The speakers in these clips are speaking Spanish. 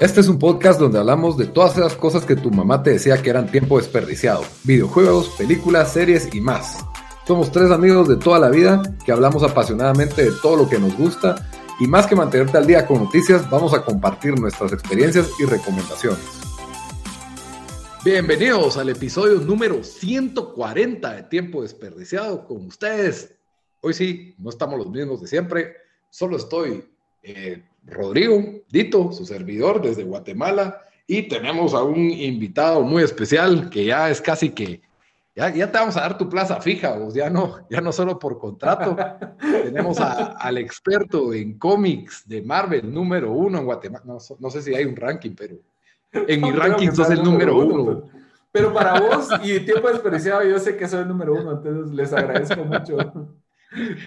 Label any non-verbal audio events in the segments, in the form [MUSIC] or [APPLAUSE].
Este es un podcast donde hablamos de todas esas cosas que tu mamá te decía que eran tiempo desperdiciado. Videojuegos, películas, series y más. Somos tres amigos de toda la vida que hablamos apasionadamente de todo lo que nos gusta y más que mantenerte al día con noticias, vamos a compartir nuestras experiencias y recomendaciones. Bienvenidos al episodio número 140 de Tiempo Desperdiciado con ustedes. Hoy sí, no estamos los mismos de siempre, solo estoy eh, Rodrigo, Dito, su servidor desde Guatemala, y tenemos a un invitado muy especial que ya es casi que, ya, te vamos a dar tu plaza fija, vos, ya no, ya no solo por contrato. [LAUGHS] tenemos al experto en cómics de Marvel número uno en Guatemala. No, sé si hay un ranking, pero en mi ranking sos el número uno. Pero, para vos y tiempo desperdiciado, yo sé que soy el número uno, entonces les agradezco mucho.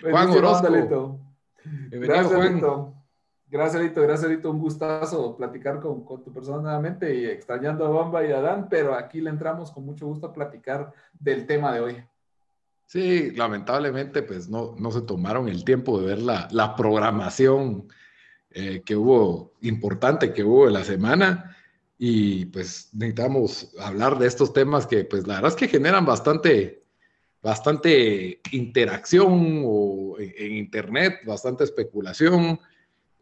Juan Orozco. Gracias, Juan. Gracias, Lito. Gracias, Lito. Un gustazo platicar con, tu persona nuevamente y extrañando a Bamba y a Dan, pero aquí le entramos con mucho gusto a platicar del tema de hoy. Sí, lamentablemente, pues no, no se tomaron el tiempo de ver la, programación eh, que hubo, importante que hubo en la semana. Y pues necesitamos hablar de estos temas que, pues la verdad es que generan bastante, bastante interacción o en Internet, bastante especulación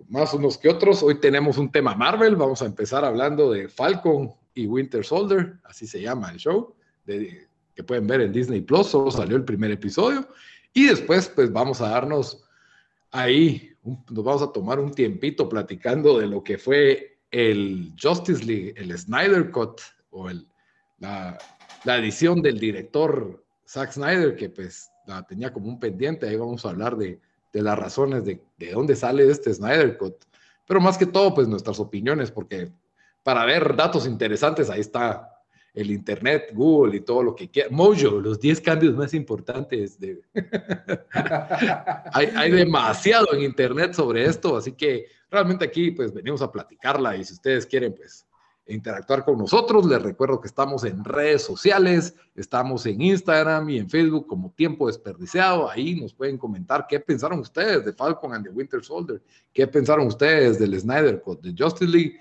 más unos que otros. Hoy tenemos un tema Marvel. Vamos a empezar hablando de Falcon y Winter Soldier, así se llama el show, que pueden ver en Disney Plus. Solo salió el primer episodio. Y después, pues vamos a darnos ahí, nos vamos a tomar un tiempito platicando de lo que fue el Justice League, el Snyder Cut o el, la, la edición del director Zack Snyder, que pues la tenía como un pendiente. Ahí vamos a hablar de de las razones de, de dónde sale este Snyder Cut, pero más que todo, pues nuestras opiniones, porque para ver datos interesantes, ahí está el Internet, Google y todo lo que quiera. Mojo, los 10 cambios más importantes. De... [LAUGHS] hay, hay, demasiado en Internet sobre esto, así que realmente aquí pues venimos a platicarla y si ustedes quieren pues interactuar con nosotros. Les recuerdo que estamos en redes sociales, estamos en Instagram y en Facebook como Tiempo Desperdiciado. Ahí nos pueden comentar qué pensaron ustedes de Falcon and the Winter Soldier, qué pensaron ustedes del Snyder Cut de Justice League,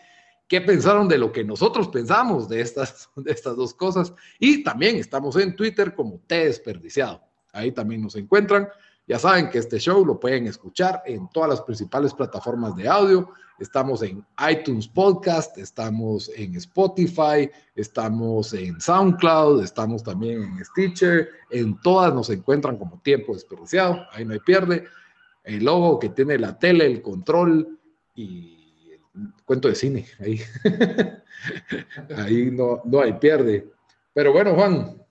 qué pensaron de lo que nosotros pensamos de estas, [LAUGHS] de estas dos cosas. Y también estamos en Twitter como T Desperdiciado. Ahí también nos encuentran. Ya saben que este show lo pueden escuchar en todas las principales plataformas de audio. Estamos en iTunes Podcast, estamos en Spotify, estamos en SoundCloud, estamos también en Stitcher. En todas nos encuentran como tiempo desperdiciado. Ahí no hay pierde. El logo que tiene la tele, el control y el cuento de cine. Ahí, [LAUGHS] ahí no, no hay pierde. Pero bueno, Juan,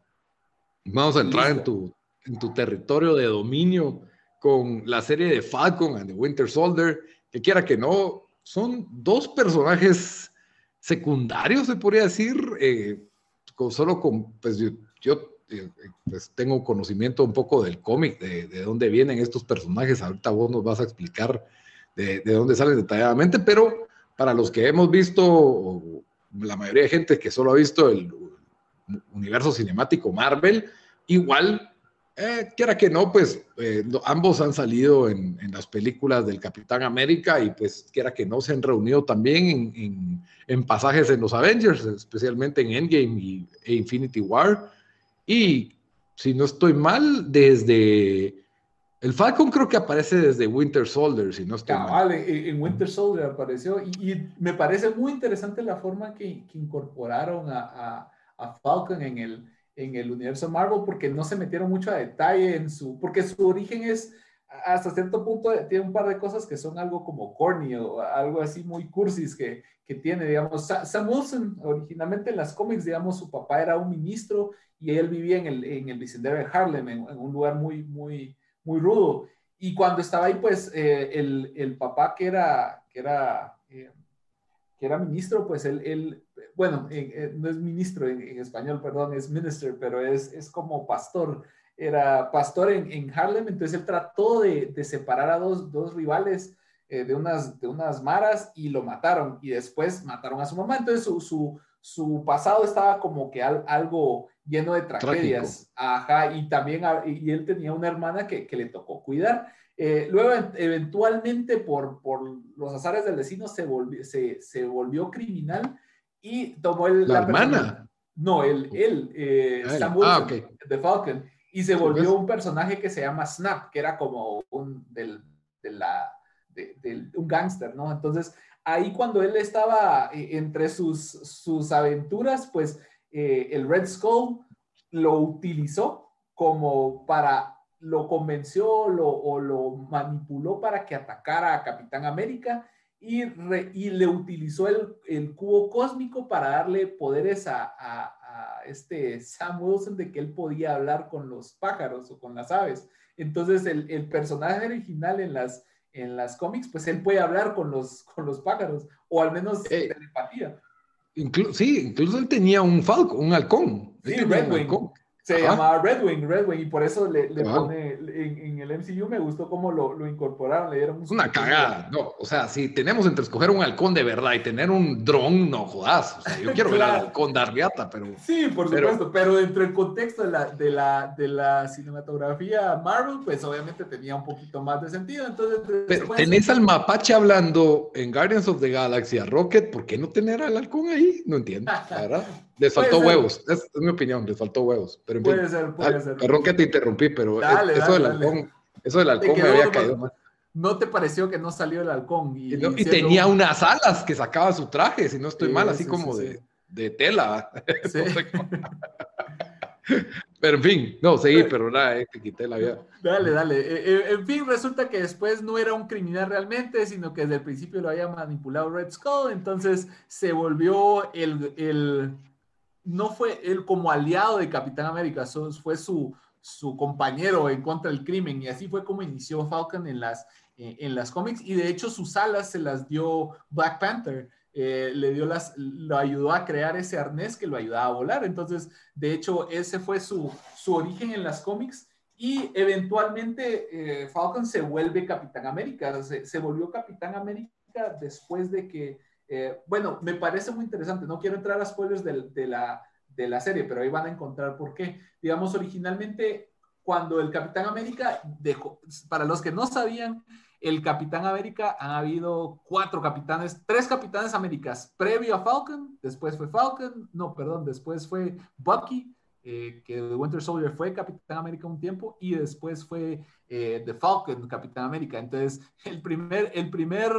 vamos a entrar en tu, en tu territorio de dominio con la serie de Falcon and the Winter Soldier, que quiera que no, son dos personajes secundarios, se podría decir, eh, con, solo con, pues yo, eh, pues, tengo conocimiento un poco del cómic, de, de, dónde vienen estos personajes, ahorita vos nos vas a explicar de, de dónde salen detalladamente, pero para los que hemos visto, la mayoría de gente que solo ha visto el universo cinemático Marvel, igual eh, quiera que no, pues eh, ambos han salido en, las películas del Capitán América y pues quiera que no se han reunido también en, pasajes en los Avengers, especialmente en Endgame y, e Infinity War. Y si no estoy mal, desde el Falcon creo que aparece desde Winter Soldier, si no estoy mal. Vale, en Winter Soldier apareció y, me parece muy interesante la forma que, incorporaron a, a Falcon en el en el universo Marvel porque no se metieron mucho a detalle en su, porque su origen es hasta cierto punto tiene un par de cosas que son algo como corny o algo así muy cursis que, que tiene, digamos, Sam Wilson originalmente en las cómics, digamos, su papá era un ministro y él vivía en el, en el vecindario de Harlem, en, un lugar muy, muy, muy rudo. Y cuando estaba ahí, pues eh, el, el, papá que era, que era, eh, que era ministro, pues él, él bueno, no es ministro en, español, perdón, es minister, pero es, es como pastor. Era pastor en, en, Harlem, entonces él trató de, de separar a dos, dos rivales eh, de, unas, de unas maras y lo mataron. Y después mataron a su mamá. Entonces su, su, su pasado estaba como que algo lleno de tragedias. Ajá, y también y él tenía una hermana que, que le tocó cuidar. Eh, luego, eventualmente, por, por los azares del destino, se volvió, se, se volvió criminal y tomó el, la, hermana. No, él, él eh, Sam Wilson, ah, de Falcon, y se volvió un personaje que se llama Snap, que era como un, del, de la, de, un gángster, ¿no? Entonces, ahí cuando él estaba eh, entre sus, sus aventuras, pues eh, el Red Skull lo utilizó como para lo convenció o lo manipuló para que atacara a Capitán América y, y le utilizó el, el, cubo cósmico para darle poderes a, a, este Sam Wilson de que él podía hablar con los pájaros o con las aves. Entonces el, el personaje original en las, en las cómics, pues él puede hablar con los, con los pájaros o al menos eh, telepatía. sí, incluso él tenía un falco, un halcón. Sí, Redwing. Se llamaba Red Wing, Red Wing, y por eso le, le pone en, el MCU me gustó cómo lo, lo incorporaron, le dieron Una cagada, no, o sea, si tenemos entre escoger un halcón de verdad y tener un dron, no jodas, o sea, yo quiero ver al halcón de Arriata, pero... Sí, por supuesto, pero dentro del contexto de la, de, la, de la cinematografía Marvel, pues obviamente tenía un poquito más de sentido, entonces... Pero tenés al mapache hablando en Guardians of the Galaxy a Rocket, ¿por qué no tener al halcón ahí? No entiendo, la verdad. [LAUGHS] Les faltó huevos, es, mi opinión, les faltó huevos. Pero puede ser, puede ser. Perdón que te interrumpí, pero eso, del halcón, eso del halcón me había caído mal. ¿No te pareció que no salió el halcón? Y, tenía unas alas que sacaba su traje, si no estoy mal, así como de, de, tela. [LAUGHS] pero en fin, no, seguí, pero nada, eh, te quité la vida. Dale, dale. Eh, eh, en fin, resulta que después no era un criminal realmente, sino que desde el principio lo había manipulado Red Skull, entonces se volvió el, el no fue él como aliado de Capitán América, fue su, su compañero en contra del crimen y así fue como inició Falcon en las, eh, en las cómics y de hecho sus alas se las dio Black Panther. Eh, le dio las, lo ayudó a crear ese arnés que lo ayudaba a volar. Entonces, de hecho, ese fue su, su origen en las cómics y eventualmente eh, Falcon se vuelve Capitán América, se, se, volvió Capitán América después de que eh, bueno, me parece muy interesante. No quiero entrar a spoilers de, la, de la serie, pero ahí van a encontrar por qué. Digamos, originalmente, cuando el Capitán América dejó, para los que no sabían, el Capitán América han habido cuatro capitanes, tres capitanes Américas previo a Falcon, después fue Falcon, no, perdón, después fue Bucky, eh, que The Winter Soldier fue Capitán América un tiempo, y después fue eh, The Falcon, Capitán América. Entonces, el primer, el primer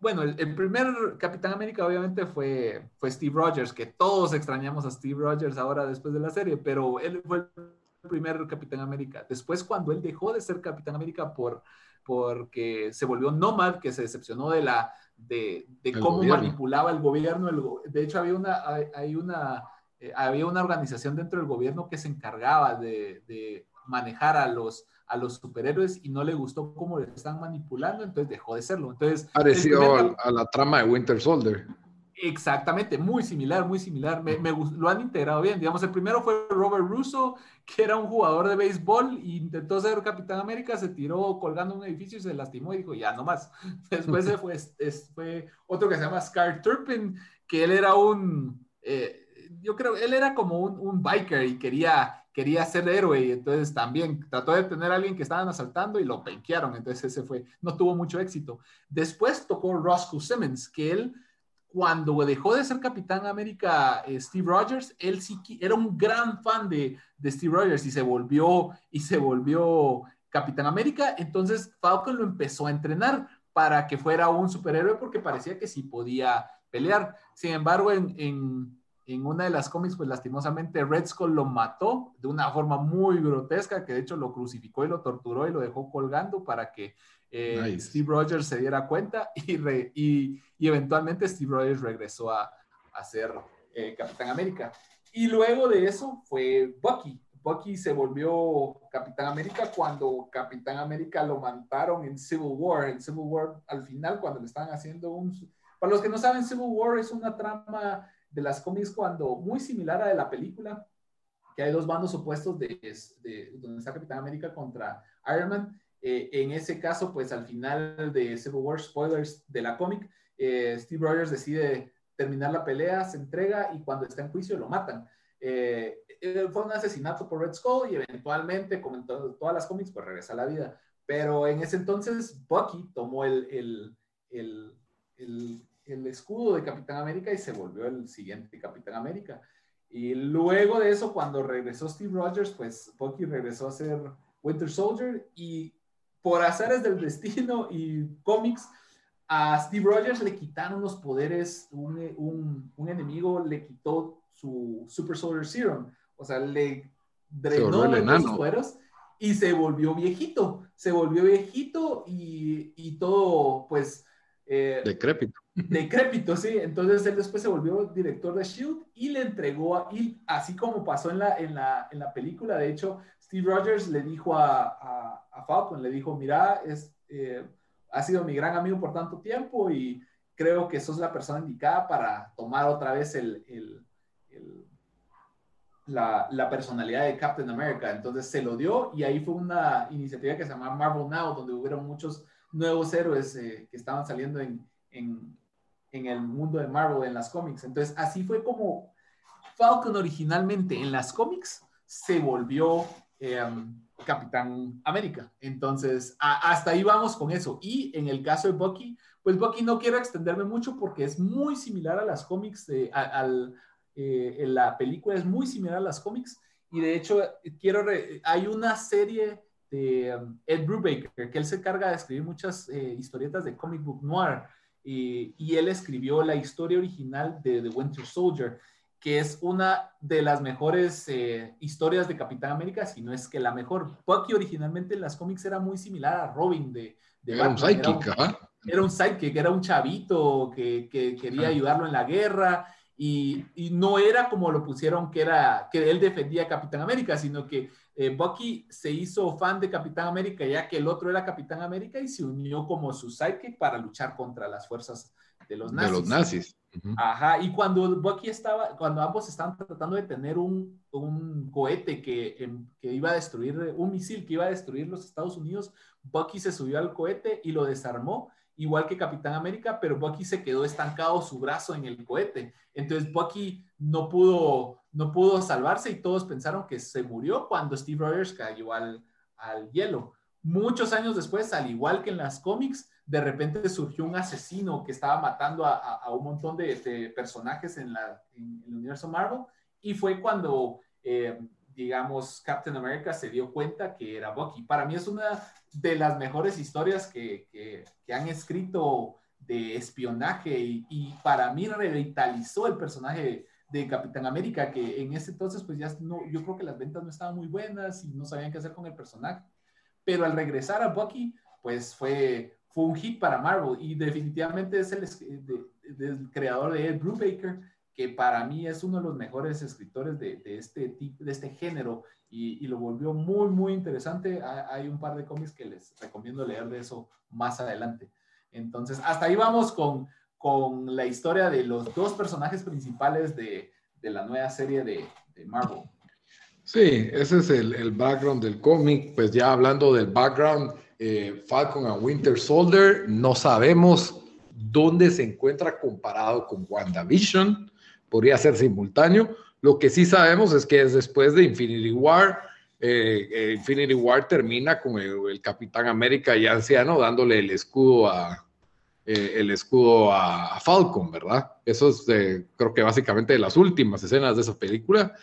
bueno, el, primer Capitán América obviamente fue, fue Steve Rogers, que todos extrañamos a Steve Rogers ahora después de la serie, pero él fue el primer Capitán América. Después, cuando él dejó de ser Capitán América por, porque se volvió Nomad, que se decepcionó de, la, de, cómo manipulaba el gobierno. de hecho, había una, hay, una, eh, había una organización dentro del gobierno que se encargaba de, de manejar a los a los superhéroes y no le gustó cómo le están manipulando, entonces dejó de serlo. Entonces, Pareció a, la trama de Winter Soldier. Exactamente, muy similar, muy similar. Me, lo han integrado bien. Digamos, el primero fue Robert Russo, que era un jugador de béisbol e intentó ser Capitán América, se tiró colgando un edificio y se lastimó y dijo, ya, no más. [LAUGHS] Después fue, fue otro que se llama Scar Turpin, que él era un, eh, yo creo, él era como un, un biker y quería quería ser héroe y entonces también trató de tener a alguien que estaban asaltando y lo penquearon, entonces ese fue, no tuvo mucho éxito. Después tocó Roscoe Simmons, que él cuando dejó de ser Capitán América eh, Steve Rogers, él sí era un gran fan de, de, Steve Rogers y se volvió y se volvió Capitán América, entonces Falcon lo empezó a entrenar para que fuera un superhéroe porque parecía que sí podía pelear. Sin embargo, en una de las cómics, pues lastimosamente Red Skull lo mató de una forma muy grotesca, que de hecho lo crucificó y lo torturó y lo dejó colgando para que eh, Steve Rogers se diera cuenta [LAUGHS] y, y, eventualmente Steve Rogers regresó a, a ser eh, Capitán América. Y luego de eso fue Bucky. Bucky se volvió Capitán América cuando Capitán América lo mataron en Civil War. En Civil War, al final, cuando le estaban haciendo un... Para los que no saben, Civil War es una trama de las cómics cuando muy similar a de la película, que hay dos bandos opuestos de, de donde está Capitán América contra Iron Man. Eh, en ese caso, pues al final de Civil War, spoilers de la cómic, eh, Steve Rogers decide terminar la pelea, se entrega y cuando está en juicio lo matan. Eh, fue un asesinato por Red Skull y eventualmente, como en todas las cómics, pues regresa a la vida. Pero en ese entonces Bucky tomó el, el, escudo de Capitán América y se volvió el siguiente Capitán América. Y luego de eso, cuando regresó Steve Rogers, pues Bucky regresó a ser Winter Soldier y por azares del destino y cómics, a Steve Rogers le quitaron los poderes, un, un, un, enemigo le quitó su Super Soldier Serum, o sea, le drenó los poderes y se volvió viejito, se volvió viejito y, y todo, pues... Eh, decrépito. Decrépito, sí. Entonces él después se volvió director de Shield y le entregó, a, y así como pasó en la, en, la, en la película, de hecho, Steve Rogers le dijo a, a, Falcon, le dijo, mira, es, eh, ha sido mi gran amigo por tanto tiempo y creo que sos la persona indicada para tomar otra vez el, el, la, la, personalidad de Captain America. Entonces se lo dio y ahí fue una iniciativa que se llama Marvel Now, donde hubieron muchos nuevos héroes eh, que estaban saliendo en, en, en, el mundo de Marvel, en las cómics. Entonces así fue como Falcon originalmente en las cómics se volvió... Em, Capitán América. Entonces, hasta ahí vamos con eso. Y en el caso de Bucky, pues Bucky no quiero extenderme mucho porque es muy similar a las cómics, de, al, eh, en la película es muy similar a las cómics. Y de hecho, quiero, hay una serie de um, Ed Brubaker, que él se encarga de escribir muchas eh, historietas de comic book noir. Y, y él escribió la historia original de The Winter Soldier que es una de las mejores eh, historias de Capitán América, si no es que la mejor. Bucky originalmente en las cómics era muy similar a Robin de, de era Un sidekick, era un, sidekick, era un chavito que, que quería ayudarlo en la guerra y, y, no era como lo pusieron que era que él defendía a Capitán América, sino que eh, Bucky se hizo fan de Capitán América ya que el otro era Capitán América y se unió como su sidekick para luchar contra las fuerzas de los nazis. De los nazis. Ajá, y cuando Bucky estaba, cuando ambos estaban tratando de tener un, un cohete que, que, iba a destruir, un misil que iba a destruir los Estados Unidos, Bucky se subió al cohete y lo desarmó, igual que Capitán América, pero Bucky se quedó estancado su brazo en el cohete. Entonces Bucky no pudo, no pudo salvarse y todos pensaron que se murió cuando Steve Rogers cayó al, al hielo. Muchos años después, al igual que en las cómics, de repente surgió un asesino que estaba matando a, un montón de, personajes en, la, el universo Marvel y fue cuando, eh, digamos, Captain America se dio cuenta que era Bucky. Para mí es una de las mejores historias que, que, han escrito de espionaje y, para mí revitalizó el personaje de Capitán América, que en ese entonces pues ya no, yo creo que las ventas no estaban muy buenas y no sabían qué hacer con el personaje, pero al regresar a Bucky pues fue fue un hit para Marvel y definitivamente es el, creador de Ed Brubaker, que para mí es uno de los mejores escritores de, este, tipo, de este género y, lo volvió muy, muy interesante. Hay un par de cómics que les recomiendo leer de eso más adelante. Entonces, hasta ahí vamos con, con la historia de los dos personajes principales de, de la nueva serie de, de Marvel. Sí, ese es el, el background del cómic. Pues ya hablando del background, eh, Falcon a Winter Soldier. No sabemos dónde se encuentra comparado con WandaVision. Podría ser simultáneo. Lo que sí sabemos es que es después de Infinity War. Eh, eh, Infinity War termina con el, Capitán América ya anciano dándole el escudo a, el escudo a, Falcon, ¿verdad? Eso es creo que básicamente de las últimas escenas de esa película.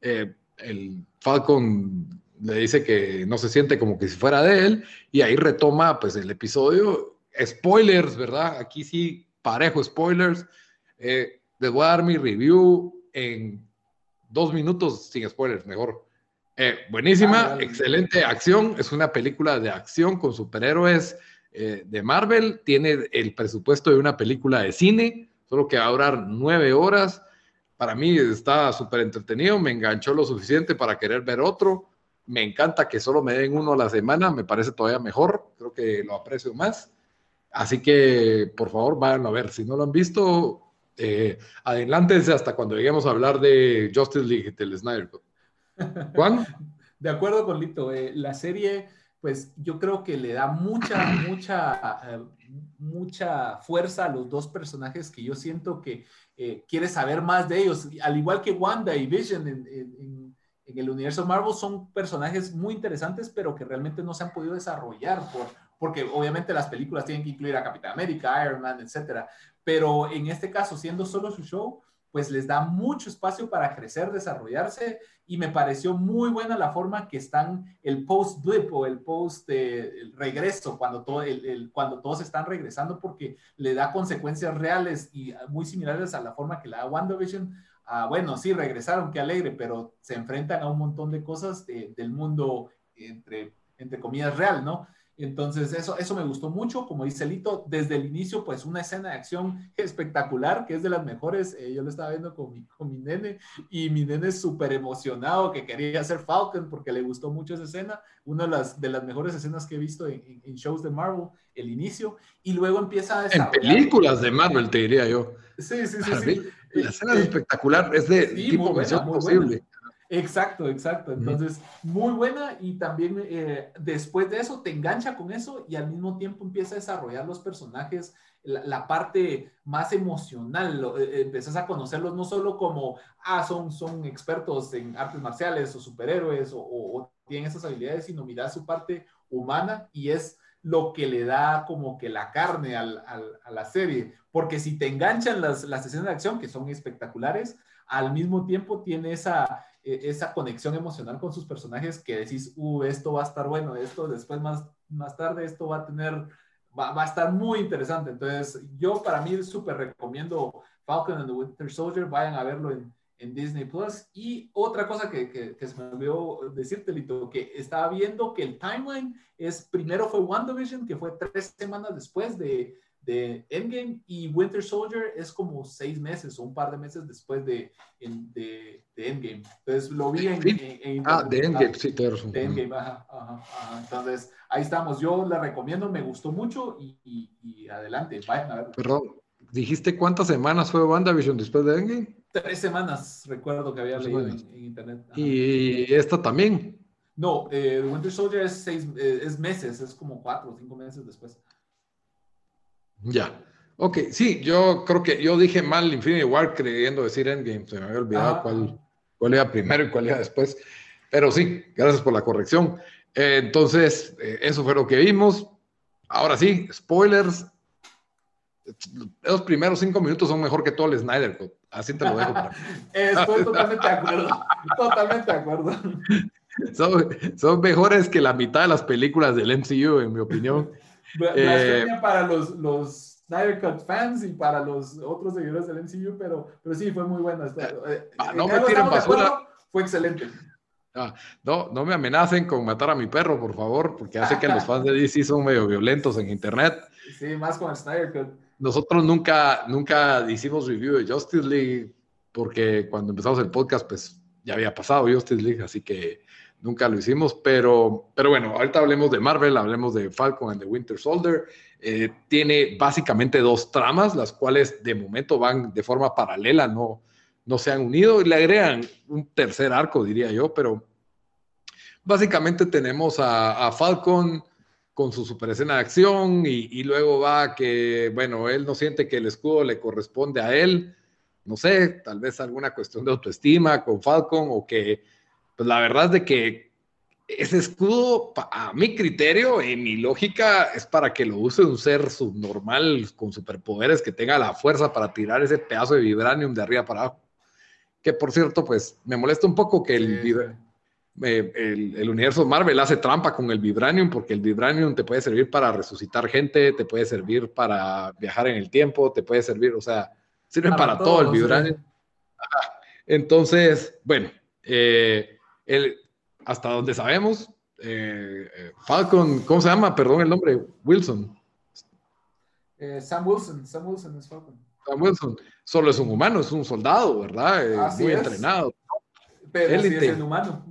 el Falcon le dice que no se siente como que si fuera de él, y ahí retoma pues el episodio. Spoilers, ¿verdad? Aquí sí, parejo spoilers. Eh, les voy a dar mi review en dos minutos sin spoilers, mejor. Eh, buenísima, excelente acción. Es una película de acción con superhéroes eh, de Marvel. Tiene el presupuesto de una película de cine, solo que va a durar nueve horas. Para mí está súper entretenido, me enganchó lo suficiente para querer ver otro. Me encanta que solo me den uno a la semana, me parece todavía mejor, creo que lo aprecio más. Así que, por favor, vayan a ver. Si no lo han visto, eh, adelántense hasta cuando lleguemos a hablar de Justice League del Snyder Juan. [LAUGHS] De acuerdo con Lito, eh, la serie, pues yo creo que le da mucha, mucha, eh, mucha fuerza a los dos personajes que yo siento que eh, quiere saber más de ellos, al igual que Wanda y Vision en el universo Marvel son personajes muy interesantes, pero que realmente no se han podido desarrollar por, porque obviamente las películas tienen que incluir a Capitán América, Iron Man, etcétera. Pero en este caso, siendo solo su show, pues les da mucho espacio para crecer, desarrollarse y me pareció muy buena la forma que están el post blip o el post regreso cuando, todo, cuando todos están regresando porque le da consecuencias reales y muy similares a la forma que le da WandaVision. Ah, bueno, sí, regresaron, qué alegre, pero se enfrentan a un montón de cosas del mundo entre, entre comillas real, ¿no? Entonces, eso, eso me gustó mucho. Como dice Lito, desde el inicio, pues una escena de acción [LAUGHS] espectacular, que es de las mejores. Eh, yo lo estaba viendo con mi, con mi nene y mi nene es súper emocionado que quería hacer Falcon porque le gustó mucho esa escena. Una de las, de las mejores escenas que he visto en, en, shows de Marvel, el inicio. Y luego empieza a En películas de Marvel, te diría yo. Sí, sí, sí. sí. la escena es espectacular, es de tipo buena, posible. Exacto, exacto. Entonces, muy buena y también eh, después de eso te engancha con eso y al mismo tiempo empieza a desarrollar los personajes, la, parte más emocional. Eh, eh, empiezas a conocerlos no solo como, ah, son, son expertos en artes marciales o superhéroes o, tienen esas habilidades, sino mirar su parte humana y es lo que le da como que la carne al, a la serie. Porque si te enganchan las, las escenas de acción, que son espectaculares, al mismo tiempo tiene esa esa conexión emocional con sus personajes que decís, uh, esto va a estar bueno, esto después más, más tarde, esto va a tener, va, va a estar muy interesante. Entonces, yo para mí súper recomiendo Falcon and the Winter Soldier, vayan a verlo en, en Disney Plus. Y otra cosa que, que, que, se me olvidó decirte, Lito, que estaba viendo que el timeline es, primero fue WandaVision, que fue tres semanas después de, de Endgame y Winter Soldier es como seis meses o un par de meses después de, de, de Endgame. Entonces lo vi en... ah, de Endgame, sí, De Endgame, ajá, ajá, Entonces ahí estamos. Yo la recomiendo, me gustó mucho y, y, adelante, vayan a ver. Perdón, ¿dijiste cuántas semanas fue WandaVision después de Endgame? Tres semanas, recuerdo que había leído en, internet. ¿Y esta también? No, eh, Winter Soldier es, seis, eh, es meses, es como cuatro o cinco meses después. Ya. Ok, sí, yo creo que yo dije mal Infinity War creyendo decir Endgame. Se me había olvidado ah. cuál, cuál era primero y cuál era después. Pero sí, gracias por la corrección. Eh, entonces, eh, eso fue lo que vimos. Ahora sí, spoilers. Los primeros cinco minutos son mejor que todo el Snyder Cut. Así te lo dejo. [LAUGHS] Estoy totalmente de acuerdo. Totalmente de acuerdo. [LAUGHS] Son, son, mejores que la mitad de las películas del MCU, en mi opinión. Eh, para los, los Snyder Cut fans y para los otros seguidores del MCU, pero, pero sí, fue muy buena. Eh, ah, no me tiren basura. fue excelente. Ah, no, no me amenacen con matar a mi perro, por favor, porque hace que los [LAUGHS] fans de DC son medio violentos en internet. Sí, más con el Snyder Cut. Nosotros nunca, nunca hicimos review de Justice League, porque cuando empezamos el podcast, pues ya había pasado Justice League, así que nunca lo hicimos, pero, pero bueno, ahorita hablemos de Marvel, hablemos de Falcon and the Winter Soldier. Eh, tiene básicamente dos tramas, las cuales de momento van de forma paralela, no, no se han unido y le agregan un tercer arco, diría yo, pero básicamente tenemos a, Falcon con su super escena de acción y, y, luego va que, bueno, él no siente que el escudo le corresponde a él, no sé, tal vez alguna cuestión de autoestima con Falcon o que pues la verdad es de que ese escudo, a mi criterio, en mi lógica, es para que lo use un ser subnormal con superpoderes que tenga la fuerza para tirar ese pedazo de vibranium de arriba para abajo. Que por cierto, pues me molesta un poco que el, eh, el, el, universo Marvel hace trampa con el vibranium, porque el vibranium te puede servir para resucitar gente, te puede servir para viajar en el tiempo, te puede servir, o sea, sirve para, todo, el vibranium. Entonces, bueno, eh, el, hasta donde sabemos, eh, eh, Falcon, ¿cómo se llama? Perdón el nombre, Wilson. Eh, Sam Wilson, Sam Wilson es Falcon. Sam Wilson, solo es un humano, es un soldado, ¿verdad? muy entrenado. Pero sí es humano.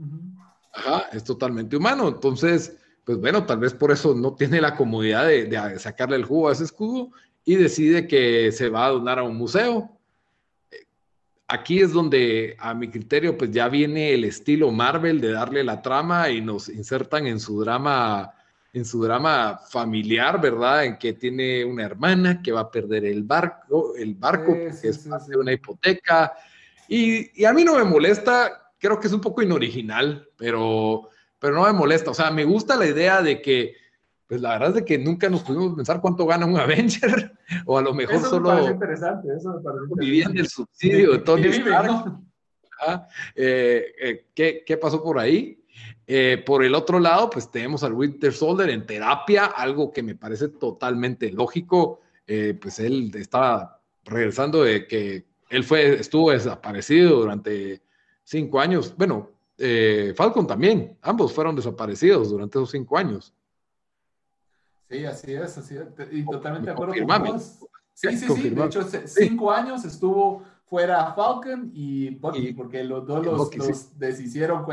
Ajá, es totalmente humano. Entonces, pues bueno, tal vez por eso no tiene la comodidad de, de sacarle el jugo a ese escudo y decide que se va a donar a un museo aquí es donde a mi criterio pues ya viene el estilo Marvel de darle la trama y nos insertan en su drama en su drama familiar, ¿verdad? En que tiene una hermana que va a perder el barco, el barco que es una hipoteca. Y, a mí no me molesta creo que es un poco inoriginal, pero, pero no me molesta. O sea, me gusta la idea de que, pues la verdad es de que nunca nos pudimos pensar cuánto gana un Avenger, [LAUGHS] o a lo mejor Eso solo me parece interesante, eso me parece vivían del subsidio de Tony Stark. Ah, eh, eh, ¿qué, ¿Qué pasó por ahí? Eh, por el otro lado, pues tenemos al Winter Soldier en terapia, algo que me parece totalmente lógico. Eh, pues él estaba regresando de que él fue, estuvo desaparecido durante cinco años. Bueno, eh, Falcon también, ambos fueron desaparecidos durante esos cinco años. Sí, así es, así es. Y totalmente de acuerdo con vos. Sí, sí, sí. De hecho, cinco años estuvo fuera Falcon y Bucky, porque los dos los, los deshicieron.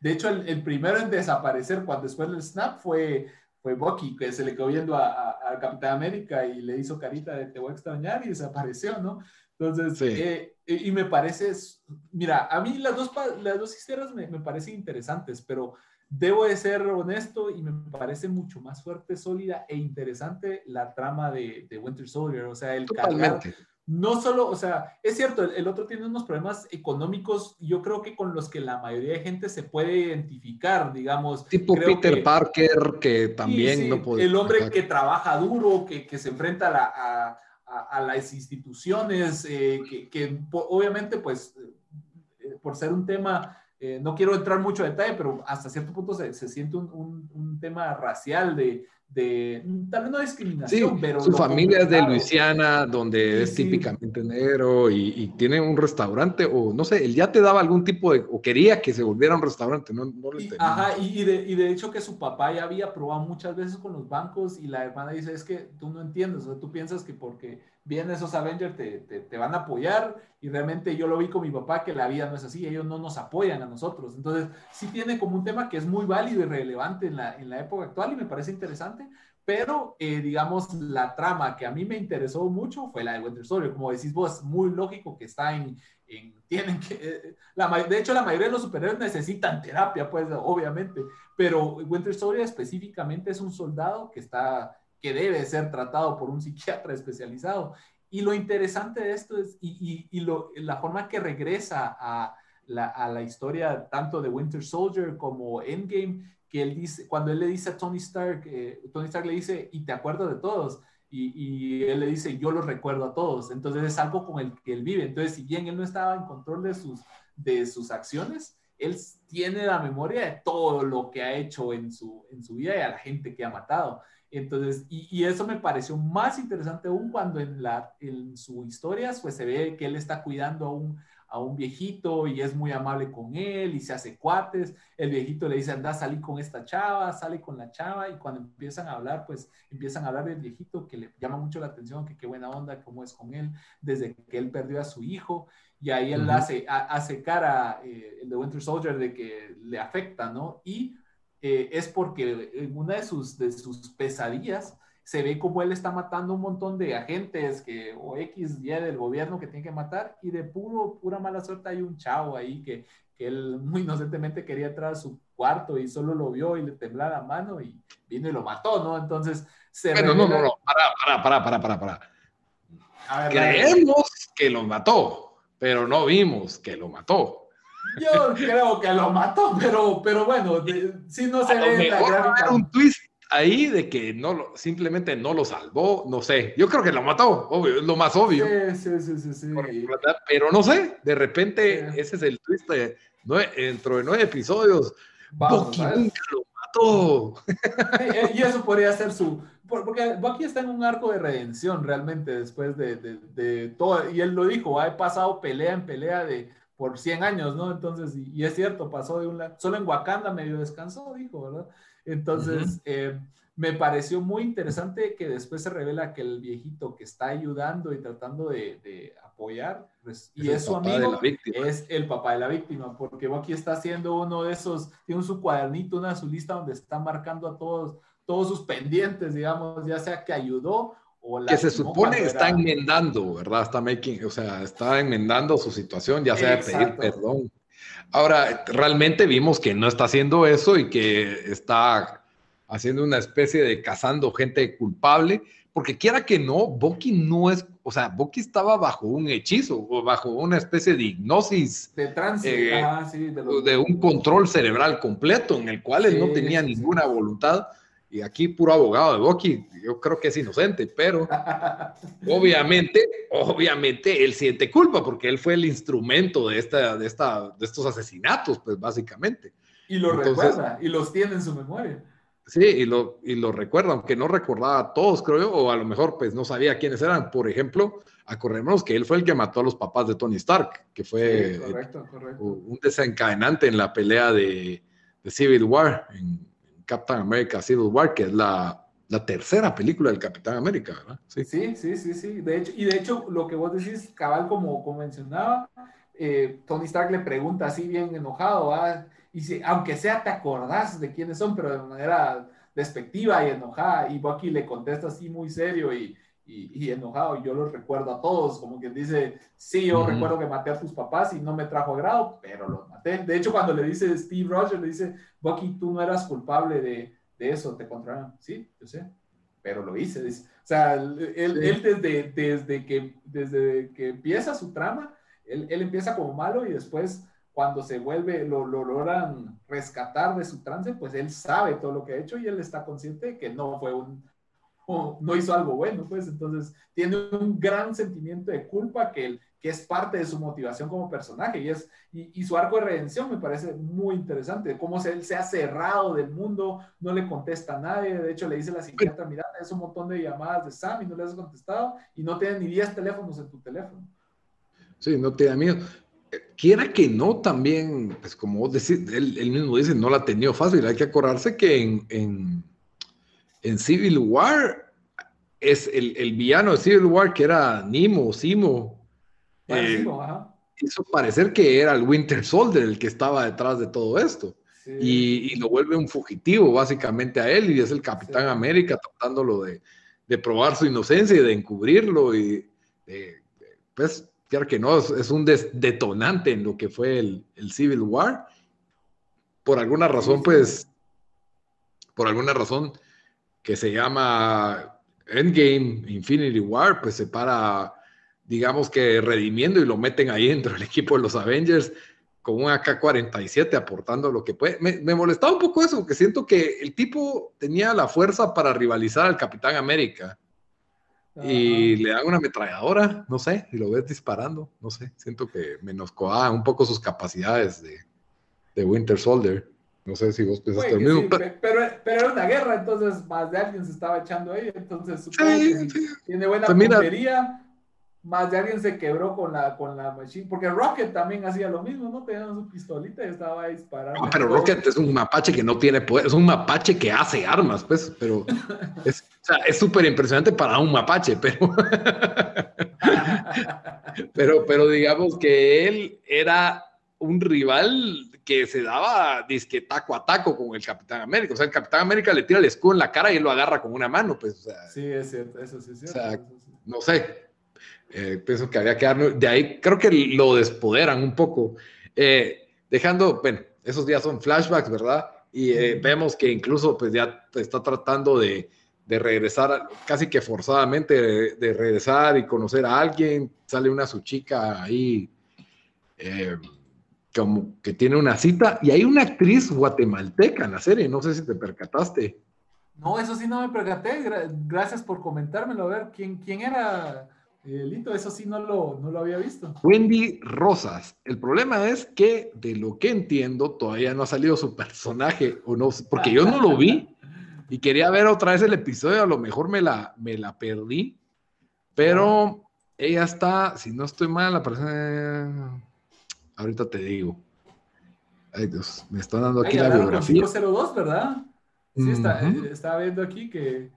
De hecho, el, primero en desaparecer cuando después del snap fue, fue Bucky, que se le quedó viendo a, a, Capitán América y le hizo carita de te voy a extrañar y desapareció, ¿no? Entonces, eh, y me parece, mira, a mí las dos, las dos historias me, me, parecen interesantes, pero debo de ser honesto y me parece mucho más fuerte, sólida e interesante la trama de, de Winter Soldier, o sea, el cargar no solo, o sea, es cierto, el, otro tiene unos problemas económicos, yo creo que con los que la mayoría de gente se puede identificar, digamos. Tipo Peter Parker, que también no puede. El hombre que trabaja duro, que, que se enfrenta a, a, a, las instituciones, eh, que, que, obviamente, pues, eh, por ser un tema, eh, no quiero entrar mucho en detalle, pero hasta cierto punto se, siente un tema racial de, de, tal vez no discriminación, pero... Su familia es de Luisiana, donde es típicamente negro y, tiene un restaurante, o no sé, él ya te daba algún tipo de, o quería que se volviera un restaurante, no, no y, Ajá, y, de, y, de, hecho que su papá ya había probado muchas veces con los bancos y la hermana dice, es que tú no entiendes, o sea, tú piensas que porque vienen esos Avengers te, te, te, van a apoyar y realmente yo lo vi con mi papá que la vida no es así, ellos no nos apoyan a nosotros. Entonces, sí tiene como un tema que es muy válido y relevante en la, en la época actual y me parece interesante, pero eh, digamos la trama que a mí me interesó mucho fue la de Winter Soldier, como decís vos, muy lógico que está en, en [LAUGHS] tienen que, eh, la, de hecho la mayoría de los superhéroes necesitan terapia, pues obviamente, pero Winter Soldier específicamente es un soldado que está que debe ser tratado por un [LAUGHS] psiquiatra especializado. Y lo interesante de esto es, y, y, lo, la forma que regresa a la, a la, historia tanto de Winter Soldier como Endgame, que él dice, cuando él le dice a Tony Stark, eh, Tony Stark le dice, y te acuerdo de todos, y, y, él le dice, yo los recuerdo a todos. Entonces es algo con el que él vive. Entonces, si bien él no estaba en control de sus, de sus acciones, él tiene la memoria de todo lo que ha hecho en su, en su vida y a la gente que ha matado. Entonces, y, y, eso me pareció más interesante aún cuando en, la, en su historia pues se ve que él está cuidando a un, a un viejito y es muy amable con él y se hace cuates. El viejito le dice, anda a salir con esta chava, sale con la chava y cuando empiezan a hablar, pues empiezan a hablar del viejito que le llama mucho la atención, que qué buena onda, cómo es con él, desde que él perdió a su hijo y ahí él hace, hace cara, eh, el de Winter Soldier, de que le afecta, ¿no? Y eh, es porque en una de sus, de sus pesadillas se ve como él está matando un montón de agentes que, o X, Y del gobierno que tiene que matar y de puro, pura mala suerte hay un chavo ahí que, que él muy inocentemente quería entrar a su cuarto y solo lo vio y le temblaba la mano y vino y lo mató, ¿no? Entonces se... Bueno, no, no, no, para, para, para, para, para, para. Creemos que lo mató, pero no vimos que lo mató. Yo creo que lo mató, pero, pero bueno, si no se ve la un twist ahí de que no lo, simplemente no lo salvó, no sé. Yo creo que lo mató, obvio, es lo más obvio. Sí, sí, sí, sí. pero no sé, de repente ese es el twist de dentro de nueve episodios. Bucky nunca lo mató. Eh, y eso podría ser su. Porque Bucky está en un arco de redención realmente después de, de, de todo. Y él lo dijo, ha pasado pelea en pelea de por 100 años, ¿no? Entonces, y, es cierto, pasó de un solo en Wakanda medio descansó, dijo, ¿verdad? Entonces, eh, me pareció muy interesante que después se revela que el viejito que está ayudando y tratando de, apoyar, pues, y es, su amigo, es el papá de la víctima, porque aquí está haciendo uno de esos, tiene su cuadernito, una su lista donde está marcando a todos, todos sus pendientes, digamos, ya sea que ayudó que se supone está enmendando, ¿verdad? Está making, o sea, está enmendando su situación, ya sea de pedir perdón. Ahora, realmente vimos que no está haciendo eso y que está haciendo una especie de cazando gente culpable, porque quiera que no, Bucky no es, o sea, Bucky estaba bajo un hechizo o bajo una especie de hipnosis. De trance, eh, de, un control cerebral completo en el cual él no tenía ninguna voluntad. Y aquí puro abogado de Bucky, yo creo que es inocente, pero obviamente, obviamente él siente culpa porque él fue el instrumento de, esta, de, esta, de estos asesinatos, pues básicamente. Y lo recuerda y los tiene en su memoria. Sí, y lo, y lo recuerda, aunque no recordaba a todos, creo yo, o a lo mejor pues no sabía quiénes eran. Por ejemplo, acordémonos que él fue el que mató a los papás de Tony Stark, que fue un desencadenante en la pelea de, Civil War, en, Captain America Civil War, que es la, la, tercera película del Capitán América, ¿verdad? Sí. sí, sí, sí, sí. De hecho, y de hecho, lo que vos decís, cabal, como, como mencionaba, eh, Tony Stark le pregunta así bien enojado, y si, aunque sea te acordás de quiénes son, pero de manera despectiva y enojada, y Bucky le contesta así muy serio y, y, enojado, y yo los recuerdo a todos, como quien dice, sí, yo recuerdo que maté a tus papás y no me trajo a grado, pero los maté. De hecho, cuando le dice Steve Rogers, le dice, Bucky, tú no eras culpable de, de eso, te encontraron. Sí, yo sé, pero lo hice. o sea, él, él desde, desde, que, desde que empieza su trama, él, él empieza como malo y después cuando se vuelve, lo, logran rescatar de su trance, pues él sabe todo lo que ha hecho y él está consciente de que no fue un, no hizo algo bueno, pues entonces tiene un gran sentimiento de culpa que, que es parte de su motivación como personaje y, es, y, su arco de redención me parece muy interesante, cómo él se ha cerrado del mundo, no le contesta a nadie, de hecho le dice a la psiquiatra, mira, es un montón de llamadas de Sam y no le has contestado y no tiene ni 10 teléfonos en tu teléfono. Sí, no da miedo quiera que no, también, pues como vos decís, él, mismo dice, no la ha tenido fácil. Hay que acordarse que en, en, Civil War es el, el, villano de Civil War, que era Nimo, Simo. Eh, hizo parecer que era el Winter Soldier el que estaba detrás de todo esto. Y, lo vuelve un fugitivo básicamente a él y es el Capitán América tratándolo de, de, probar su inocencia y de encubrirlo y pues que no, es, un detonante en lo que fue el, Civil War. Por alguna razón, pues, por alguna razón que se llama Endgame, Infinity War, pues se para, digamos que redimiendo y lo meten ahí [LAUGHS] dentro del equipo de los Avengers con un AK-47 aportando lo que puede. Me, me, molestaba un poco eso, porque siento que el tipo tenía la fuerza para rivalizar al Capitán América y le dan una ametralladora, no sé, y lo ves disparando, no sé, siento que menoscoa un poco sus capacidades de, de Winter Soldier. No sé si vos pensaste lo mismo. pero, pero, era una guerra, entonces más de alguien se estaba echando ahí, entonces tiene buena pues puntería, más de alguien se quebró con la, con la machine, porque Rocket también hacía lo mismo, ¿no? Tenía su pistolita y estaba disparando. No, pero Rocket es un mapache que no tiene poder, es un mapache que hace armas, pues, pero [LAUGHS] es súper impresionante para un mapache, pero, [LAUGHS] pero, pero digamos que él era un rival que se daba disque taco a taco con el Capitán América. O sea, el Capitán América le tira el escudo en la cara y él lo agarra con una mano, pues. O sea, sí, es cierto, eso sí es cierto. O sea, no sé, eh, pienso que había que dar, de ahí creo que lo despoderan un poco, eh, dejando, bueno, esos días son flashbacks, ¿verdad? Y eh, vemos que incluso pues ya está tratando de, de regresar casi que forzadamente, de, regresar y conocer a alguien, sale una su chica ahí como que tiene una cita y hay una actriz guatemalteca en la serie, no sé si te percataste. No, eso sí no me percaté, gracias por comentármelo, a ver, ¿quién, quién era? Lito, eso sí no lo, no lo había visto. Wendy Rosas. El problema es que, de lo que entiendo, todavía no ha salido su personaje, o no, porque yo no lo vi y quería ver otra vez el episodio, a lo mejor me la, me la perdí, pero ella está, si no estoy mal, aparece. Ahorita te digo. Ay Dios, me están dando aquí la biografía. 502, ¿verdad? Sí, está, eh, estaba viendo aquí que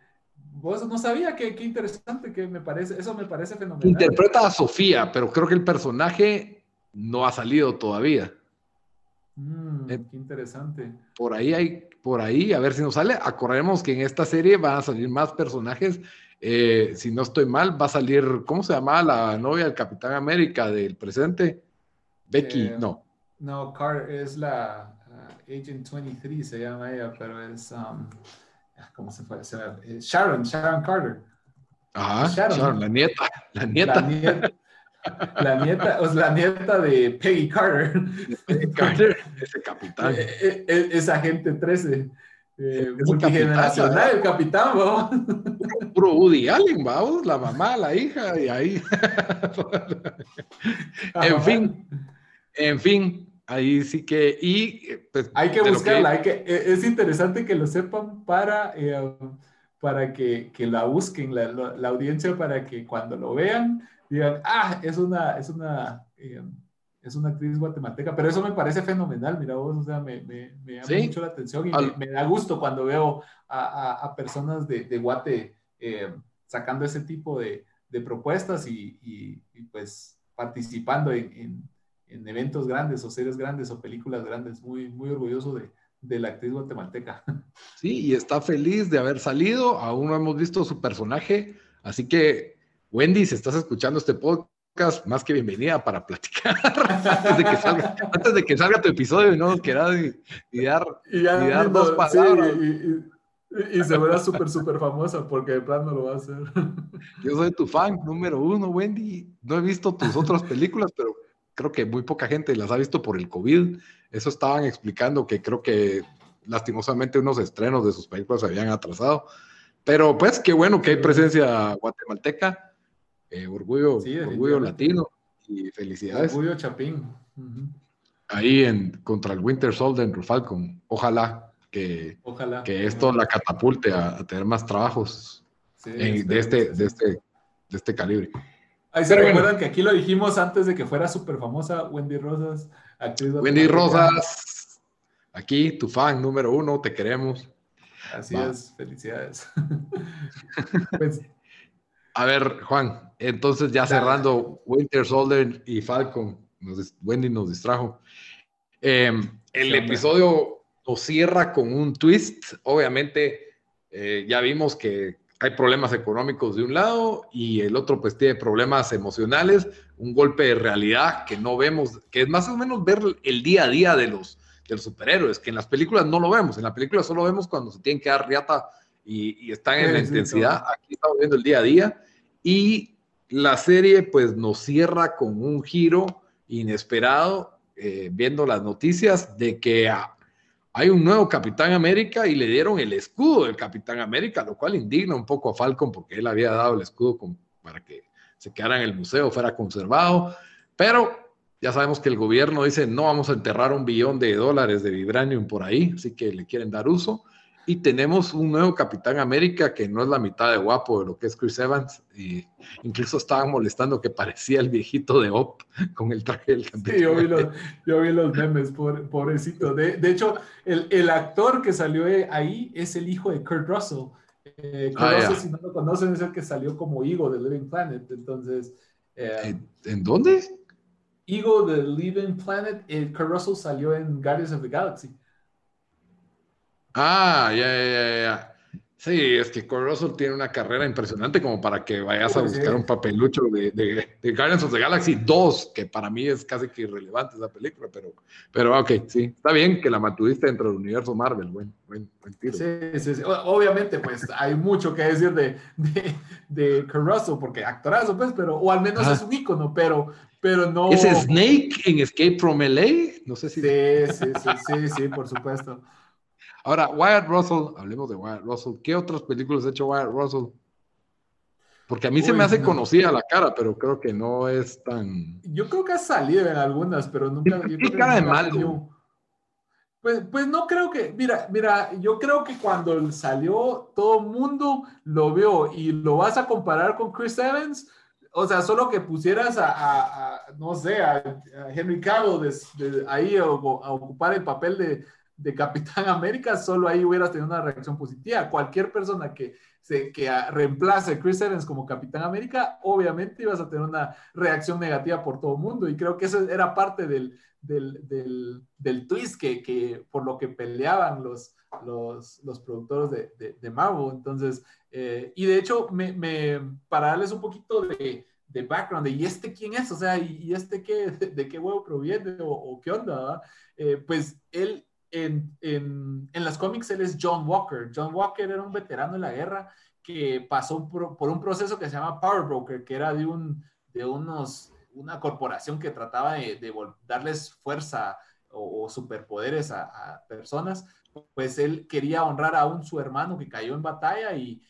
vos no sabía, qué, interesante, que me parece, eso me parece fenomenal. Interpreta a Sofía, pero creo que el personaje no ha salido todavía. Mm, eh, qué interesante. Por ahí hay, por ahí, a ver si nos sale. Acordemos que en esta serie van a salir más personajes. Eh, si no estoy mal, va a salir, ¿cómo se llama la novia del Capitán América del presente? Becky, eh, no. No, Car es la uh, Agent 23, se llama ella, pero es. Um, ¿cómo se fue? Eh, Sharon, Sharon Carter. Ajá, Sharon, la nieta, la nieta. La nieta. La nieta, o sea, la nieta de Peggy Carter. Peggy Carter, ese capitán. Es, agente 13. Eh, multigeneracional, el capitán, vamos. Puro Woody Allen, vamos, la mamá, la hija, y ahí. en fin, en fin, ahí sí que. Y, pues, hay que buscarla, hay que, e, es interesante que lo sepan para. Eh, para que, que, la busquen la, la, audiencia, para que cuando lo vean, digan, ah, es una, es una, eh, es una actriz guatemalteca, pero eso me parece fenomenal, mira vos, o sea, me, me, me llama mucho la atención y me, da gusto cuando veo a, a, personas de, de Guate eh, sacando ese tipo de, de propuestas y, y, pues participando en, en, en, eventos grandes o series grandes o películas grandes, muy, muy orgulloso de, de la actriz guatemalteca. [LAUGHS] Sí, y está feliz de haber salido, aún no hemos visto su personaje, así que Wendy, si estás escuchando este podcast, más que bienvenida para platicar [LAUGHS] antes, de que salga, tu episodio y no nos quieras y, dar, dos palabras. y, se verá súper, súper famosa porque de plano lo va a hacer. Yo soy tu fan número uno, Wendy. No he visto tus otras [LAUGHS] películas, pero creo que muy poca gente las ha visto por el COVID. Eso estaban explicando que creo que lastimosamente unos estrenos de sus películas se habían atrasado. Pero pues qué bueno que hay presencia guatemalteca. Eh, orgullo, orgullo latino y felicidades. Orgullo Chapín. Ahí en, contra el Winter Soldier en Falcon. Ojalá que, que esto la catapulte a, tener más trabajos de, este, de, este, de este calibre. Ahí se recuerdan que aquí lo dijimos antes de que fuera súper famosa Wendy Rosas, Wendy Rosas, aquí tu fan número uno, te queremos. Así es, felicidades. [LAUGHS] pues, a ver, Juan, entonces ya cerrando Winter Soldier y Falcon, Wendy nos distrajo. Em, el episodio nos cierra con un twist. Obviamente, eh, ya vimos que hay problemas económicos de un lado y el otro pues tiene problemas emocionales, un golpe de realidad que no vemos, que es más o menos ver el día a día de los, de los superhéroes, que en las películas no lo vemos, en la película solo vemos cuando se tienen que dar riata y, están en la intensidad, aquí estamos viendo el día a día. Y la serie pues nos cierra con un giro inesperado, eh, viendo las noticias de que hay un nuevo Capitán América y le dieron el escudo del Capitán América, lo cual indigna un poco a Falcon porque él había dado el escudo para que se quedara en el museo, fuera conservado, pero ya sabemos que el gobierno dice no vamos a enterrar un billón de dólares de vibranium por ahí, así que le quieren dar uso. Y tenemos un nuevo Capitán América que no es la mitad de guapo de lo que es Chris Evans. Y incluso estaban molestando que parecía el viejito de Op con el traje del Sí, yo vi los, yo vi los memes, pobrecito. De, de hecho, el, el, actor que salió ahí es el hijo de Kurt Russell. Eh, Kurt ah, Russell, si no lo conocen, es el que salió como Higo de Living Planet. Entonces. Eh, ¿En dónde? Higo de Living Planet. Eh, Kurt Russell salió en Guardians of the Galaxy. Ah, ya, ya, ya. Sí, es que Russell tiene una carrera impresionante como para que vayas a buscar un papelucho de, de, Guardians of the Galaxy 2, que para mí es casi que irrelevante esa película, pero, pero ok, sí, está bien que la mantuviste dentro del universo Marvel, buen, buen, tiro. Sí, sí, sí, obviamente pues hay mucho que decir de, de, de Russell, porque actorazo pues, pero, o al menos es un ícono, pero, pero no... ¿Es Snake en Escape from LA? No sé si... Sí, sí, sí, sí, sí, por supuesto. Ahora, Wyatt Russell, hablemos de Wyatt Russell. ¿Qué otras películas ha hecho Wyatt Russell? Porque a mí se me hace conocida la cara, pero creo que no es tan. Yo creo que ha salido en algunas, pero nunca. ¿Qué cara de malo? Pues, pues no creo que, mira, mira, yo creo que cuando salió todo el mundo lo vio y lo vas a comparar con Chris Evans, o sea, solo que pusieras a, no sé, a, Henry Cavill ahí a, ocupar el papel de, de Capitán [LAUGHS] América, solo ahí hubieras tenido una reacción positiva. Cualquier persona que, se, que reemplace a Chris Evans como Capitán América, obviamente ibas a tener una reacción negativa por todo el mundo. Y creo que eso era parte del, del, del, twist que, que, por lo que peleaban los, los, los productores de, de, Marvel. Entonces, eh, y de hecho, me, me, para darles un poquito de, de background de ¿y este quién es? O sea, ¿y, este qué, [LAUGHS] de, qué huevo proviene o, qué onda? Eh, pues él en, las cómics él es John Walker. John Walker era un veterano de la guerra que pasó por, un proceso que se llama Power Broker, que era de, una corporación que trataba de, darles fuerza o, superpoderes a, personas. Pues él quería honrar a un su hermano que cayó en batalla y,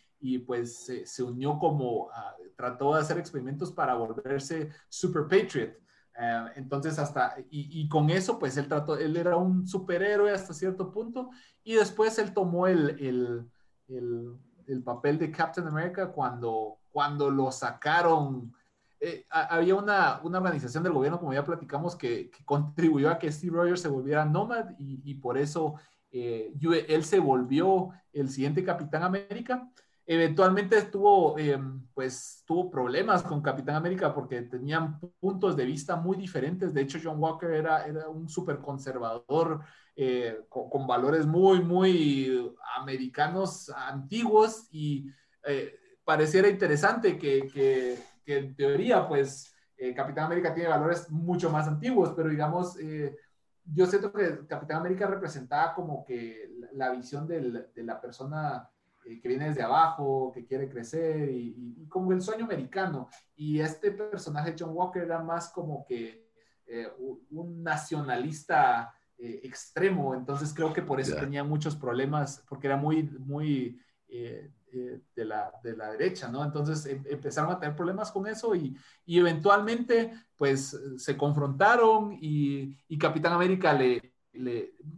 pues se unió como, trató de hacer experimentos para volverse Super Patriot. Eh, entonces, hasta, y, con eso, pues él trató, él era un superhéroe hasta cierto punto, y después él tomó el, el, el, el papel de Captain America cuando, cuando lo sacaron. Eh, había una, una, organización del gobierno, como ya platicamos, que, que, contribuyó a que Steve Rogers se volviera nómada y, y por eso eh, él se volvió el siguiente Capitán América. Eventualmente tuvo, eh, pues, tuvo problemas con Capitán América porque tenían puntos de vista muy diferentes. De hecho, John Walker era, era un súper conservador eh, con, valores muy, muy americanos antiguos y eh, pareciera interesante que, que, que, en teoría, pues, Capitán América tiene valores mucho más antiguos, pero digamos, yo siento que Capitán América representaba como que la, visión del, de la persona eh, que viene desde abajo, que quiere crecer y, como el sueño americano. Y este personaje, John Walker, era más como que eh, un nacionalista eh, extremo, entonces creo que por eso tenía muchos problemas, porque era muy, muy de, la, de la derecha, ¿no? Entonces em, empezaron a tener problemas con eso y, y eventualmente pues se confrontaron y, y Capitán América le,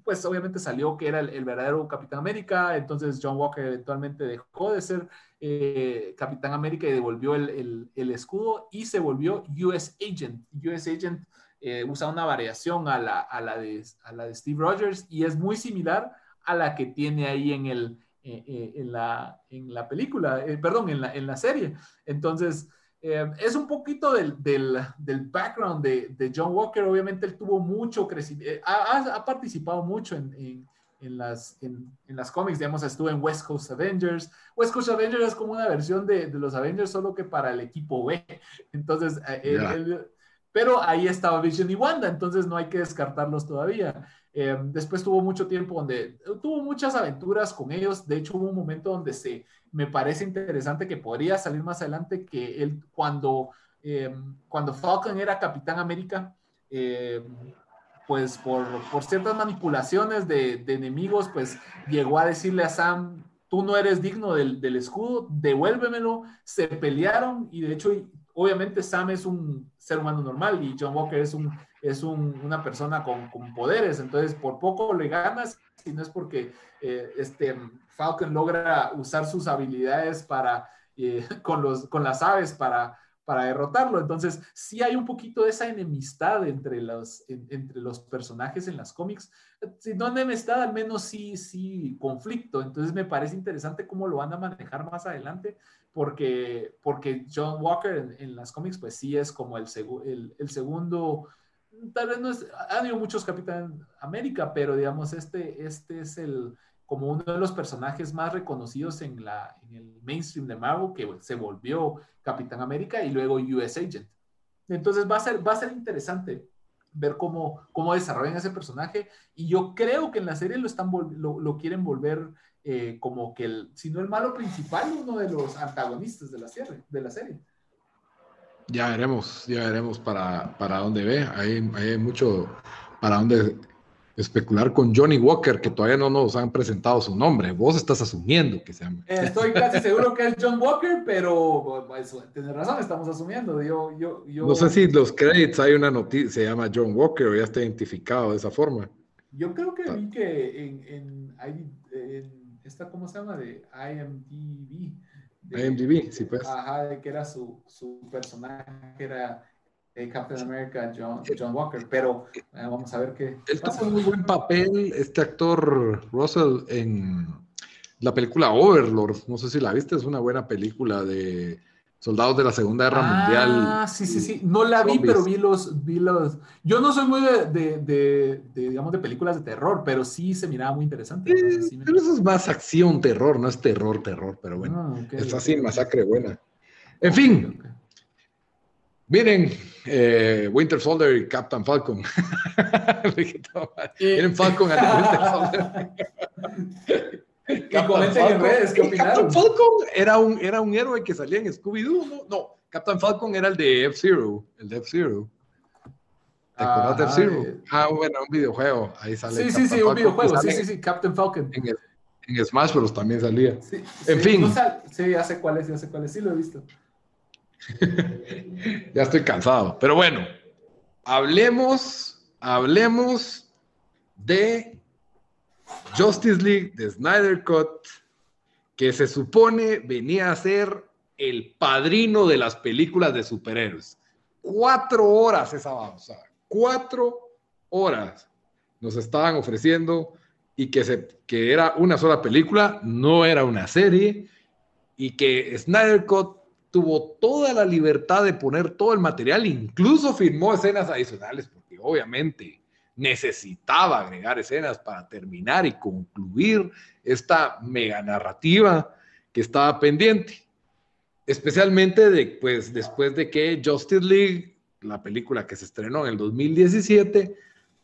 pues obviamente salió que era el, verdadero Capitán América, entonces John Walker eventualmente dejó de ser eh, Capitán América y devolvió el, escudo y se volvió US Agent. US Agent eh, usa una variación a la, a, la de, a la de Steve Rogers y es muy similar a la que tiene ahí en, el, eh, en, la, en la película, perdón, en la, en la serie. Entonces, eh, es un poquito del, del, del background de, de, John Walker. Obviamente él tuvo mucho crecimiento, eh, ha, ha, participado mucho en, en, en las, en, las cómics, digamos, estuvo en West Coast Avengers. West Coast Avengers es como una versión de, de los Avengers, solo que para el equipo B. Entonces, eh, pero ahí estaba Vision y Wanda, entonces no hay que descartarlos todavía. después tuvo mucho tiempo donde tuvo muchas aventuras con ellos. De hecho, hubo un momento donde se me parece interesante que podría salir más adelante que él cuando, eh, cuando Falcon era Capitán América, eh, pues por, por, ciertas manipulaciones de, de, enemigos, pues llegó a decirle a Sam, tú no eres digno del, del, escudo, devuélvemelo, se pelearon y de hecho, obviamente Sam es un ser humano normal y John Walker es, un, es un, una persona con, con, poderes, entonces por poco le ganas, si no es porque eh, este, Falcon logra usar sus habilidades para, eh, [LAUGHS] con, los, con las aves para, para derrotarlo. Entonces, sí hay un poquito de esa enemistad entre los, entre los personajes en las cómics. Si no enemistad, al menos sí, sí conflicto. Entonces, me parece interesante cómo lo van a manejar más adelante, porque, porque John Walker en, las cómics, pues sí es como el, el, el segundo tal vez no es, ha habido muchos Capitán América, pero digamos, este, este es el, como uno de los personajes más reconocidos en, la, en el mainstream de Marvel, que se volvió Capitán América y luego US Agent. Entonces va a ser, va a ser interesante ver cómo, cómo desarrollan ese personaje y yo creo que en la serie lo, están, lo, lo quieren volver eh, como que, el, si no el malo principal, uno de los antagonistas de la serie. De la serie. Ya veremos, ya veremos para, para dónde ve. Hay, hay mucho para dónde especular con Johnny Walker, que todavía no nos han presentado su nombre. Vos estás asumiendo que se llama. Estoy casi [LAUGHS] seguro que es John Walker, pero pues, tienes razón, estamos asumiendo. Yo, yo, yo... No sé si los créditos hay una noticia, se llama John Walker o ya está identificado de esa forma. Yo creo que vi que en, en, en esta, ¿cómo se llama? De IMDb. IMDb, sí, pues. Ajá, de que era su, su personaje, era Captain America, John, John Walker, pero eh, vamos a ver qué. Él tuvo un muy buen papel, este actor Russell, en la película Overlord. No sé si la viste, es una buena película de soldados de la Segunda Guerra ah, Mundial. Ah, sí, sí, sí. No la vi, pero vi los, vi los. Yo no soy muy de, de, de, digamos, de películas de terror, pero sí se miraba muy interesante. Pero eso es más acción, terror, no es terror, terror, pero bueno. Ah, es así, masacre buena. En fin. Miren, eh, Winter Soldier y Captain Falcon. [LAUGHS] Miren Falcon al [LAUGHS] Winter Soldier. [LAUGHS] Captain Falcon, era un, era un héroe que salía en Scooby-Doo, ¿no? No, Captain Falcon era el de F-Zero, el de F-Zero. ¿Te acuerdas de F-Zero? Eh. Ah, bueno, un videojuego. Ahí sale. Sí, sí, sí, un videojuego. Sí, sí, sí, Captain Falcon. En, Smash Bros. también salía. Sí, en fin. sí, ya sé cuál es, ya sé cuál es. Sí, lo he visto. [LAUGHS] ya estoy cansado. Pero bueno, hablemos, hablemos de Justice League de Snyder Cut, que se supone venía a ser el padrino de las películas de superhéroes. Cuatro horas esa babosa. Cuatro horas nos estaban ofreciendo y que, se, que era una sola película, no era una serie, y que Snyder Cut tuvo toda la libertad de poner todo el material, incluso firmó escenas adicionales, porque obviamente necesitaba agregar escenas para terminar y concluir esta mega narrativa que estaba pendiente. Especialmente pues, después de que Justice League, la película que se estrenó en el 2017,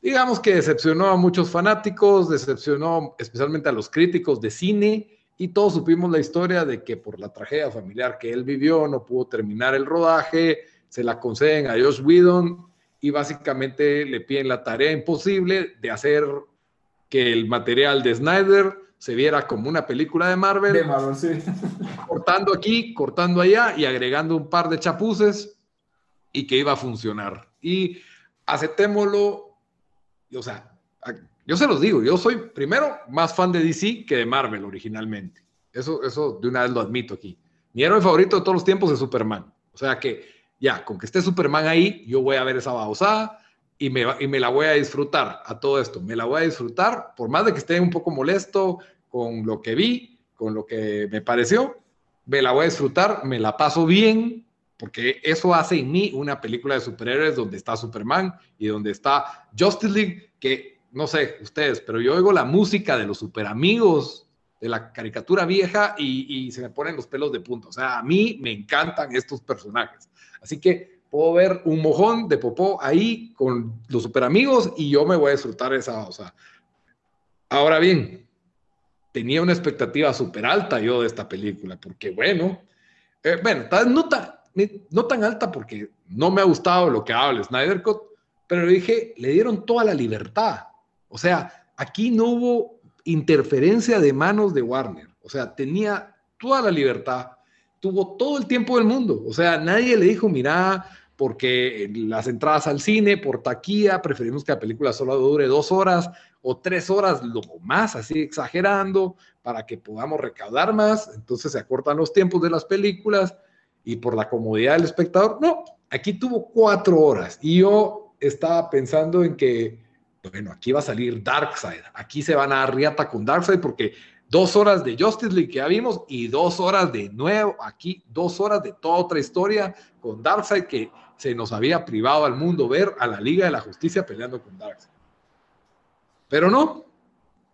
digamos que decepcionó a muchos fanáticos, decepcionó especialmente a los críticos de cine, y todos supimos la historia de que por la tragedia familiar que él vivió no pudo terminar el rodaje, se la conceden a Josh Whedon y básicamente le piden la tarea imposible de hacer que el material de Snyder se viera como una película de Marvel. De Marvel, sí. [LAUGHS] Cortando aquí, cortando allá y agregando un par de chapuces y que iba a funcionar. Y aceptémoslo, o sea, yo se los digo, yo soy primero más fan de DC que de Marvel originalmente. Eso, eso de una vez lo admito aquí. Mi héroe favorito de todos los tiempos es Superman. O sea que ya, con que esté Superman ahí, yo voy a ver esa babosada y me, y me la voy a disfrutar a todo esto. Me la voy a disfrutar, por más de que esté un poco molesto con lo que vi, con lo que me pareció, me la voy a disfrutar, me la paso bien, porque eso hace en mí una película de superhéroes donde está Superman y donde está Justice League, que no sé ustedes, pero yo oigo la música de los super amigos de la caricatura vieja y, se me ponen los pelos de punta. O sea, a mí me encantan estos personajes. Así que puedo ver un mojón de popó ahí con los super amigos y yo me voy a disfrutar esa, o sea. Ahora bien, tenía una expectativa súper alta yo de esta película, porque bueno, eh, bueno, no tan, no tan alta porque no me ha gustado lo que habla Snyder Cut, pero dije, le dieron toda la libertad. O sea, aquí no hubo interferencia de manos de Warner. O sea, tenía toda la libertad tuvo todo el tiempo del mundo. O sea, nadie le dijo, mira, porque las entradas al cine, por taquilla, preferimos que la película solo dure dos horas o tres horas, lo más, así exagerando, para que podamos recaudar más. Entonces se acortan los tiempos de las películas y por la comodidad del espectador. No, aquí tuvo cuatro horas y yo estaba pensando en que, bueno, aquí va a salir Darkseid, aquí se van a dar riata con Darkseid porque dos horas de Justice League que ya vimos y dos horas de nuevo, aquí dos horas de toda otra historia con Darkseid que se nos había privado al mundo ver a la Liga de la Justicia peleando con Darkseid. Pero no,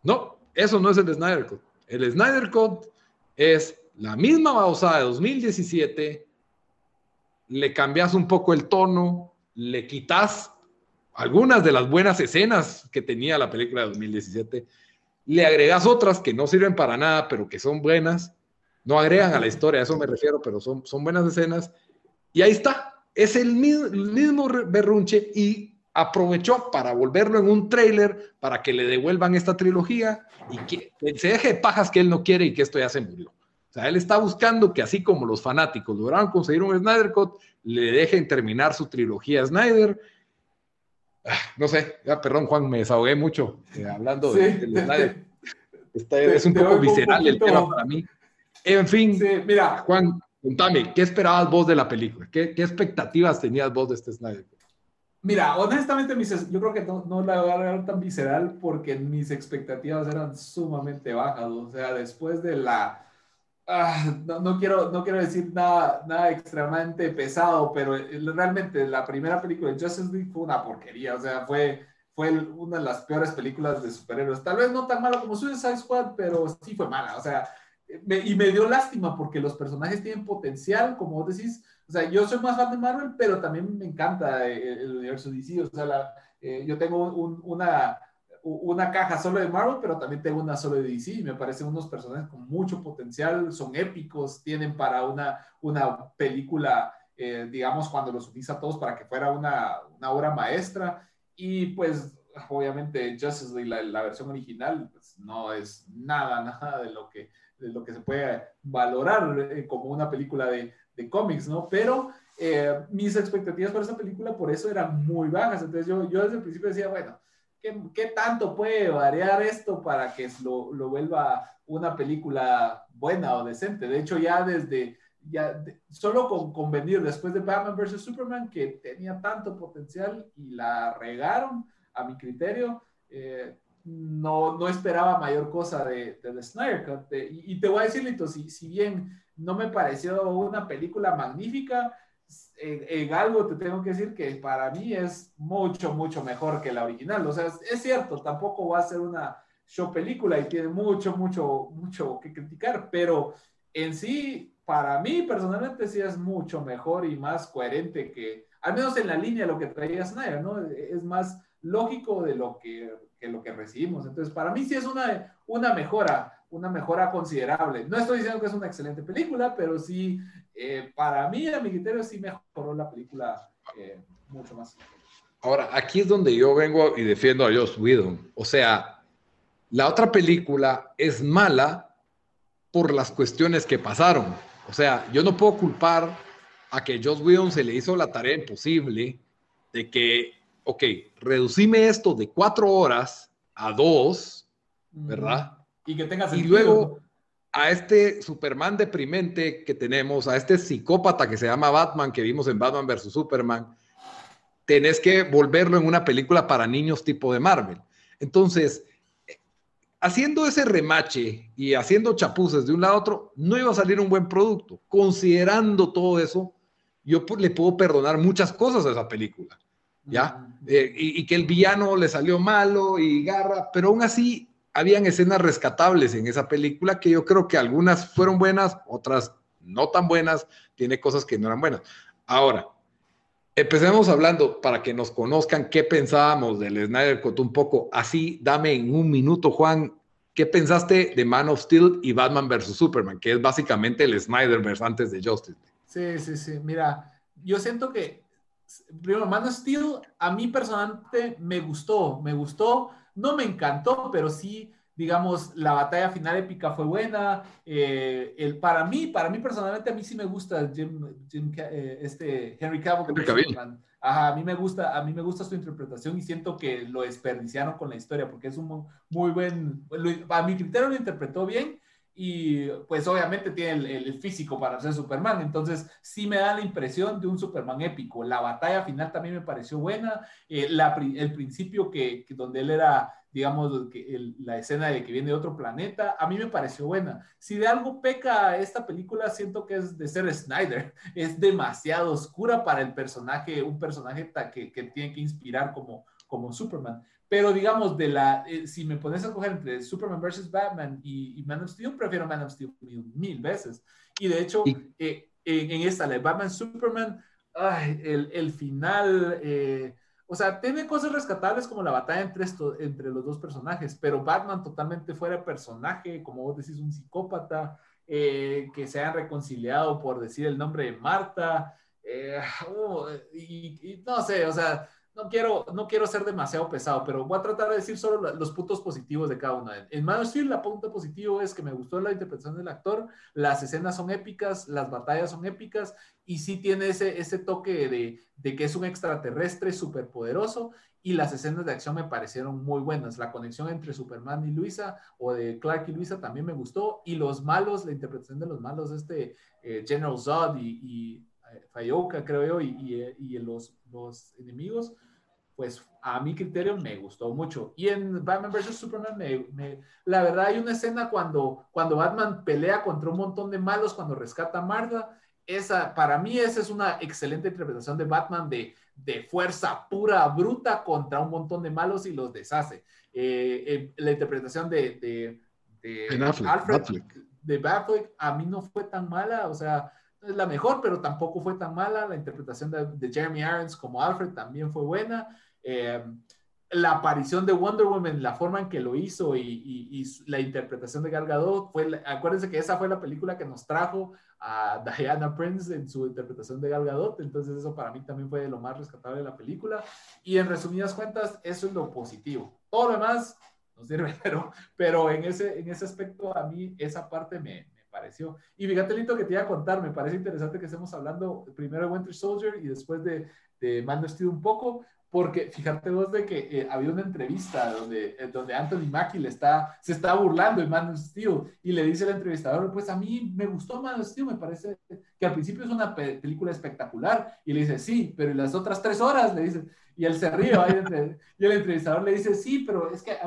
no, eso no es el Snyder Code. El Snyder Code es la misma babosada de 2017, le cambias un poco el tono, le quitas algunas de las buenas escenas que tenía la película de 2017 le agregas otras que no sirven para nada, pero que son buenas, no agregan a la historia, a eso me refiero, pero son, son buenas escenas, y ahí está, es el mismo, berrunche y aprovechó para volverlo en un trailer para que le devuelvan esta trilogía y que se deje de pajas que él no quiere y que esto ya se murió. O sea, él está buscando que así como los fanáticos lograron conseguir un Snyder Cut, le dejen terminar su trilogía Snyder no sé, ya, perdón Juan, me desahogué mucho eh, hablando de, es un poco visceral el tema para mí. En fin, mira, Juan, contame, ¿qué esperabas vos de la película? ¿Qué, qué expectativas tenías vos de este Snyder? Mira, honestamente, yo creo que no, no la voy a ver tan visceral porque mis expectativas eran sumamente bajas. O sea, después de la Ah, no, quiero, no quiero decir nada, nada extremadamente pesado, pero realmente la primera película de Justice League fue una porquería, o sea, fue, fue una de las peores películas de superhéroes. Tal vez no tan malo como Suicide Squad, pero sí fue mala, o sea, y me dio lástima porque los personajes tienen potencial, como vos decís. O sea, yo soy más fan de Marvel, pero también me encanta el, universo DC. O sea, eh, yo tengo una, una caja solo de Marvel, pero también tengo una solo de DC. Me parecen unos personajes con mucho potencial, son épicos, tienen para una, una película, eh, digamos, cuando los utiliza todos para que fuera una, una obra maestra. Y pues obviamente Justice League, la, la, versión original, pues no es nada, [LAUGHS] nada de lo que, de lo que se puede valorar eh, como una película de, de cómics, ¿no? Pero eh, mis expectativas para esa película por eso eran muy bajas. Entonces yo, yo desde el principio decía, bueno, ¿qué, ¿qué, tanto puede variar esto para que lo, lo, vuelva una película buena o decente? De hecho, ya desde, ya solo con, con venir después de Batman vs. Superman, que tenía tanto potencial y la regaron, a mi criterio, eh, no, no esperaba mayor cosa de, de The Snyder Cut. y, te voy a decir, Lito, si, si bien no me pareció una película magnífica, en, algo te tengo que decir que para mí es mucho, mucho mejor que la original. O sea, es, cierto, tampoco va a ser una show película y tiene mucho, mucho, mucho que criticar, pero en sí, para mí personalmente sí es mucho mejor y más coherente que, al menos en la línea de lo que traía Snyder, ¿no? Es más lógico de lo que, lo que recibimos. Entonces, para mí sí es una, una mejora, una mejora considerable. No estoy diciendo que es una excelente película, pero sí, eh, para mí, a mi criterio, sí mejoró la película eh, mucho más. Ahora, aquí es donde yo vengo y defiendo a Joss Whedon. O sea, la otra película es mala por las cuestiones que pasaron. O sea, yo no puedo culpar a que Joss Whedon se le hizo la tarea imposible de que ok, reducime esto de cuatro horas a dos, ¿verdad? Y que tengas Y luego a este Superman deprimente que tenemos, a este psicópata que se llama Batman, que vimos en Batman vs. Superman, tenés que volverlo en una película para niños tipo de Marvel. Entonces, haciendo ese remache y haciendo chapuces de un lado a otro, no iba a salir un buen producto. Considerando todo eso, yo le puedo perdonar muchas cosas a esa película. ¿ya? Eh, y, que el villano le salió malo y garra, pero aún así habían escenas rescatables en esa película que yo creo que algunas fueron buenas, otras no tan buenas, tiene cosas que no eran buenas. Ahora, empecemos hablando para que nos conozcan qué pensábamos del Snyder Cut un poco. Así, dame en un minuto, Juan, ¿qué pensaste de Man of Steel y Batman vs. Superman? Que es básicamente el Snyderverse antes de Justice. Sí, sí, sí. Mira, yo siento que primero, Man of Steel, a mí personalmente me gustó, me gustó, no me encantó, pero sí, digamos, la batalla final épica fue buena. Eh, el, para mí, para mí personalmente, a mí sí me gusta Jim, eh, este Henry Cavill. Ajá, a mí me gusta, a mí me gusta su interpretación y siento que lo desperdiciaron con la historia porque es un muy buen, a mi criterio lo interpretó bien y pues obviamente tiene el, físico para ser Superman, entonces sí me da la impresión de un Superman épico. La batalla final también me pareció buena, eh, el principio que, donde él era, digamos, que la escena de que viene de otro planeta, a mí me pareció buena. Si de algo peca esta película, siento que es de ser Snyder, [LAUGHS] es demasiado oscura para el personaje, un personaje que, que tiene que inspirar como, como Superman. Pero digamos, de la, eh, si me pones a coger entre Superman vs. Batman y, Man of Steel, prefiero Man of Steel mil, veces. Y de hecho, eh, en, esta, la de Batman Superman, ay, el, el, final, eh, o sea, tiene cosas rescatables como la batalla entre, esto, entre los dos personajes, pero Batman totalmente fuera de personaje, como vos decís, un psicópata, que se hayan reconciliado por decir el nombre de Marta, oh, y no sé, o sea no quiero, no quiero ser demasiado pesado, pero voy a tratar de decir solo los puntos positivos de cada una. En Man of Steel, la punto positivo es que me gustó la interpretación del actor, las escenas son épicas, las batallas son épicas y sí tiene ese, ese toque de, de que es un extraterrestre súper poderoso y las escenas de acción me parecieron muy buenas. La conexión entre Superman y Luisa o de Clark y Luisa también me gustó y los malos, la interpretación de los malos, este eh, General Zod y, y eh, Fayoka, creo yo, y, y, eh, y los, los enemigos pues a mi criterio me gustó mucho. Y en Batman vs. Superman, me, la verdad hay una escena cuando, cuando Batman pelea contra un montón de malos, cuando rescata a Martha. Esa, para mí esa es una excelente interpretación de Batman de, de fuerza pura, bruta contra un montón de malos y los deshace. Eh, eh, la interpretación de, de, Alfred, de Batfleck a mí no fue tan mala, o sea, es la mejor, pero tampoco fue tan mala. La interpretación de, Jeremy Irons como Alfred también fue buena. Eh, la aparición de Wonder Woman, la forma en que lo hizo y, la interpretación de Gal Gadot, fue, acuérdense que esa fue la película que nos trajo a Diana Prince en su interpretación de Gal Gadot, entonces eso para mí también fue lo más rescatable de la película. Y en resumidas cuentas, eso es lo positivo. Todo lo demás nos sirve, [LAUGHS] pero, en, ese, aspecto a mí esa parte me, pareció. Y fíjate, Lito, que te iba a contar, me parece interesante que estemos hablando primero de Winter Soldier y después de, de Man un poco, porque fíjate vos de que eh, había una entrevista donde, eh, donde Anthony Mackie le está, se está burlando de Man of Steel y le dice al entrevistador, pues a mí me gustó Man of Steel, me parece que al principio es una película espectacular. Y le dice, sí, pero las otras tres horas? Le dice, y él se ríe, y el entrevistador le dice, sí, pero es que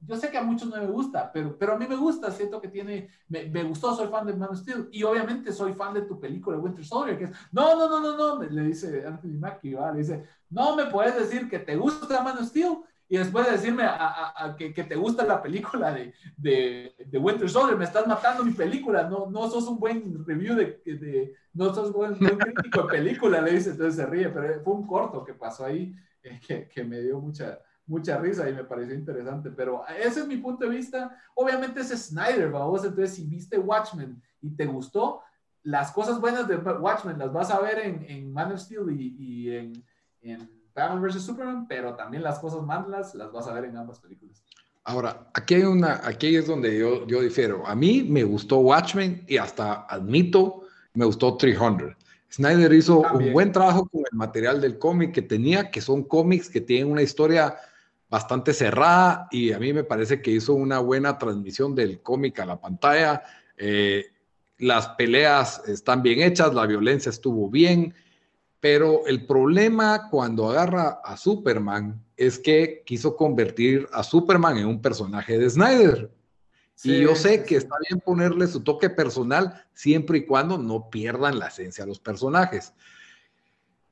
yo sé que a muchos no me gusta, pero, pero a mí me gusta, siento que tiene, me, me, gustó, soy fan de Man of Steel, y obviamente soy fan de tu película Winter Soldier, que es, no, no, no, no, no, le dice Anthony Mackie, le dice, no me puedes decir que te gusta Man of Steel, y después de decirme que, que, te gusta la película de, de, de, Winter Soldier, me estás matando mi película, no, no sos un buen review de, de no sos un buen, buen crítico de película, le dice, entonces se ríe, pero fue un corto que pasó ahí [LAUGHS] que, que, me dio mucha, mucha risa y me pareció interesante, pero ese es mi punto de vista. Obviamente es Snyder, vamos, entonces si viste Watchmen y te gustó, las cosas buenas de Watchmen las vas a ver en, en Man of Steel y, y en, en Batman vs. Superman, pero también las cosas malas las vas a ver en ambas películas. Ahora, aquí hay una, aquí es donde yo, yo difiero. A mí me gustó Watchmen y hasta admito, me gustó 300. Snyder hizo un buen trabajo con el material del cómic que tenía, que son cómics que tienen una historia bastante cerrada y a mí me parece que hizo una buena transmisión del cómic a la pantalla. Eh, las peleas están bien hechas, la violencia estuvo bien, pero el problema cuando agarra a Superman es que quiso convertir a Superman en un personaje de Snyder y yo sé que está bien ponerle su toque personal siempre y cuando no pierdan la esencia de los personajes.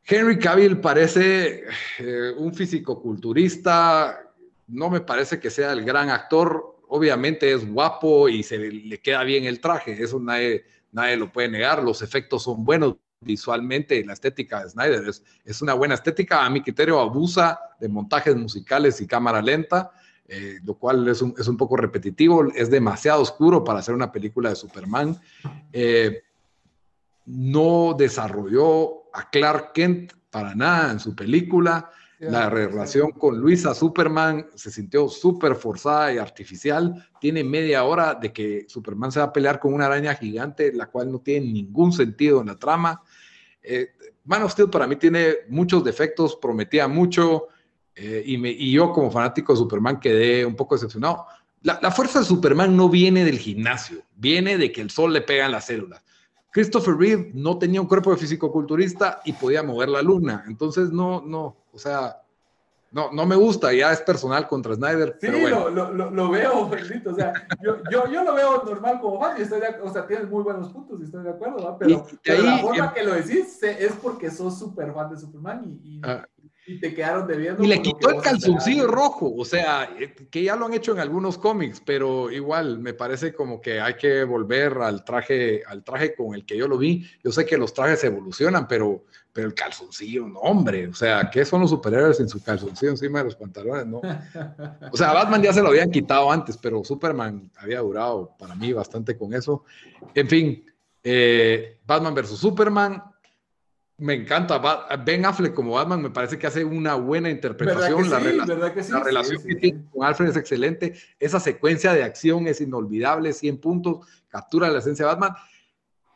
Henry Cavill parece eh, un fisicoculturista, no me parece que sea el gran actor, obviamente es guapo y se le, queda bien el traje, eso nadie, nadie lo puede negar, los efectos son buenos visualmente, la estética de Snyder es, es una buena estética, a mi criterio abusa de montajes musicales y cámara lenta, eh, lo cual es un, es un, poco repetitivo, es demasiado oscuro para hacer una película de Superman. Eh, no desarrolló a Clark Kent para nada en su película. La relación con Luisa Superman se sintió súper forzada y artificial. Tiene media hora de que Superman se va a pelear con una araña gigante, la cual no tiene ningún sentido en la trama. Eh, Man of Steel para mí tiene muchos defectos, prometía mucho, eh, y, yo como fanático de Superman quedé un poco decepcionado. La, fuerza de Superman no viene del gimnasio, viene de que el sol le pega en las células. Christopher Reeve no tenía un cuerpo de físico-culturista y podía mover la luna. Entonces, no, no, o sea, no, no me gusta, ya es personal contra Snyder. Sí, lo, lo, lo, veo, [LAUGHS] bendito. O sea, yo, yo, yo, lo veo normal como fan y estoy de, o sea, tienes muy buenos puntos y estoy de acuerdo, Pero, la forma que lo decís es porque sos súper fan de Superman y, y, ah, y te quedaron debiendo. Y le quitó el calzoncillo rojo, o sea, que ya lo han hecho en algunos cómics, pero igual me parece como que hay que volver al traje, al traje con el que yo lo vi. Yo sé que los trajes evolucionan, pero, pero el calzoncillo, no, hombre, o sea, ¿qué son los superhéroes sin su calzoncillo encima de los pantalones? No. O sea, Batman ya se lo habían quitado antes, pero Superman había durado para mí bastante con eso. En fin, eh, Batman versus Superman, me encanta. Ben Affleck como Batman me parece que hace una buena interpretación. la, relación que tiene con Alfred es excelente. Esa secuencia de acción es inolvidable, 100 puntos, captura la esencia de Batman.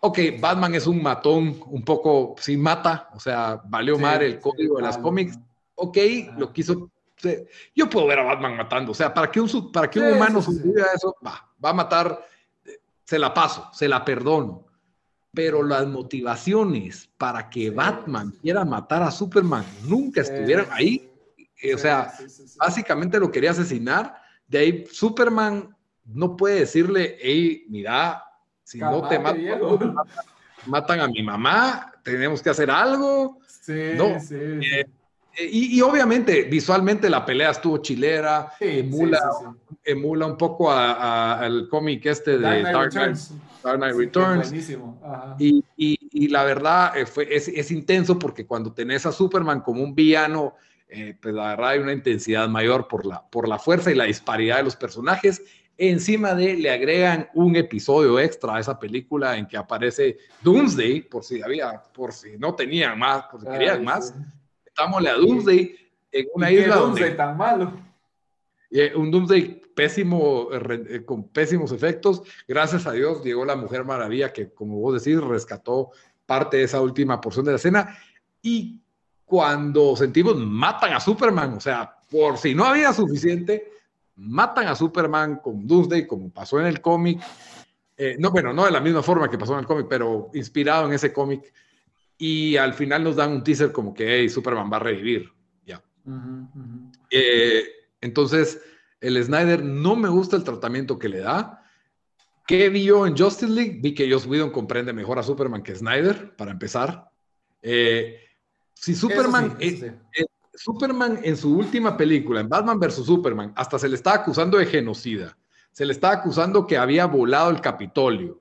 Ok, Batman es un matón, un poco sin mata, o sea, valió mal el código de las cómics. Ok, lo quiso. Yo puedo ver a Batman matando, o sea, para que un, para que un humano sobreviva eso, va, va a matar, se la paso, se la perdono pero las motivaciones para que Batman quiera matar a Superman nunca estuvieron ahí. Eh, o sea, básicamente lo quería asesinar. De ahí Superman no puede decirle, hey, mira, si no te matan, [LAUGHS] matan, a mi mamá, tenemos que hacer algo. Sí, sí. Eh, y, obviamente, visualmente la pelea estuvo chilera, emula emula un poco al cómic este de Dark Knight Returns. Y, y, la verdad eh, fue, es, es, intenso porque cuando tenés a Superman como un villano, eh, pues la verdad hay una intensidad mayor por la, por la fuerza y la disparidad de los personajes. Encima de le agregan un episodio extra a esa película en que aparece Doomsday, por si había, por si no tenían más, por si querían más. Estamos a Doomsday en una isla. Doomsday tan malo? Eh, un Doomsday pésimo, eh, con pésimos efectos. Gracias a Dios llegó la Mujer Maravilla que, como vos decís, rescató parte de esa última porción de la escena. Y cuando sentimos, matan a Superman, o sea, por si no había suficiente, matan a Superman con Doomsday, como pasó en el cómic. Eh, no, bueno, no de la misma forma que pasó en el cómic, pero inspirado en ese cómic. Y al final nos dan un teaser como que hey, Superman va a revivir. Ya. Eh, entonces, el Snyder no me gusta el tratamiento que le da. ¿Qué vio en Justice League? Vi que Joss Whedon comprende mejor a Superman que Snyder, para empezar. Eh, si Superman, Superman en su última película, en Batman vs. Superman, hasta se le está acusando de genocida. Se le está acusando que había volado el Capitolio.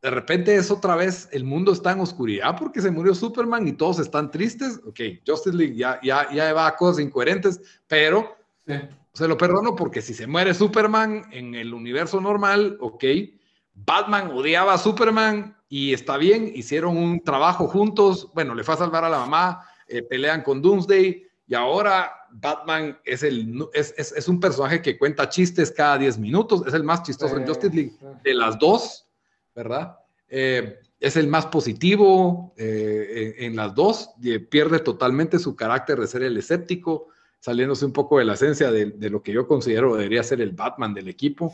De repente es otra vez, el mundo está en oscuridad porque se murió Superman y todos están tristes. Ok, Justice League ya, ya, ya va a cosas incoherentes, pero se lo perdono porque si se muere Superman en el universo normal, ok, Batman odiaba a Superman y está bien, hicieron un trabajo juntos, bueno, le fue a salvar a la mamá, eh, pelean con Doomsday y ahora Batman es, el, es, es, un personaje que cuenta chistes cada 10 minutos, es el más chistoso en Justice League de las dos, ¿verdad? Eh, es el más positivo eh, en, las dos, pierde totalmente su carácter de ser el escéptico, saliéndose un poco de la esencia de, de, lo que yo considero debería ser el Batman del equipo.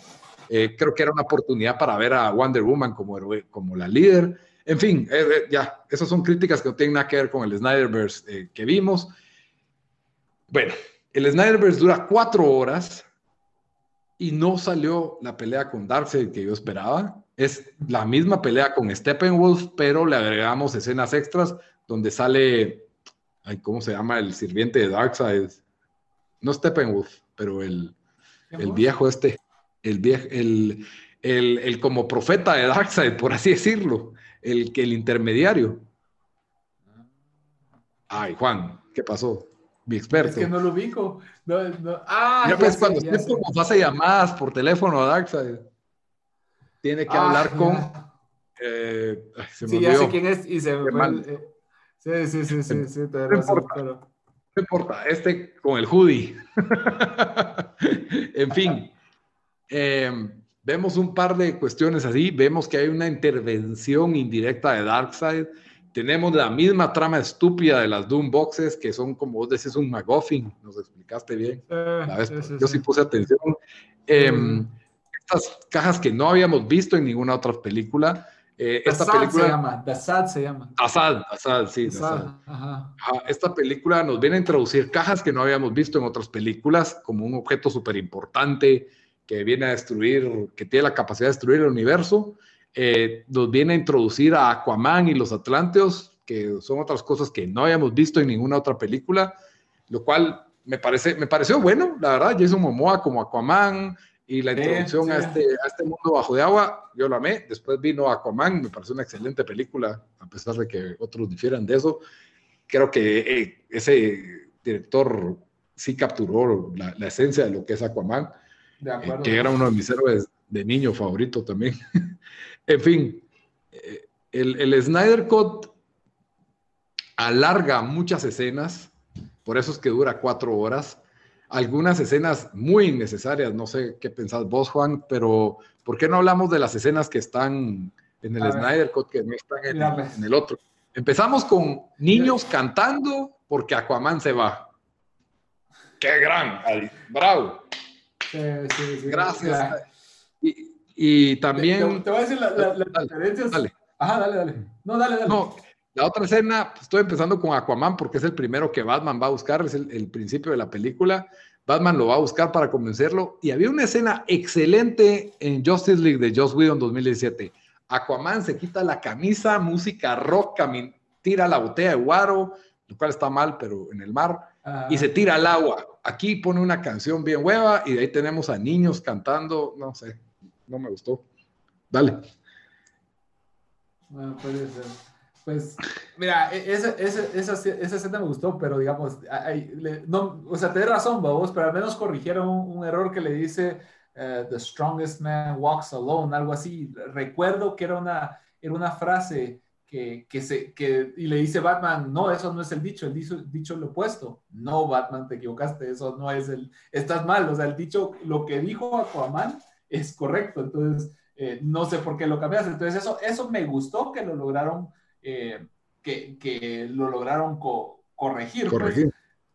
Eh, creo que era una oportunidad para ver a Wonder Woman como, como la líder. En fin, eh, eh, ya, esas son críticas que no tienen nada que ver con el Snyderverse que vimos. Bueno, el Snyderverse dura cuatro horas y no salió la pelea con Darkseid que yo esperaba. Es la misma pelea con Steppenwolf, pero le agregamos escenas extras donde sale, ¿cómo se llama? El sirviente de Darkseid no Steppenwolf, pero el, el viejo este, el, viejo, el, el, el, como profeta de Darkseid, por así decirlo, el, el intermediario. Ay, Juan, ¿qué pasó? Mi experto. Es que no lo ubico. No, no. Ah, ya, pues cuando usted como hace llamadas por teléfono a Darkseid, tiene que ah, hablar con... Eh, sí, ya sé quién es y se... Eh, sí, sí, sí, sí, sí, te razón, pero no importa, este con el hoodie. [LAUGHS] en fin, em, vemos un par de cuestiones así, vemos que hay una intervención indirecta de Darkseid, tenemos la misma trama estúpida de las Doom Boxes, que son como vos decís un McGuffin, nos explicaste bien. yo sí, puse atención. Em, estas cajas que no habíamos visto en ninguna otra película, eh, esta película se llama, Dasad se llama. Dasad, Dasad, sí, Dasad. esta película nos viene a introducir cajas que no habíamos visto en otras películas, como un objeto súper importante que viene a destruir, que tiene la capacidad de destruir el universo. Eh, nos viene a introducir a Aquaman y los Atlanteos, que son otras cosas que no habíamos visto en ninguna otra película, lo cual me, parece, me pareció bueno, la verdad. Jason Momoa como Aquaman, y la introducción A, este, a este mundo bajo de agua, yo lo amé. Después vino Aquaman, me pareció una excelente película, a pesar de que otros difieran de eso. Creo que eh, ese director sí capturó la, la, esencia de lo que es Aquaman, eh, que era uno de mis héroes de niño favorito también. [LAUGHS] en fin, eh, el, el Snyder Cut alarga muchas escenas, por eso es que dura cuatro horas algunas escenas muy innecesarias, no sé qué pensás vos, Juan, pero ¿por qué no hablamos de las escenas que están en el Snyder Cut, que no están en, el otro? Empezamos con niños cantando porque Aquaman se va. ¡Qué gran! ¡Bravo! Sí, sí, sí, Gracias. Y, también... Te, voy a decir las la, diferencias. Dale. Ajá, dale, dale. No, dale, dale. No, la otra escena, pues, estoy empezando con Aquaman porque es el primero que Batman va a buscar, es el, principio de la película. Batman lo va a buscar para convencerlo. Y había una escena excelente en Justice League de Joss Whedon 2017. Aquaman se quita la camisa, música rock, tira la botella de guaro, lo cual está mal, pero en el mar. y se tira al agua. Aquí pone una canción bien hueva y de ahí tenemos a niños cantando, no sé, no me gustó. Dale. Bueno, puede ser. Pues, mira, e, esa, esa, esa, esa escena me gustó, pero digamos, no, o sea, te razón, vos, pero al menos corrigieron un, error que le dice eh, The strongest man walks alone, algo así. Recuerdo que era una, era una frase que, que, se, que, y le dice Batman, no, eso no es el dicho, el dicho, dicho lo opuesto. No, Batman, te equivocaste, eso no es el, estás mal, o sea, el dicho, lo que dijo Aquaman es correcto, entonces, eh, no sé por qué lo cambiaste. Entonces, eso, eso me gustó que lo lograron, eh, que, que, lo lograron corregir. Pues. Corregir.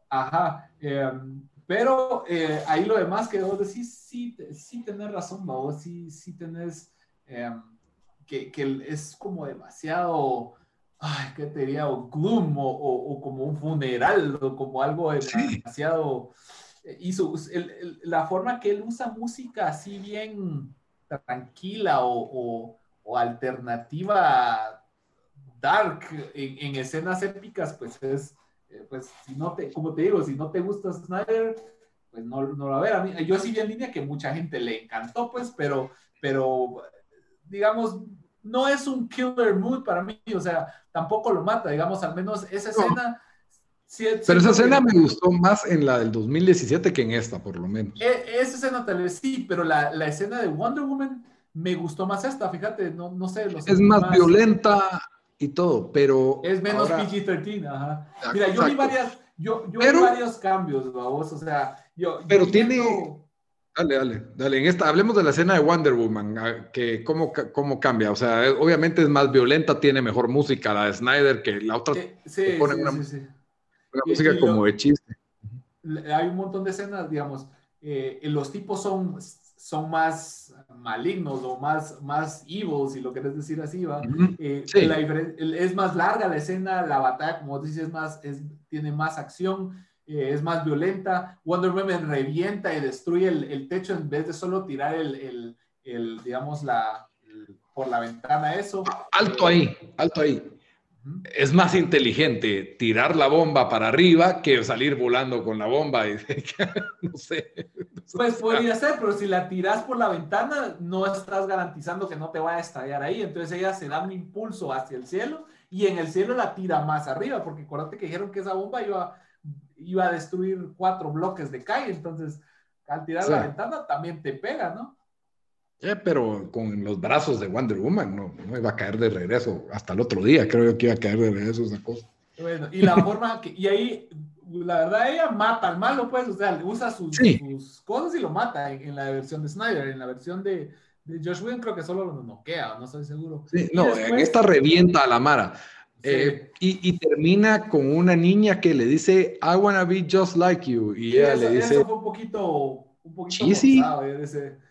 Ajá. Em, pero eh, ahí lo demás que vos decís, sí, sí tenés razón, vos sí, sí tenés... Em, que, que es como demasiado, ay, ¿qué te diría? O gloom, o, o, como un funeral, o como algo demasiado... Y su, el, la forma que él usa música así bien tranquila o, o alternativa dark en, en, escenas épicas, pues es, eh, pues si no te, como te digo, si no te gusta Snyder, pues no, no lo va a ver. A mí, yo sí vi en línea que mucha gente le encantó, pues, pero, pero digamos, no es un killer mood para mí, o sea, tampoco lo mata, digamos, al menos esa escena... pero esa escena me gustó más en la del 2017 que en esta, por lo menos. E, esa escena tal vez sí, pero la, la, escena de Wonder Woman me gustó más esta, fíjate, no, no sé. es más, violenta y todo, pero... Es menos PG-13, ajá. Mira, yo vi varias, yo, yo vi varios cambios, vos, o sea, yo... Pero tiene... Dale, dale, dale. En esta, hablemos de la escena de Wonder Woman, que cómo, cómo cambia. O sea, obviamente es más violenta, tiene mejor música la de Snyder que la otra. Sí, sí, pone una, música como de chiste. Hay un montón de escenas, digamos, eh, los tipos son, son más malignos o más, más evil, si lo querés decir así, ¿va? Eh, es más larga la escena, la batalla, como dices, más, es, tiene más acción eh, es más violenta. Wonder Woman revienta y destruye el, techo en vez de solo tirar el, digamos, la, por la ventana eso. Alto ahí, alto ahí. Es más inteligente tirar la bomba para arriba que salir volando con la bomba. Y, [LAUGHS] no sé. Pues podría ser, pero si la tiras por la ventana, no estás garantizando que no te vaya a estallar ahí. Entonces ella se da un impulso hacia el cielo y en el cielo la tira más arriba, porque acuérdate que dijeron que esa bomba iba iba a destruir cuatro bloques de calle, entonces al tirar la ventana también te pega, ¿no? Eh, pero con los brazos de Wonder Woman no, no iba a caer de regreso hasta el otro día, creo yo que iba a caer de regreso esa cosa. Bueno, y la forma que, y ahí, la verdad, ella mata al malo, pues, o sea, usa sus, sus cosas y lo mata en, la versión de Snyder, en la versión de, de Josh Whedon creo que solo lo noquea, no estoy seguro. Sí, no, en esta revienta a la Mara. Eh, y, termina con una niña que le dice, I wanna be just like you. Y ella le dice... Eso fue un poquito... Un poquito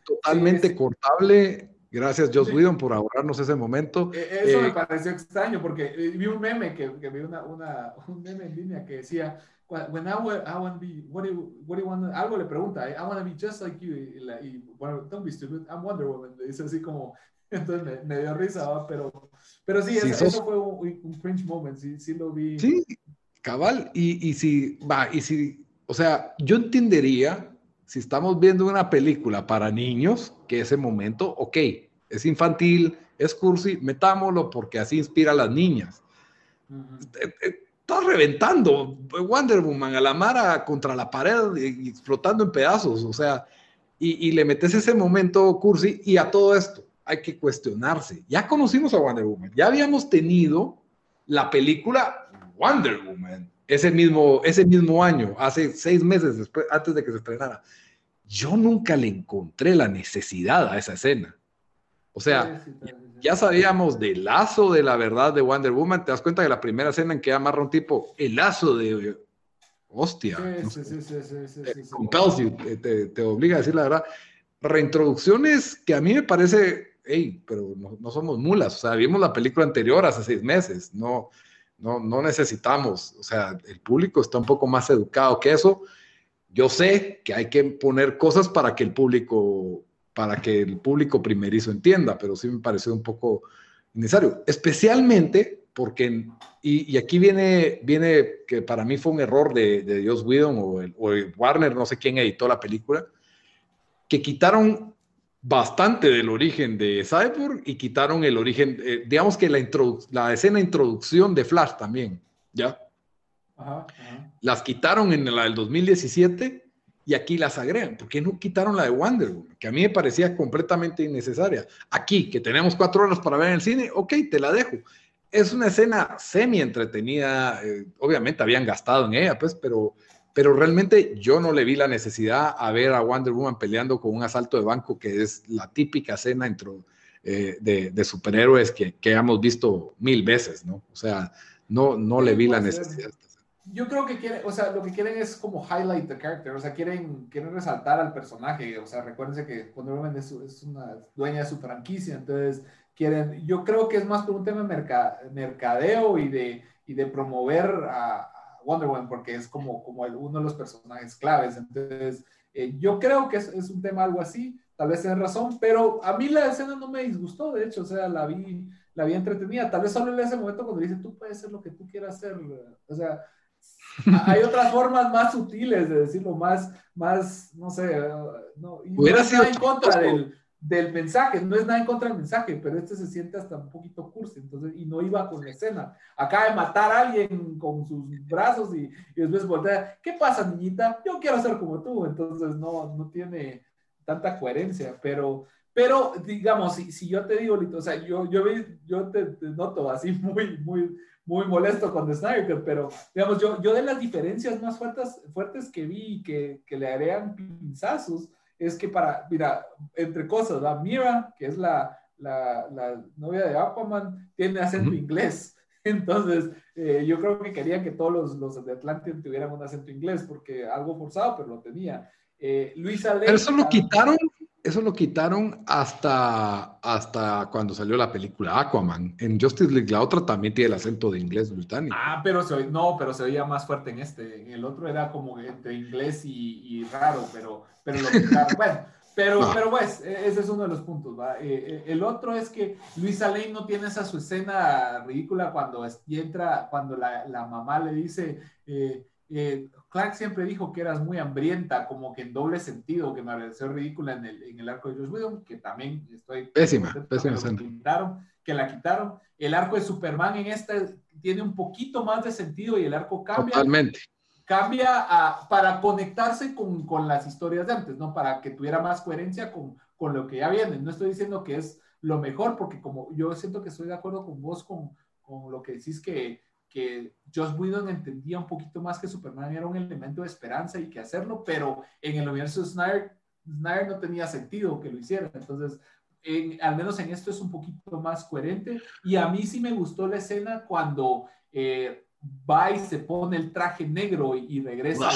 totalmente cortable. Gracias, Joss Whedon, por ahorrarnos ese momento. E, eso me eh, pareció extraño, porque vi un meme, que, que vi una, una, [LAUGHS] un meme en línea que decía, when I, I want to be, what do you, what do you want algo le pregunta, I, want to be just like you, y, y, bueno, don't be stupid, I'm Wonder Woman, le dice así como, [LAUGHS] entonces me, dio risa, pero, pero sí, eso, fue un, un, cringe moment, sí, sí lo vi. Sí, cabal, y, y si, va, y si, o sea, yo entendería si estamos viendo una película para niños, que ese momento, ok, es infantil, es cursi, metámoslo porque así inspira a las niñas. Eh, eh, está reventando Wonder Woman a la Mara contra la pared y, explotando en pedazos, o sea, y, y, le metes ese momento cursi y a todo esto hay que cuestionarse. Ya conocimos a Wonder Woman, ya habíamos tenido la película Wonder Woman ese mismo, ese mismo año, hace seis meses después, antes de que se estrenara. Yo nunca le encontré la necesidad a esa escena. O sea, ya sabíamos del lazo de la verdad de Wonder Woman. Te das cuenta que la primera escena en que amarra un tipo, el lazo de hostia. Sí, sí, te, obliga a decir la verdad. Reintroducciones que a mí me parece hey, pero no, somos mulas, o sea, vimos la película anterior hace seis meses, no, no, no necesitamos, o sea, el público está un poco más educado que eso. Yo sé que hay que poner cosas para que el público, para que el público primerizo entienda, pero sí me pareció un poco innecesario, especialmente porque, y, aquí viene, viene que para mí fue un error de, de Dios Whedon o, o Warner, no sé quién editó la película, que quitaron bastante del origen de Cyborg y quitaron el origen, eh, digamos que la, la escena introducción de Flash también, ¿ya? Las quitaron en la del 2017 y aquí las agregan. ¿Por qué no quitaron la de Wonder Woman? Que a mí me parecía completamente innecesaria. Aquí, que tenemos cuatro horas para ver en el cine, ok, te la dejo. Es una escena semi entretenida, eh, obviamente habían gastado en ella, pues, pero pero realmente yo no le vi la necesidad a ver a Wonder Woman peleando con un asalto de banco, que es la típica escena dentro eh, de, superhéroes que, que, hemos visto mil veces, ¿no? O sea, no, no le vi la necesidad. Yo creo que quieren, o sea, lo que quieren es como highlight the character, o sea, quieren, quieren resaltar al personaje, o sea, recuérdense que Wonder Woman es, es una dueña de su franquicia, entonces quieren, yo creo que es más por un tema de mercadeo y de, y de promover a, Wonder Woman porque es como, como uno de los personajes claves. Entonces, eh, yo creo que es, es, un tema algo así, tal vez tienes razón, pero a mí la escena no me disgustó, de hecho, o sea, la vi, la vi entretenida, tal vez solo en ese momento cuando dice, tú puedes hacer lo que tú quieras hacer, o sea, [LAUGHS] hay otras formas más sutiles de decirlo, más, más, no sé, no, y no sido en contra del, del mensaje, no es nada en contra del mensaje, pero este se siente hasta un poquito cursi, entonces, y no iba con la escena. Acaba de matar a alguien con sus brazos y, y, después voltea, ¿qué pasa, niñita? Yo quiero ser como tú, entonces no, no tiene tanta coherencia, pero, pero digamos, si, si yo te digo, Lito, o sea, yo, yo, yo te, noto así muy, muy, muy molesto con The Snyder, pero digamos, yo, yo de las diferencias más fuertes, fuertes que vi que, que le harían pinzazos, es que para, mira, entre cosas, la Mira, que es la, la, la, novia de Aquaman, tiene acento inglés. [LAUGHS] Entonces, eh, yo creo que quería que todos los, los, de Atlantis tuvieran un acento inglés, porque algo forzado, pero lo tenía. Eh, Luisa Pero eso lo quitaron eso lo quitaron hasta, hasta cuando salió la película Aquaman. En Justice League, la otra también tiene el acento de inglés británico. Ah, pero se, no, pero se oía más fuerte en este. En el otro era como entre inglés y, raro, pero, pero lo quitaron. bueno, pero, pero pues, e, ese es uno de los puntos. ¿va? Eh, eh, el otro es que Luisa Lane no tiene esa su escena ridícula cuando entra, cuando la, la mamá le dice. Eh, eh, Clark siempre dijo que eras muy hambrienta, como que en doble sentido, que me pareció ridícula en el, en el arco de Josh Whedon, que también estoy... Pésima, pésima. Que, quitaron, que la quitaron. El arco de Superman en esta tiene un poquito más de sentido y el arco cambia. Totalmente. Cambia a, para conectarse con, con, las historias de antes, ¿no? Para que tuviera más coherencia con, con lo que ya viene. No estoy diciendo que es lo mejor, porque como yo siento que estoy de acuerdo con vos con, con lo que decís que que Josh Whedon entendía un poquito más que Superman era un elemento de esperanza y que hacerlo, pero en el universo de Snyder, Snyder no tenía sentido que lo hiciera. Entonces, al menos en esto es un poquito más coherente. Y a mí sí me gustó la escena cuando eh, va y se pone el traje negro y, regresa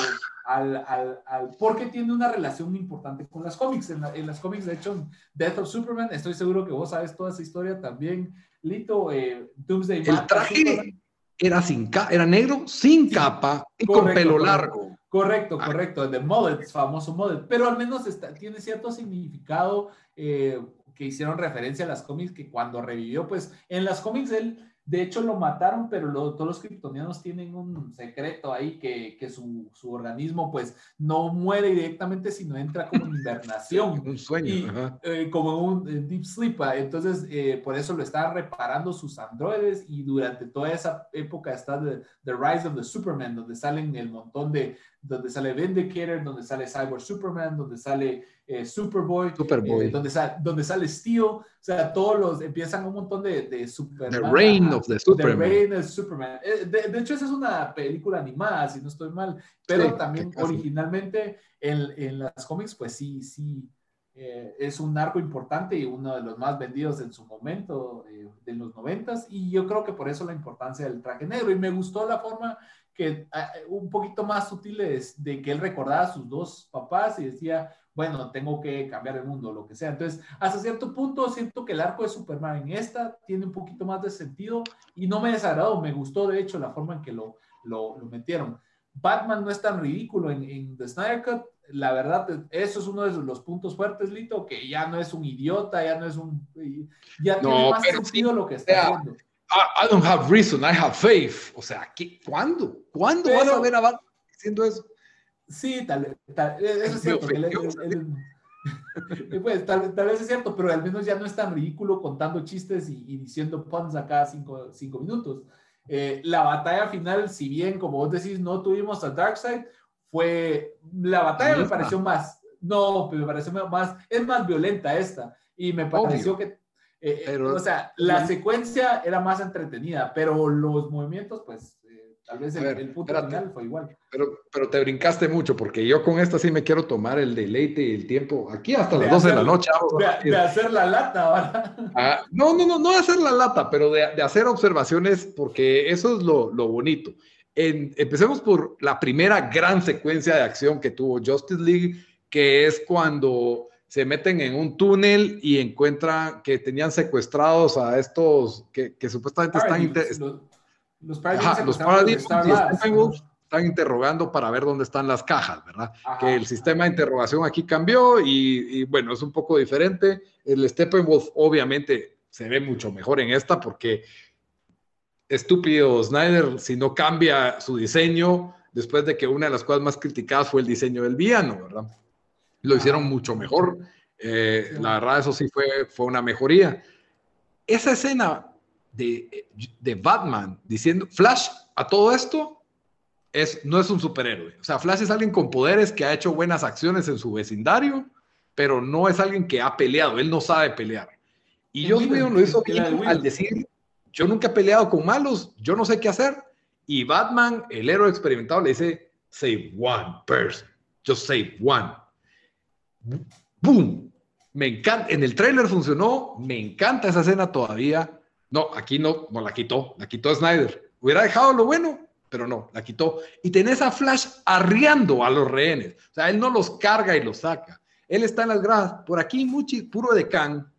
al, al, al, porque tiene una relación importante con las cómics. En, las cómics, de hecho, Death of Superman, estoy seguro que vos sabes toda esa historia también. Lito, eh, Doomsday. El traje era, sin era negro, sin capa y con pelo largo. Correcto, ah. correcto, The Mullet, famoso Mullet, pero al menos está, tiene cierto significado eh, que hicieron referencia a las cómics, que cuando revivió, pues en las cómics él de hecho, lo mataron, pero todos los kryptonianos tienen un secreto ahí que, que su, su, organismo pues no muere directamente, sino entra como en [LAUGHS] hibernación. un sueño. Eh, como un deep sleep. Ah, entonces, eh, por eso lo están reparando sus androides y durante toda esa época está The, the Rise of the Superman, donde salen el montón de, donde sale Vindicator, donde sale Cyber Superman, donde sale eh, Superboy, Superboy. Eh, donde, sale, donde sale Steel, o sea, todos los, empiezan un montón de, de Superman. The Reign of the Superman. The Reign of Superman. Eh, de, hecho, esa es una película animada, si no estoy mal, pero también originalmente en, en, las cómics, pues sí, sí, es un arco importante y uno de los más vendidos en su momento, de los noventas, y yo creo que por eso la importancia del traje negro, y me gustó la forma que un poquito más sutil de que él recordaba a sus dos papás y decía, bueno, tengo que cambiar el mundo, lo que sea. Entonces, hasta cierto punto siento que el arco de Superman en esta tiene un poquito más de sentido y no me desagradó, me gustó de hecho la forma en que lo, lo, metieron. Batman no es tan ridículo en, en, The Snyder Cut, la verdad, eso es uno de los puntos fuertes, Lito, que ya no es un idiota, ya no es un... Ya tiene más sentido lo que está haciendo. I, don't have reason, I have faith. O sea, ¿qué, ¿cuándo? ¿Cuándo vas a ver a Batman diciendo eso? Sí, tal, tal eso es cierto. [LAUGHS] pues, tal, vez es cierto, pero al menos ya no es tan ridículo contando chistes y, diciendo puns a cada cinco, cinco minutos. Eh, la batalla final, si bien, como vos decís, no tuvimos a Darkseid, fue. La batalla me pareció más. No, me pareció más. Es más violenta esta. Y me pareció que eh, eh, o sea, la secuencia era más entretenida, pero los movimientos, pues, eh, tal vez el, punto final fue igual. Pero, pero te brincaste mucho, porque yo con esta sí me quiero tomar el deleite y el tiempo, aquí hasta las 12 de la noche. De, hacer la lata, ¿verdad? Ah, no, no, no, no de hacer la lata, pero de, de hacer observaciones, porque eso es lo, lo bonito. En, empecemos por la primera gran secuencia de acción que tuvo Justice League, que es cuando se meten en un túnel y encuentran que tenían secuestrados a estos que, supuestamente están... Los, los, están interrogando para ver dónde están las cajas, ¿verdad? Que el sistema de interrogación aquí cambió y, bueno, es un poco diferente. El Steppenwolf obviamente se ve mucho mejor en esta porque estúpido Snyder, si no cambia su diseño, después de que una de las cosas más criticadas fue el diseño del villano, ¿verdad? Lo hicieron mucho mejor. Eh, la verdad, eso sí fue, fue una mejoría. Esa escena de, de, Batman diciendo, Flash, a todo esto, es, no es un superhéroe. O sea, Flash es alguien con poderes que ha hecho buenas acciones en su vecindario, pero no es alguien que ha peleado, él no sabe pelear. Y yo lo hizo bien al decir, yo nunca he peleado con malos, yo no sé qué hacer. Y Batman, el héroe experimentado, le dice, save one person, just save one. ¡Boom! Me encanta, en el tráiler funcionó, me encanta esa escena todavía. No, aquí no, no la quitó, la quitó Snyder. Hubiera dejado lo bueno, pero no, la quitó. Y tenés a Flash arriando a los rehenes. O sea, él no los carga y los saca. Él está en las gradas, por aquí mucho, puro de can,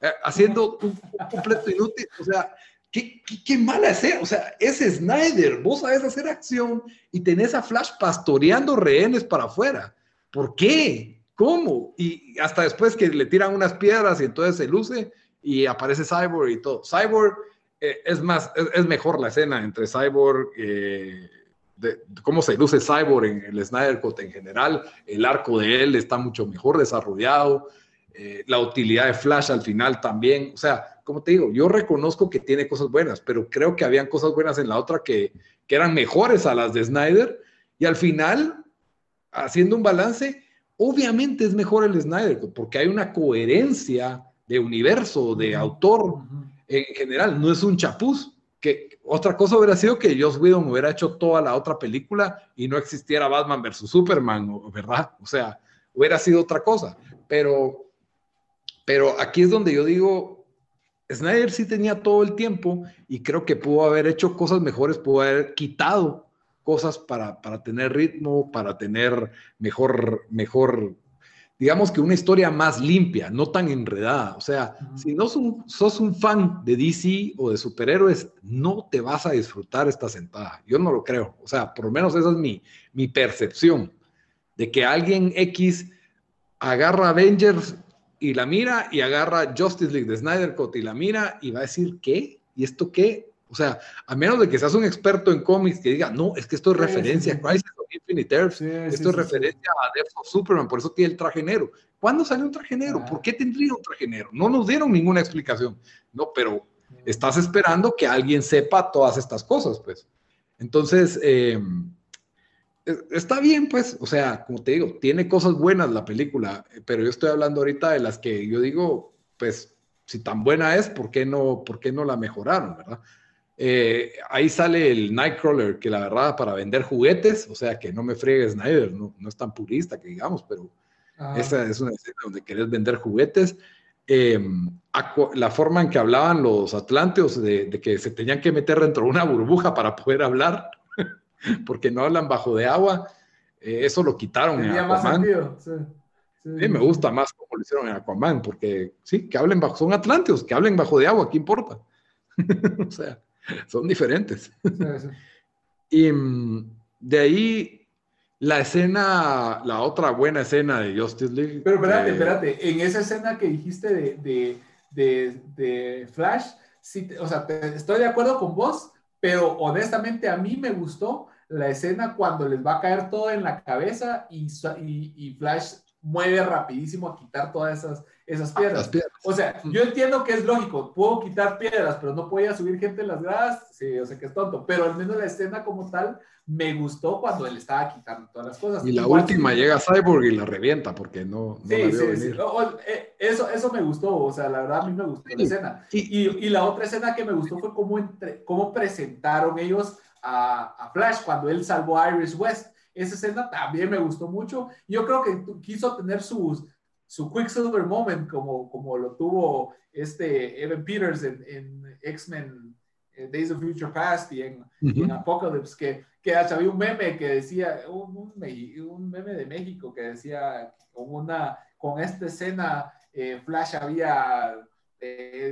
eh, haciendo un, completo inútil. O sea, ¿qué, qué, mala es, o sea, es Snyder. Vos sabés hacer acción y tenés a Flash pastoreando rehenes para afuera. ¿Por qué? ¿Cómo? Y hasta después que le tiran unas piedras y entonces se luce y aparece Cyborg y todo. Cyborg eh, es más, es, mejor la escena entre Cyborg, eh, cómo se luce Cyborg en el Snyder Cut en general. El arco de él está mucho mejor desarrollado. Eh, la utilidad de Flash al final también. O sea, como te digo, yo reconozco que tiene cosas buenas, pero creo que habían cosas buenas en la otra que, que eran mejores a las de Snyder. Y al final, haciendo un balance, Obviamente es mejor el Snyder porque hay una coherencia de universo, de autor en general, no es un chapuz. Que otra cosa hubiera sido que Joss Whedon hubiera hecho toda la otra película y no existiera Batman versus Superman, ¿verdad? O sea, hubiera sido otra cosa. Pero, pero aquí es donde yo digo, Snyder sí tenía todo el tiempo y creo que pudo haber hecho cosas mejores, pudo haber quitado cosas para, tener ritmo, para tener mejor, mejor, digamos que una historia más limpia, no tan enredada. O sea, si no sos un fan de DC o de superhéroes, no te vas a disfrutar esta sentada. Yo no lo creo. O sea, por lo menos esa es mi, mi percepción, de que alguien X agarra Avengers y la mira y agarra Justice League de Snyder Cut y la mira y va a decir, ¿qué? ¿Y esto qué? O sea, a menos de que seas un experto en cómics que diga, no, es que esto es referencia a Crisis of Infinite Earth, esto es referencia a Death of Superman, por eso tiene el traje negro. ¿Cuándo salió un traje negro? Ah. ¿Por qué tendría un traje negro? No nos dieron ninguna explicación. No, pero estás esperando que alguien sepa todas estas cosas, pues. Entonces, eh, está bien, pues, o sea, como te digo, tiene cosas buenas la película, pero yo estoy hablando ahorita de las que yo digo, pues, si tan buena es, ¿por qué no, por qué no la mejoraron, verdad? Eh, ahí sale el Nightcrawler, que la verdad, para vender juguetes, o sea, que no me friegue Snyder, no, no es tan purista que digamos, pero esa es una escena donde querés vender juguetes. Em, la forma en que hablaban los atlanteos de, que se tenían que meter dentro de una burbuja para poder hablar, [LAUGHS] porque no hablan bajo de agua, eh, eso lo quitaron en Aquaman. Sí. me gusta más como lo hicieron en Aquaman, porque sí, que hablen bajo, son atlanteos, que hablen bajo de agua, ¿qué importa? [LAUGHS] o sea, [LAUGHS] son diferentes. y mm, de ahí la escena, la otra buena escena de Justice League. Pero espérate, espérate, en esa escena que dijiste de, de, de, Flash, sí, o sea, estoy de acuerdo con vos, pero honestamente a mí me gustó la escena cuando les va a caer todo en la cabeza y, y, Flash mueve rapidísimo a quitar todas esas, esas ah, piedras. O sea, yo entiendo que es lógico, puedo quitar piedras, pero no podía subir gente en las gradas, sí, o sea que es tonto, pero al menos la escena como tal me gustó cuando él estaba quitando todas las cosas. Y la última llega Cyborg y la revienta porque no, no sí, sí, sí. Eh, eso, eso me gustó, o sea, la verdad a mí me gustó la escena. Y, y, la otra escena que me gustó fue cómo, entre, cómo presentaron ellos a, a, Flash cuando él salvó a Iris West. Esa escena también me gustó mucho. Yo creo que quiso tener sus, su Quicksilver moment como, como lo tuvo este Evan Peters en, en X-Men eh, Days of Future Past y en, en Apocalypse, que que había un meme que decía, un, un, meme de México que decía, con, una, con esta escena, eh, Flash había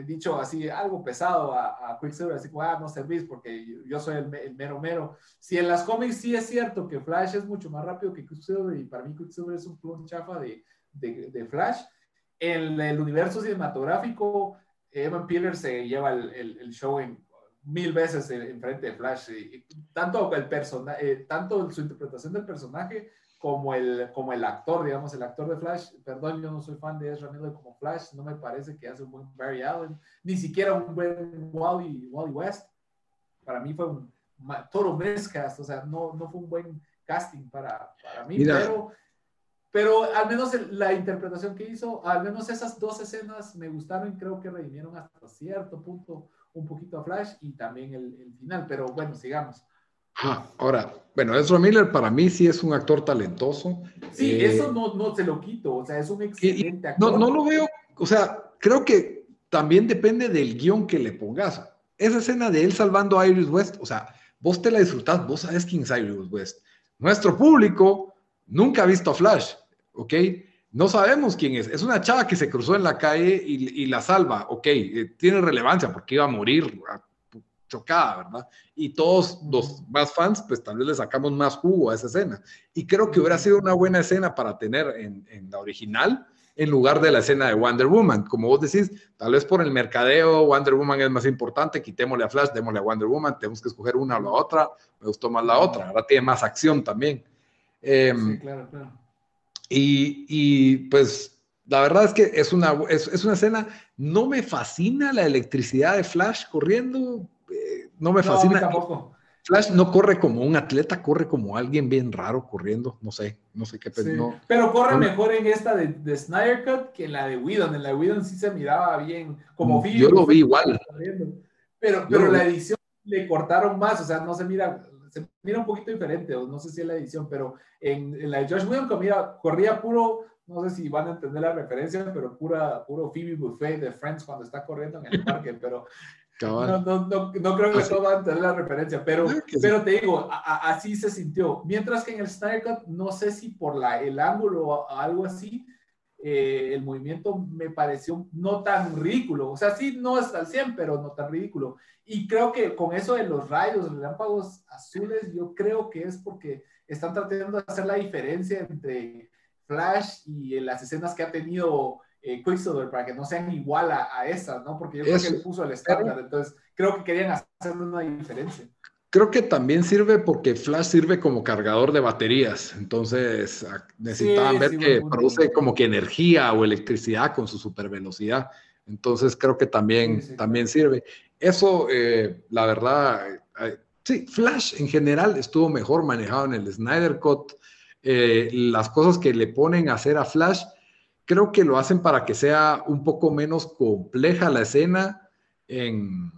dicho así algo pesado a, Quicksilver, así como, ah, no servís porque yo soy el, mero mero. Si en las cómics sí es cierto que Flash es mucho más rápido que Quicksilver y para mí Quicksilver es un clon chafa de, de, de Flash, en el universo cinematográfico, Evan Peeler se lleva el, el, el show en mil veces en, frente de Flash. Y, tanto, el personaje, eh, tanto su interpretación del personaje como el, como el actor, digamos, el actor de Flash. Perdón, yo no soy fan de Ezra Miller como Flash, no me parece que hace un buen Barry Allen, ni siquiera un buen Wally, Wally West. Para mí fue un total miscast, o sea, no, no fue un buen casting para, para mí, pero pero al menos la interpretación que hizo, al menos esas dos escenas me gustaron y creo que redimieron hasta cierto punto un poquito a Flash y también el, final, pero bueno, sigamos. Ahora, bueno, Ezra Miller para mí sí es un actor talentoso. Sí, eh, eso no, no se lo quito, o sea, es un excelente actor. No, no lo veo, o sea, creo que también depende del guion que le pongas. Esa escena de él salvando a Iris West, o sea, vos te la disfrutás, vos sabes quién es Iris West. Nuestro público nunca ha visto a Flash, ¿ok? No sabemos quién es. Es una chava que se cruzó en la calle y, la salva. Ok, eh, tiene relevancia porque iba a morir chocada, ¿verdad? Y todos los más fans, pues tal vez le sacamos más jugo a esa escena. Y creo que hubiera sido una buena escena para tener en, la original en lugar de la escena de Wonder Woman. Como vos decís, tal vez por el mercadeo, Wonder Woman es más importante, quitémosle a Flash, démosle a Wonder Woman, tenemos que escoger una o la otra, me gustó más la otra, ahora tiene más acción también. Em, sí, claro, claro. Y, pues la verdad es que es una, es, una escena, no me fascina la electricidad de Flash corriendo, eh, no me fascina. tampoco. Flash no corre como un atleta, corre como alguien bien raro corriendo, no sé, no sé qué pero Pero corre mejor en esta de, de, Snyder Cut que en la de Whedon, en la de Whedon sí se miraba bien, como mm, Yo lo vi igual. Pero, pero la edición le cortaron más, o sea, no se mira, se mira un poquito diferente, o no sé si es la edición, pero en, la de Josh Whedon corría puro, no sé si van a entender la referencia, pero pura, puro Phoebe Buffet de Friends cuando está corriendo en el parque, [LAUGHS] pero no, no, no, no, creo que todos van a entender la referencia, pero, pero te digo, así se sintió. Mientras que en el Snyder Cut, no sé si por la, el ángulo o algo así, eh, el movimiento me pareció no tan ridículo. O sea, sí, no es al 100, pero no tan ridículo. Y creo que con eso de los rayos, los relámpagos azules, yo creo que es porque están tratando de hacer la diferencia entre Flash y las escenas que ha tenido eh, Quicksilver para que no sean igual a, a esas, ¿no? Porque yo creo que le puso el estándar. Entonces, creo que querían hacer una diferencia. Creo que también sirve porque Flash sirve como cargador de baterías, entonces necesitaban ver que produce como que energía o electricidad con su super velocidad. Entonces creo que también, también sirve. Eso, eh, la verdad, eh, sí, Flash en general estuvo mejor manejado en el Snyder Cut. Eh, las cosas que le ponen a hacer a Flash, creo que lo hacen para que sea un poco menos compleja la escena en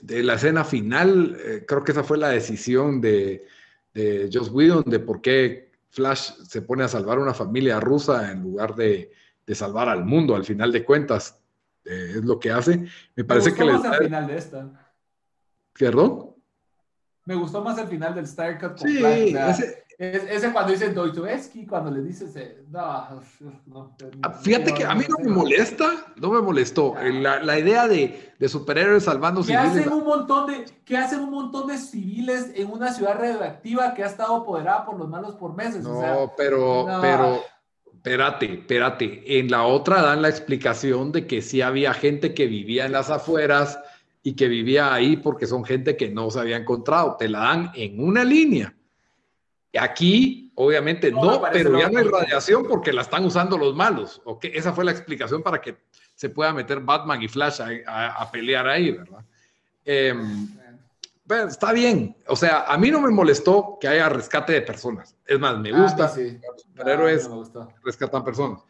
de la escena final, eh, creo que esa fue la decisión de, de Joss Whedon de por qué Flash se pone a salvar a una familia rusa en lugar de, salvar al mundo, al final de cuentas. Eh, es lo que hace. Me parece que... Más al final de esta. ¿Perdón? Me gustó más el final del Star Cut. sí, ese, ese cuando dice Dostoevsky, cuando le dices, eh, no, [LAUGHS] no, Fíjate que a mí no me molesta, no me molestó. La, la idea de, de, superhéroes salvando que Hacen un montón de, que hacen un montón de civiles en una ciudad radioactiva que ha estado apoderada por los malos por meses. No, pero, pero, espérate, espérate. En la otra dan la explicación de que sí había gente que vivía en las afueras y que vivía ahí porque son gente que no se había encontrado. Te la dan en una línea. Aquí, obviamente, no, pero ya no hay radiación porque la están usando los malos. ¿okay? Esa fue la explicación para que se pueda meter Batman y Flash a, pelear ahí, ¿verdad? Em, está bien. O sea, a mí no me molestó que haya rescate de personas. Es más, me ah, gusta. sí. Los superhéroes ah, rescatan personas.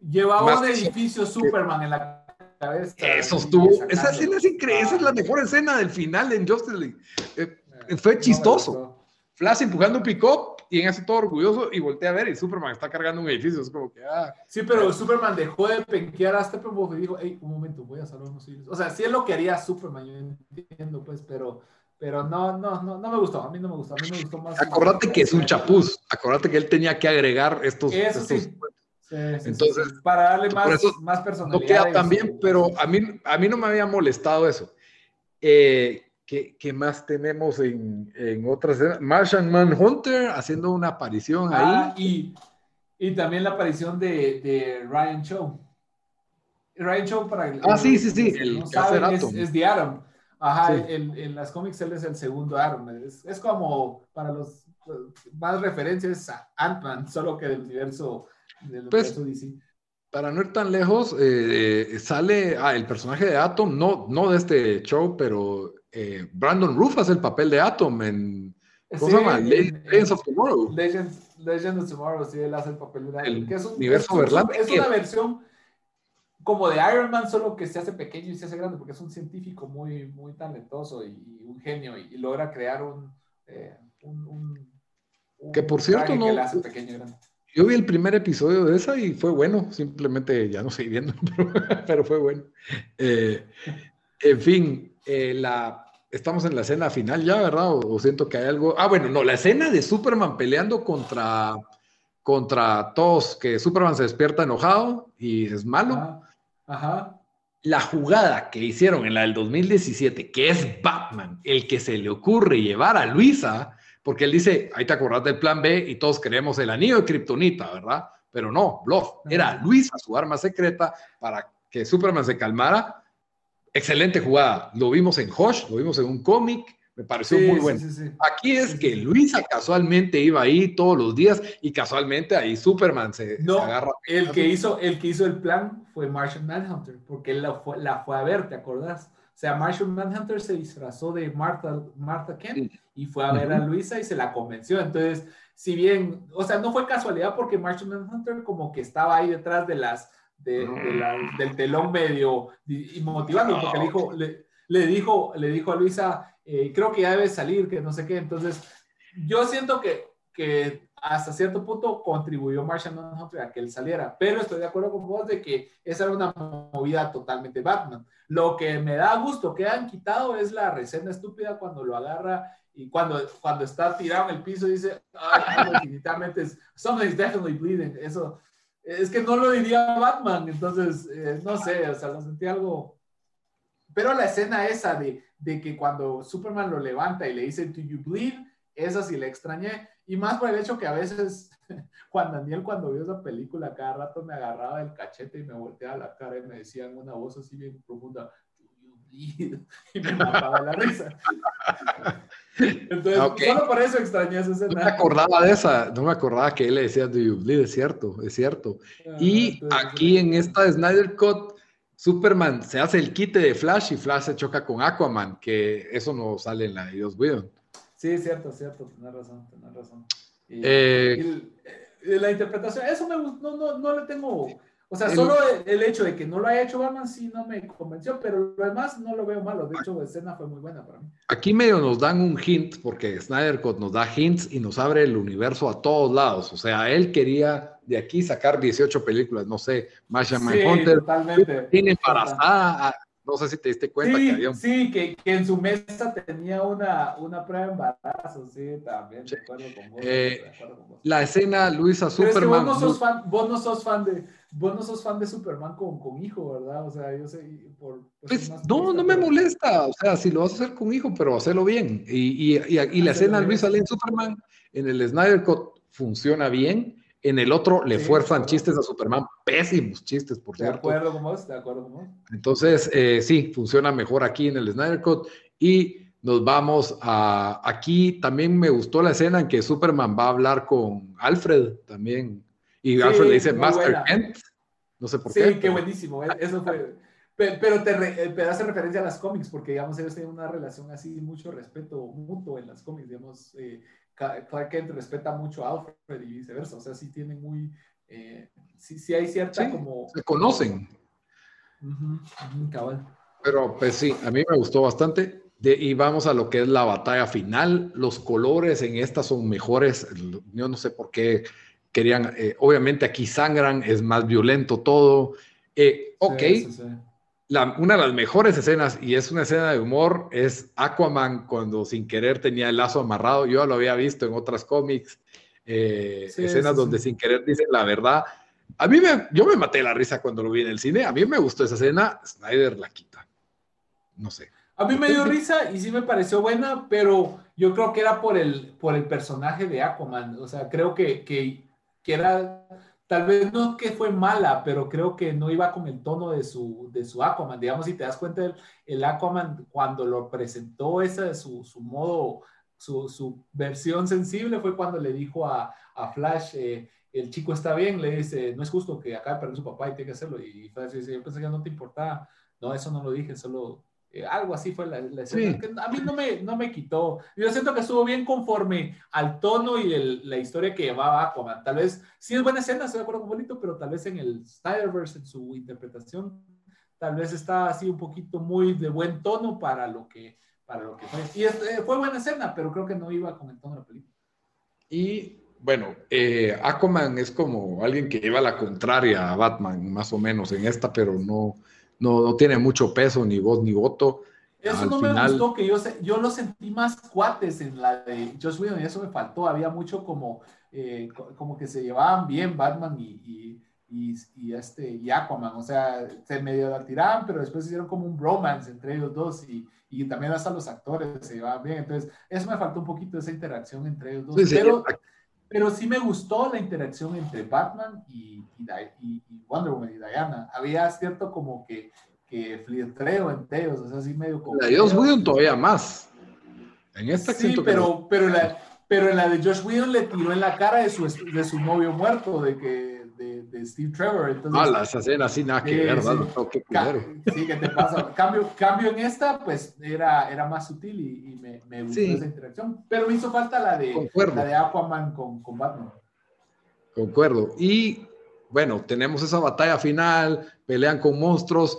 Llevaba un edificio Superman en la cabeza. Eso estuvo. Esa escena es increíble. Esa es la mejor escena del final en Justice League. Eh, eh, fue chistoso. Flash empujando un pick-up y en eso todo orgulloso y voltea a ver y Superman está cargando un edificio. Es como que, ah. Sí, pero Superman dejó de penquear hasta y dijo, hey, un momento, voy a salvar unos hilos. O sea, sí es lo que haría Superman, yo entiendo, pues, pero, pero no, no, no, no me gustó. A mí no me gustó. A mí me gustó más. Acordate que es un chapuz. Acordate que él tenía que agregar estos. Eso sí. Sí, Entonces, para darle más, más personalidad. No queda tan bien, pero a mí, a mí no me había molestado eso. Eh, ¿Qué, más tenemos en, en otras? Martian Manhunter haciendo una aparición ah, ahí. Y, y, también la aparición de, de Ryan Cho. Ryan Cho, para el, Ah, sí, sí, sí. El no saben, es, es de Adam. Ajá, en, las cómics él es el segundo Adam. Es, es como para los más referencias a Ant-Man, [LAUGHS] solo que del universo, del pues, universo DC para no ir tan lejos, eh, eh, sale ah, el personaje de Atom, no, no de este show, pero eh, Brandon Roof hace el papel de Atom en. ¿Cómo se llama? Legends of Tomorrow. Legends, Legends of Tomorrow, sí, él hace el papel de Atom. que es un, universo es, es una versión como de Iron Man, solo que se hace pequeño y se hace grande, porque es un científico muy, muy talentoso y, un genio y, logra crear un, un, que por cierto no. pequeño y yo vi el primer episodio de esa y fue bueno, simplemente ya no seguí viendo, [LAUGHS] pero, fue bueno. Eh, en fin, eh, la, estamos en la escena final ya, ¿verdad? O, siento que hay algo. Ah, bueno, no, la escena de Superman peleando contra, contra todos, que Superman se despierta enojado y es malo. Ajá. La jugada que hicieron en la del 2017, que es Batman, el que se le ocurre llevar a Luisa porque él dice, ahí te acordás del plan B y todos queremos el anillo de Kryptonita, ¿verdad? Pero no, bluff. Era Luisa su arma secreta para que Superman se calmara. Excelente jugada. Lo vimos en Hush, lo vimos en un cómic. Me pareció muy bueno. Aquí es que Luisa casualmente iba ahí todos los días y casualmente ahí Superman se, no, agarra. El que, hizo, el que hizo el plan fue Martian Manhunter, porque él la fue, la fue a ver, ¿te acordás? O sea, Martian Manhunter se disfrazó de Martha, Martha Kent y fue a ver a Luisa y se la convenció. Entonces, si bien, o sea, no fue casualidad porque Martian Manhunter como que estaba ahí detrás de las, de, del telón medio y motivando, porque le dijo, le, dijo, le dijo a Luisa, eh, creo que ya debe salir, que no sé qué. Entonces, yo siento que, que hasta cierto punto contribuyó Manhunter a que él saliera, pero estoy de acuerdo con vos de que esa era una movida totalmente Batman. Lo que me da gusto que han quitado es la recena estúpida cuando lo agarra y cuando, cuando está tirado en el piso dice, ay, definitivamente es, something's definitely bleeding. Eso, es que no lo diría Batman, entonces, eh, no sé, o sea, lo sentí algo... Pero la escena esa de, de que cuando Superman lo levanta y le dice, do you bleed? Esa sí la extrañé y más por el hecho que a veces, [LAUGHS] Juan Daniel cuando vio esa película, cada rato me agarraba del cachete y me volteaba la cara y me decía en una voz así bien profunda, [LAUGHS] y me mataba la risa. Entonces, solo por eso extrañé esa escena. No me acordaba de esa, no me acordaba que él le decía, do you bleed? Es cierto, es cierto. Ah, y aquí en esta Snyder Cut, Superman se hace el quite de Flash y Flash se choca con Aquaman, que eso no sale en la de Dios Whedon. Sí, cierto, cierto, tenés razón, tenés razón. Y, eh, la interpretación, eso me no, no, no le tengo, o sea, solo el, hecho de que no lo haya hecho Batman sí no me convenció, pero lo demás no lo veo malo. De hecho, la escena fue muy buena para mí. Aquí medio nos dan un hint, porque Snyder Cut nos da hints y nos abre el universo a todos lados. O sea, él quería de aquí sacar 18 películas, no sé, Masha sí, Hunter, totalmente. tiene embarazada no sé si te diste cuenta que había un... Sí, que, que, en su mesa tenía una, una prueba de embarazo, sí, también, de acuerdo con vos. Eh, la escena, Luisa Superman... Pero es que vos no sos fan, vos no sos fan de, vos no sos fan de Superman con, con hijo, ¿verdad? O sea, yo sé, por... Pues, no, no me molesta, o sea, si lo vas a hacer con hijo, pero hacerlo bien. Y, y, y, y la escena Luisa en Superman, en el Snyder Cut, funciona bien, En el otro le fuerzan chistes a Superman, pésimos chistes, por cierto. De acuerdo con vos, de acuerdo con vos. Entonces, eh, sí, funciona mejor aquí en el Snyder Cut. Y nos vamos a. Aquí también me gustó la escena en que Superman va a hablar con Alfred también. Y Alfred le dice Master Kent. No sé por qué. Sí, qué buenísimo. Eso fue. Pero te, eh, hace referencia a las cómics, porque digamos, ellos tienen una relación así, mucho respeto mutuo en las cómics. Digamos, eh, Clark Kent respeta mucho a Alfred y viceversa. O sea, sí tienen muy. Eh, sí, hay cierta como. Se conocen. cabal. Pero pues sí, a mí me gustó bastante. y vamos a lo que es la batalla final. Los colores en esta son mejores. Yo no sé por qué querían. Eh, obviamente aquí sangran, es más violento todo. Eh, ok, una de las mejores escenas, y es una escena de humor, es Aquaman cuando sin querer tenía el lazo amarrado. Yo lo había visto en otras cómics, eh, escenas donde sin querer dicen la verdad. A mí me, yo me maté la risa cuando lo vi en el cine. A mí me gustó esa escena. Snyder la quita. No sé. A mí me dio risa y sí me pareció buena, pero yo creo que era por el, por el personaje de Aquaman. O sea, creo que, que, que era tal vez no que fue mala, pero creo que no iba con el tono de su, de su Aquaman. Digamos, si te das cuenta, el, el Aquaman cuando lo presentó, esa su, su modo, su, su, versión sensible fue cuando le dijo a, a Flash, eh, el chico está bien, le dice, no es justo que acá perdió su papá y tiene que hacerlo. Y Flash dice, yo pensé que no te importaba. No, eso no lo dije, solo eh, algo así fue la, escena. a mí no me, no me quitó. Yo siento que estuvo bien conforme al tono y el, la historia que llevaba Aquaman. Tal vez, sí es buena escena, estoy de acuerdo con bonito, pero tal vez en el Snyderverse, en su interpretación, tal vez está así un poquito muy de buen tono para lo que, para lo que fue. Y eh, fue buena escena, pero creo que no iba con el tono de la película. Y bueno, eh, Aquaman es como alguien que lleva la contraria a Batman, más o menos en esta, pero no no, tiene mucho peso, ni voz ni voto. Eso no me gustó, que yo, yo lo sentí más cuates en la de Josh Whedon y eso me faltó. Había mucho como, eh, como que se llevaban bien Batman y, y, y, este, y Aquaman. O sea, se medio la tiraban, pero después hicieron como un bromance entre ellos dos y, y también hasta los actores se llevaban bien. Entonces, eso me faltó un poquito esa interacción entre ellos dos. pero, pero sí me gustó la interacción entre Batman y, y, Wonder Woman y Diana. Había cierto como que, que flirtreo entre ellos, o sea, así medio como... La de Josh Whedon todavía más. En esta Sí, pero, pero, la, pero en la de Josh Whedon le tiró en la cara de su, de su novio muerto, de que de, Steve Trevor. Entonces, ah, la escena así nada que ver, ¿verdad? Sí, ¿qué te pasa? Cambio, cambio en esta, pues era, era más sutil y, me, me, gustó esa interacción. Pero me hizo falta la de, la de Aquaman con, con Batman. Concuerdo. Y bueno, tenemos esa batalla final, pelean con monstruos.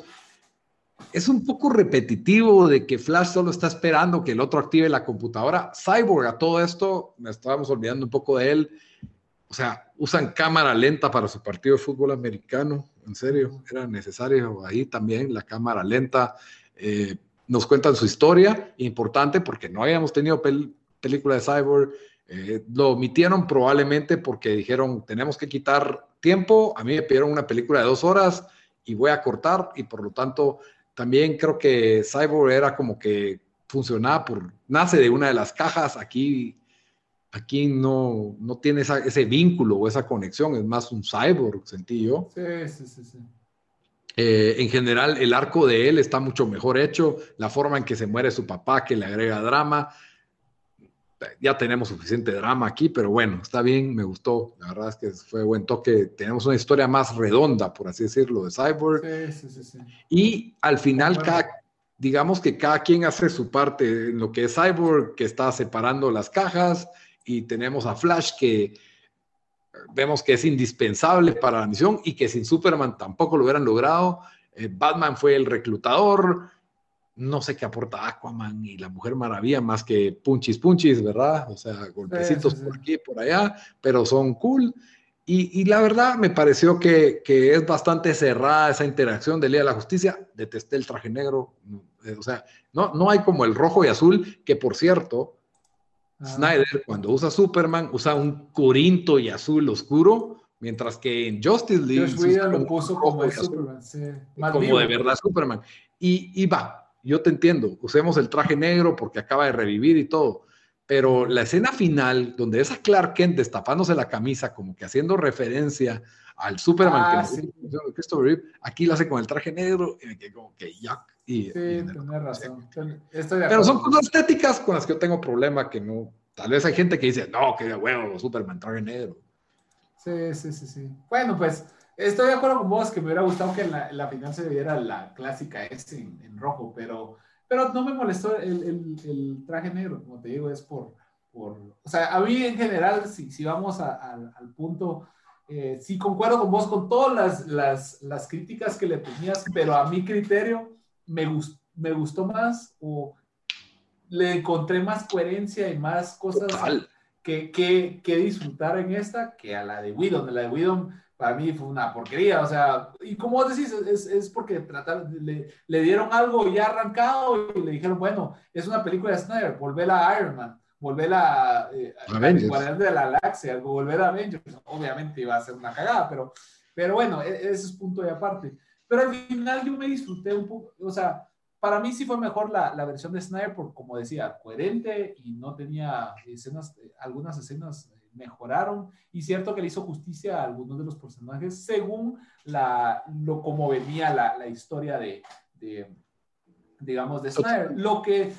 Es un poco repetitivo de que Flash solo está esperando que el otro active la computadora. Cyborg a todo esto, me estábamos olvidando un poco de él. O sea, usan cámara lenta para su partido de fútbol americano. En serio, era necesario ahí también la cámara lenta. Eh, nos cuentan su historia, importante porque no habíamos tenido película de Cyborg. Eh, lo omitieron probablemente porque dijeron, tenemos que quitar tiempo. A mí me pidieron una película de dos horas y voy a cortar y por lo tanto también creo que Cyborg era como que funcionaba por, nace de una de las cajas, aquí aquí no, no tiene ese vínculo o esa conexión, es más un cyborg, sentí yo. Sí, sí, sí. sí. Eh, en general, el arco de él está mucho mejor hecho, la forma en que se muere su papá, que le agrega drama. Ya tenemos suficiente drama aquí, pero bueno, está bien, me gustó. La verdad es que fue buen toque. Tenemos una historia más redonda, por así decirlo, de Cyborg. Sí, sí, sí. Y al final, digamos que cada quien hace su parte en lo que es Cyborg, que está separando las cajas, y tenemos a Flash que vemos que es indispensable para la misión y que sin Superman tampoco lo hubieran logrado. Eh, Batman fue el reclutador. No sé qué aporta Aquaman y la Mujer Maravilla más que punchis punchis, ¿verdad? O sea, golpecitos por aquí, por allá, pero son cool. Y, la verdad me pareció que, que, es bastante cerrada esa interacción de Día de la Justicia. Detesté el traje negro. Eh, o sea, no, no hay como el rojo y azul, que por cierto, Ah. Snyder, cuando usa Superman, usa un corinto y azul oscuro, mientras que en Justice League. lo puso como, Superman, como de verdad Superman. Y, y va, yo te entiendo, usemos el traje negro porque acaba de revivir y todo, pero la escena final, donde esa Clark Kent destapándose la camisa, como que haciendo referencia al Superman que ah, sí. Christopher Reeve, aquí lo hace con el traje negro y me quedé como que yuck. Y, sí, tienes razón. pero son cosas estéticas con las que yo tengo problema que no. Tal vez hay gente que dice, no, que de huevo, Superman traje negro. Sí, sí, sí, sí. Bueno, pues estoy de acuerdo con vos que me hubiera gustado que en la, final se viera la clásica S en, rojo, pero, pero no me molestó el, el, el, traje negro, como te digo, es por, por, o sea, a mí en general, si, si vamos al punto, eh, sí concuerdo con vos con todas las, las, las, críticas que le tenías, pero a mi criterio me, gust, me gustó más o le encontré más coherencia y más cosas que, que, que, disfrutar en esta que a la de Widom. La de Widom para mí fue una porquería, o sea, y como vos decís, es, es porque tratar, le, le, dieron algo ya arrancado y le dijeron, bueno, es una película de Snyder, volver a Iron Man, volver a, eh, a de la Galaxia, volver a Avengers, obviamente iba a ser una cagada, pero, pero bueno, e, ese es punto de aparte. Pero al final yo me disfruté un poco, o sea, para mí sí fue mejor la, la versión de Snyder, porque como decía, coherente y no tenía escenas, algunas escenas mejoraron y cierto que le hizo justicia a algunos de los personajes según la, lo como venía la, la historia de, de, digamos, de Snyder. Lo que,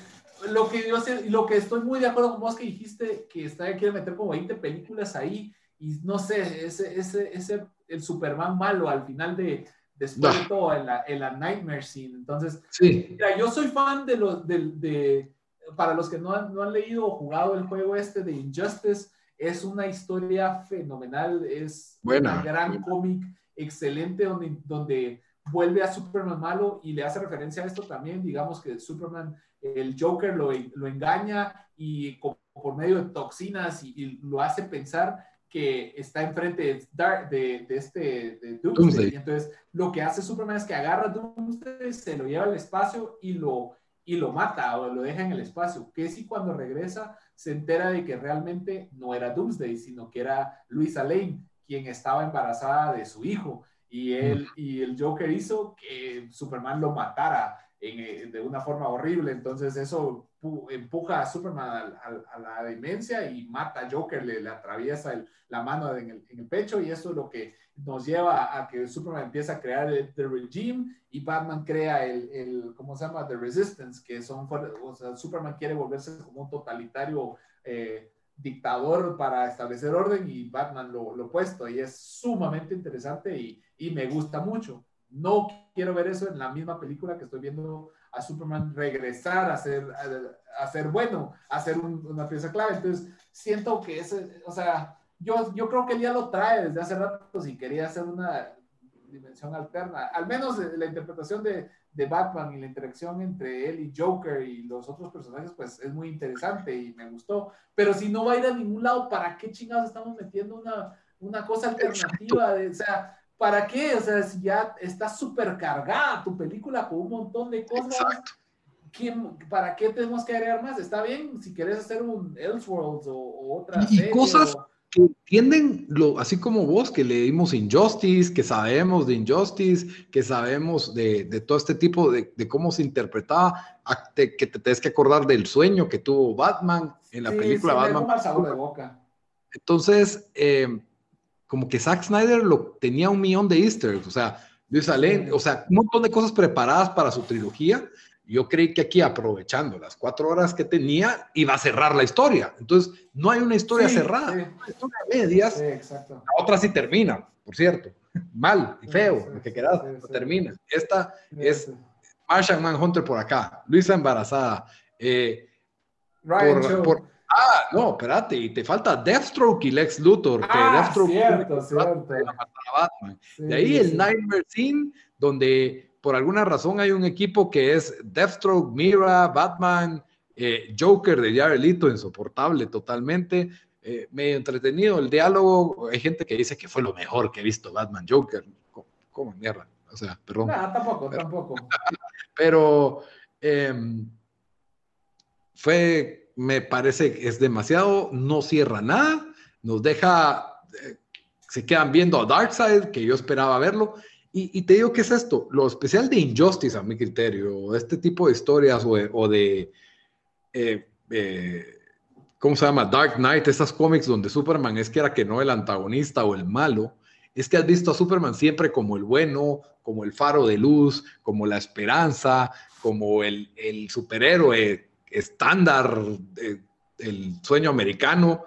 lo que yo sé, lo que estoy muy de acuerdo con vos que dijiste que Snyder quiere meter como 20 películas ahí y no sé, ese, ese, ese, el Superman malo al final de, después de todo en la, en la Nightmare Scene. Entonces, sí. mira, yo soy fan de los, de, de, para los que no han, no han leído o jugado el juego este de Injustice, es una historia fenomenal, es un gran cómic excelente donde, donde vuelve a Superman malo y le hace referencia a esto también, digamos que Superman, el Joker lo, lo engaña y por medio de toxinas y, lo hace pensar que está enfrente de, de, de este de Doomsday. Y entonces lo que hace Superman es que agarra a Doomsday, se lo lleva al espacio y lo, y lo mata o lo deja en el espacio. Que si cuando regresa se entera de que realmente no era Doomsday, sino que era Luisa Lane, quien estaba embarazada de su hijo. Y, él, y el Joker hizo que Superman lo matara eh, de una forma horrible. Entonces eso empuja a Superman a, la demencia y mata a Joker, le, atraviesa la mano en el, pecho y eso es lo que nos lleva a que Superman empieza a crear el The Regime y Batman crea el, el, ¿cómo se llama? The Resistance, que son, o sea, Superman quiere volverse como un totalitario eh, dictador para establecer orden y Batman lo, lo opuesto y es sumamente interesante y, y me gusta mucho. No quiero ver eso en la misma película que estoy viendo a Superman regresar a ser, a, ser bueno, a ser una pieza clave. Entonces, siento que ese, o sea, yo, yo creo que él ya lo trae desde hace rato si quería hacer una dimensión alterna. Al menos la interpretación de, de, Batman y la interacción entre él y Joker y los otros personajes, pues es muy interesante y me gustó. Pero si no va a ir a ningún lado, ¿para qué chingados estamos metiendo una, una cosa alternativa? De, o sea, ¿para qué? O sea, si ya está súper cargada tu película con un montón de cosas. ¿Para qué tenemos que agregar más? Está bien si quieres hacer un Elseworlds o, o otra. Y cosas que entienden, lo, así como vos, que leímos Injustice, que sabemos de Injustice, que sabemos de, de todo este tipo de, de, cómo se interpretaba, que te tienes que acordar del sueño que tuvo Batman en la película sí, Batman. de boca. Entonces, eh, como que Zack Snyder lo, tenía un millón de easter eggs, o sea, Luis Allen, o sea, un montón de cosas preparadas para su trilogía. Yo creí que aquí, aprovechando las cuatro horas que tenía, iba a cerrar la historia. Entonces, no hay una historia cerrada, sí. una historia de medias. La otra sí termina, por cierto. Mal y feo, lo que quieras, termina. Esta es Martian Manhunter por acá, Luisa embarazada. Eh, por, por, Ah, no, espérate, y te falta Deathstroke y Lex Luthor. Que ah, Deathstroke cierto, cierto. de ahí el Nightmare Scene, donde por alguna razón hay un equipo que es Deathstroke, Mira, Batman, eh, Joker de Jared Leto, insoportable totalmente. Eh, medio entretenido el diálogo. Hay gente que dice que fue lo mejor que he visto Batman Joker. ¿Cómo, mierda? O sea, perdón. No, tampoco, tampoco. [LAUGHS] Pero em, fue me parece que es demasiado, no cierra nada, nos deja, eh, se quedan viendo a Darkseid, que yo esperaba verlo, y, te digo, ¿qué es esto? Lo especial de Injustice, a mi criterio, este tipo de historias o de, eh, eh, ¿cómo se llama? Dark Knight, estas cómics donde Superman es que era que no el antagonista o el malo, es que has visto a Superman siempre como el bueno, como el faro de luz, como la esperanza, como el, el superhéroe estándar, eh, el sueño americano.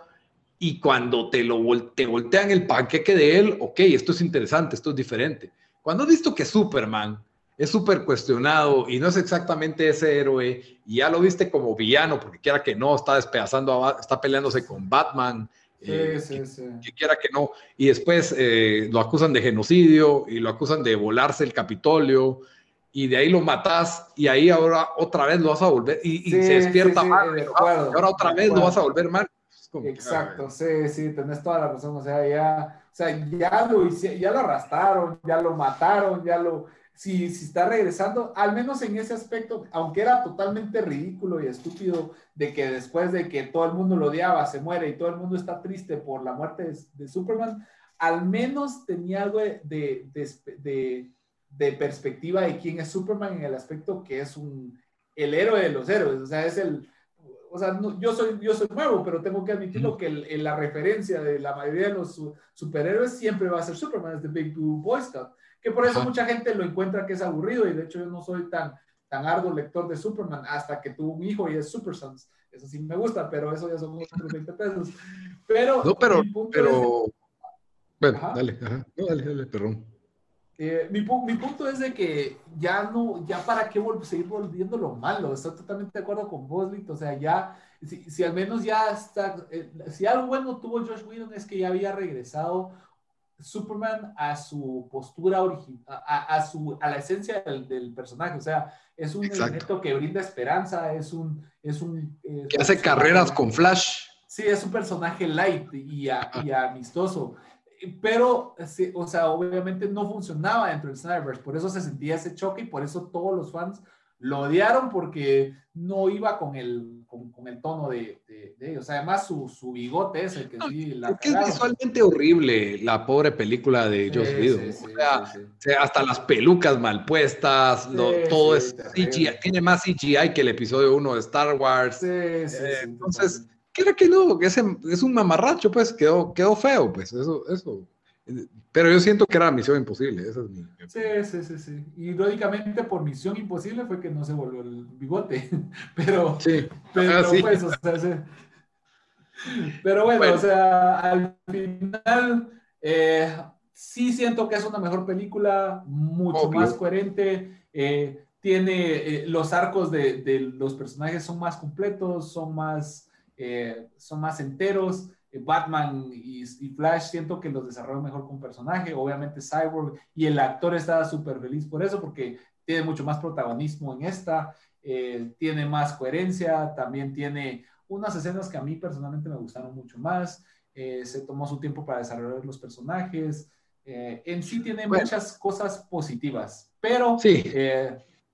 Y cuando te, lo te voltean el panqueque de él, ok, esto es interesante, esto es diferente. Cuando has visto que Superman es súper cuestionado y no es exactamente ese héroe, y ya lo viste como villano, porque quiera que no, está despedazando, está peleándose con Batman, eh, que, quiera que no, y después eh, lo acusan de genocidio y lo acusan de volarse el Capitolio, y de ahí lo matas, y ahí ahora otra vez lo vas a volver, y, se despierta mal, ahora otra vez lo vas a volver mal. Exacto, sí, sí, tenés toda la razón, o sea, ya, o sea, ya lo, ya lo arrastraron, ya lo mataron, ya lo, si, si está regresando, al menos en ese aspecto, aunque era totalmente ridículo y estúpido de que después de que todo el mundo lo odiaba, se muere y todo el mundo está triste por la muerte de, Superman, al menos tenía algo de, de, de, perspectiva de quién es Superman en el aspecto que es un, el héroe de los héroes, o sea, es el, o sea, yo, soy, yo soy nuevo, pero tengo que admitirlo que la referencia de la mayoría de los superhéroes siempre va a ser Superman, es The Big Blue Boy Scout que por eso mucha gente lo encuentra que es aburrido y de hecho yo no soy tan, tan arduo lector de Superman hasta que tuvo un hijo y es Super Sons. Eso sí me gusta, pero eso ya son otros 20 pesos. Pero, no, pero, pero, bueno, dale, ajá. No, dale, dale, perdón. Eh, mi, mi, punto es de que ya no, ya para qué seguir volviendo lo malo. Estoy totalmente de acuerdo con vos, Lito. O sea, ya, si, si al menos ya está, eh, si algo bueno tuvo Josh Whedon es que ya había regresado Superman a su postura original, a, su, a la esencia del, personaje. O sea, es un elemento que brinda esperanza, es un... Es un que hace carreras con Flash. Sí, es un personaje light y, amistoso. Pero, o sea, obviamente no funcionaba dentro del Snyderverse, por eso se sentía ese choque y por eso todos los fans lo odiaron porque no iba con el, con, el tono de, de, ellos. Además, su, su, bigote es el que sí la Es visualmente horrible la pobre película de Joss Whedon. o, sea, hasta las pelucas mal puestas, todo es CGI. Tiene más CGI que el episodio 1 de Star Wars. Eh, entonces, ¿qué era que no? Es, es un mamarracho, pues quedó, quedó feo, pues eso, eso. Pero yo siento que era Misión Imposible, esa es mi... Sí, sí, sí, sí. Y lógicamente por Misión Imposible fue que no se volvió el bigote, [LAUGHS] pero... Sí. Pero ah, pues, o sea, Pero bueno, o sea, al final eh, sí siento que es una mejor película, mucho más coherente, eh, tiene eh, los arcos de, de, los personajes son más completos, son más, son más enteros. Batman y, Flash siento que los desarrolló mejor con personaje, obviamente Cyborg y el actor estaba súper feliz por eso porque tiene mucho más protagonismo en esta, eh, tiene más coherencia, también tiene unas escenas que a mí personalmente me gustaron mucho más, eh, se tomó su tiempo para desarrollar los personajes, eh, en sí tiene muchas cosas positivas, pero sí.